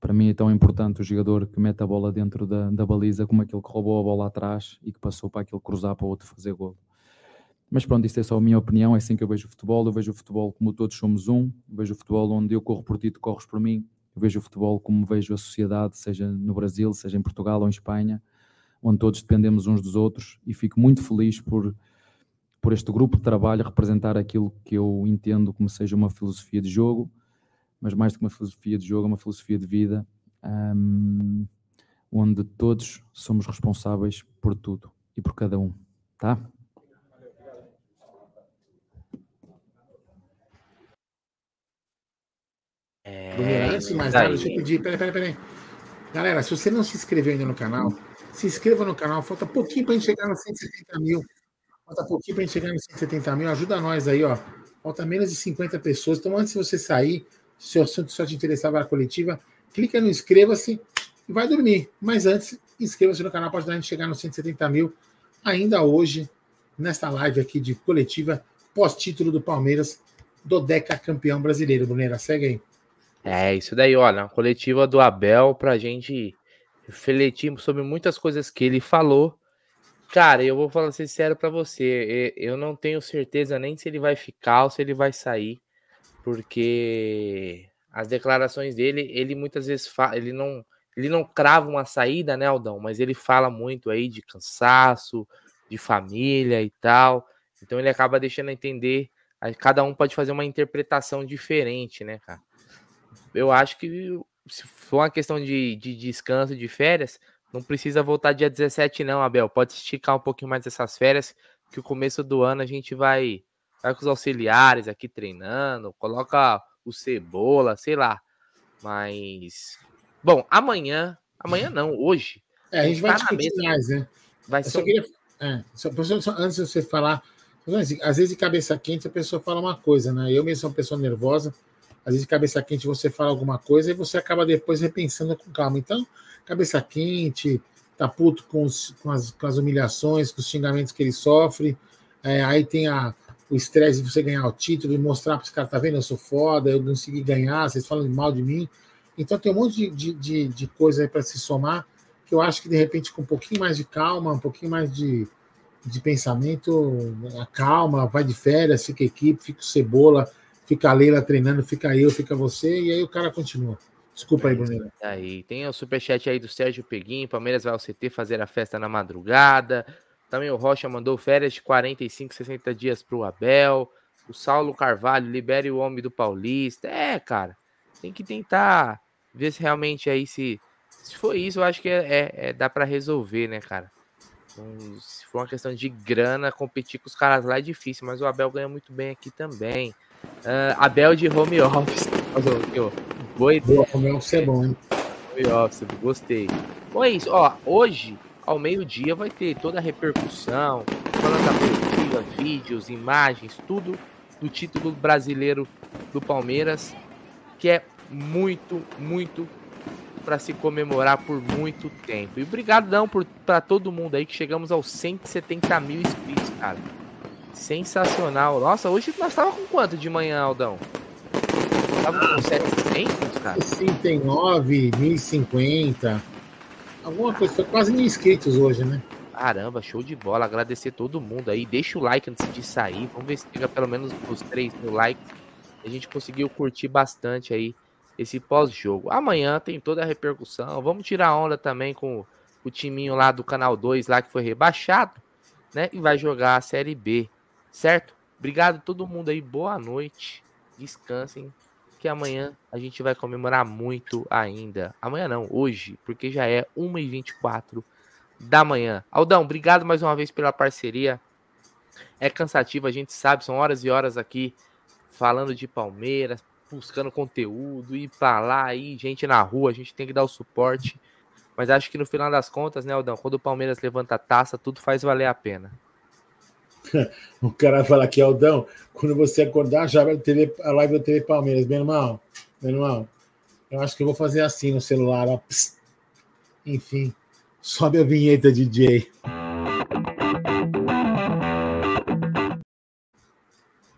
para mim é tão importante o jogador que mete a bola dentro da, da baliza como aquele que roubou a bola atrás e que passou para aquele cruzar para o outro fazer gol. Mas pronto, isso é só a minha opinião, é assim que eu vejo o futebol. Eu vejo o futebol como todos somos um, eu vejo o futebol onde eu corro por ti, tu corres por mim. Eu vejo o futebol como vejo a sociedade, seja no Brasil, seja em Portugal ou em Espanha, onde todos dependemos uns dos outros e fico muito feliz por, por este grupo de trabalho representar aquilo que eu entendo como seja uma filosofia de jogo mas mais do que uma filosofia de jogo, é uma filosofia de vida, um, onde todos somos responsáveis por tudo e por cada um, tá? É, nada, deixa eu pedir, peraí, peraí, peraí. Galera, se você não se inscreveu ainda no canal, Se inscreva no canal. Falta pouquinho para a gente chegar nos 170 mil. Falta pouquinho para a gente chegar nos 170 mil. Ajuda nós aí, ó. Falta menos de 50 pessoas. Então, antes de você sair, se o assunto só te interessava a coletiva, clica no inscreva-se e vai dormir. Mas antes, inscreva-se no canal para ajudar a gente chegar nos 170 mil ainda hoje, nesta live aqui de coletiva, pós-título do Palmeiras, do Deca campeão brasileiro. Brunera, segue aí. É, isso daí, olha, a coletiva do Abel pra gente refletir sobre muitas coisas que ele falou. Cara, eu vou falar sincero para você, eu não tenho certeza nem se ele vai ficar ou se ele vai sair, porque as declarações dele, ele muitas vezes fala, ele não, ele não crava uma saída, né, Aldão? Mas ele fala muito aí de cansaço, de família e tal. Então ele acaba deixando entender, cada um pode fazer uma interpretação diferente, né, cara? Eu acho que se for uma questão de, de descanso, de férias, não precisa voltar dia 17, não, Abel. Pode esticar um pouquinho mais essas férias, que o começo do ano a gente vai, vai com os auxiliares aqui treinando, coloca o cebola, sei lá. Mas. Bom, amanhã. Amanhã não, hoje. É, a gente vai tá discutir mais, né? Vai ser. Um... Queria, é, só, só, antes de você falar, às vezes de cabeça quente a pessoa fala uma coisa, né? Eu mesmo sou uma pessoa nervosa às vezes, cabeça quente, você fala alguma coisa e você acaba depois repensando com calma. Então, cabeça quente, tá puto com, os, com, as, com as humilhações, com os xingamentos que ele sofre. É, aí tem a, o estresse de você ganhar o título e mostrar para os caras, tá vendo? Eu sou foda, eu consegui ganhar, vocês falam mal de mim. Então, tem um monte de, de, de, coisa aí para se somar que eu acho que, de repente, com um pouquinho mais de calma, um pouquinho mais de, de pensamento, calma, vai de férias, fica equipe, fica o cebola fica a Leila treinando, fica eu, fica você, e aí o cara continua. Desculpa aí, Bruno. Aí, tem o superchat aí do Sérgio Peguim, Palmeiras vai ao CT fazer a festa na madrugada. Também o Rocha mandou férias de 45, 60 dias para o Abel. O Saulo Carvalho, libere o homem do Paulista. É, cara, tem que tentar ver se realmente aí se. Se for isso, eu acho que é, é, é dá para resolver, né, cara? Então, se for uma questão de grana, competir com os caras lá é difícil, mas o Abel ganha muito bem aqui também. Uh, Abel de home office. Boa ideia. Home office é bom, hein? Home office, gostei. Bom, é isso. Ó, hoje, ao meio-dia, vai ter toda a repercussão, falando da coletiva, vídeos, imagens, tudo do título brasileiro do Palmeiras, que é muito, muito para se comemorar por muito tempo. E obrigado para todo mundo aí que chegamos aos 170 mil inscritos, cara. Sensacional. Nossa, hoje nós tava com quanto de manhã, Aldão? Tava com 700, cara? 69, 1050. Alguma coisa, foi quase mil inscritos hoje, né? Caramba, show de bola. Agradecer todo mundo aí. Deixa o like antes de sair. Vamos ver se chega pelo menos os 3 mil likes. A gente conseguiu curtir bastante aí esse pós-jogo. Amanhã tem toda a repercussão. Vamos tirar onda também com o timinho lá do canal 2 lá que foi rebaixado, né? E vai jogar a Série B. Certo? Obrigado a todo mundo aí. Boa noite. Descansem. Que amanhã a gente vai comemorar muito ainda. Amanhã não, hoje, porque já é 1h24 da manhã. Aldão, obrigado mais uma vez pela parceria. É cansativo, a gente sabe, são horas e horas aqui falando de Palmeiras, buscando conteúdo, ir pra lá, gente na rua, a gente tem que dar o suporte. Mas acho que no final das contas, né, Aldão, quando o Palmeiras levanta a taça, tudo faz valer a pena. o cara fala aqui, Aldão, quando você acordar, já vai ter a live do TV Palmeiras. Meu irmão, meu irmão, eu acho que eu vou fazer assim no celular, ó. Enfim, sobe a vinheta, DJ.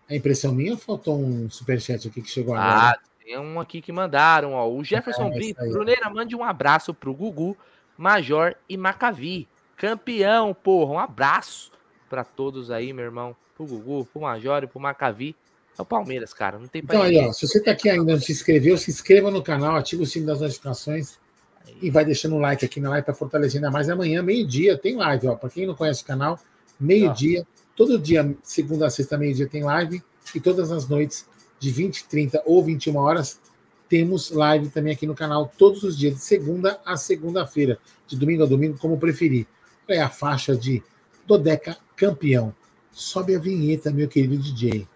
É impressão minha ou faltou um superchat aqui que chegou agora? Ah, tem um aqui que mandaram, ó. O Jefferson é, Brito, Bruneira, mande um abraço pro Gugu, Major e Macavi. Campeão, porra, um abraço para todos aí, meu irmão. Pro Gugu, pro Major e pro Macavi. É o Palmeiras, cara. Não tem Então aí, ó, se você tá aqui ainda não se inscreveu, se inscreva no canal, ativa o sino das notificações aí. e vai deixando um like aqui na live para fortalecer ainda mais. Amanhã, meio-dia, tem live, ó. Para quem não conhece o canal, meio-dia, todo dia, segunda a sexta, meio-dia, tem live. E todas as noites, de 20, 30 ou 21 horas, temos live também aqui no canal, todos os dias, de segunda a segunda-feira, de domingo a domingo, como preferir. É a faixa de Dodeca campeão. Sobe a vinheta, meu querido DJ.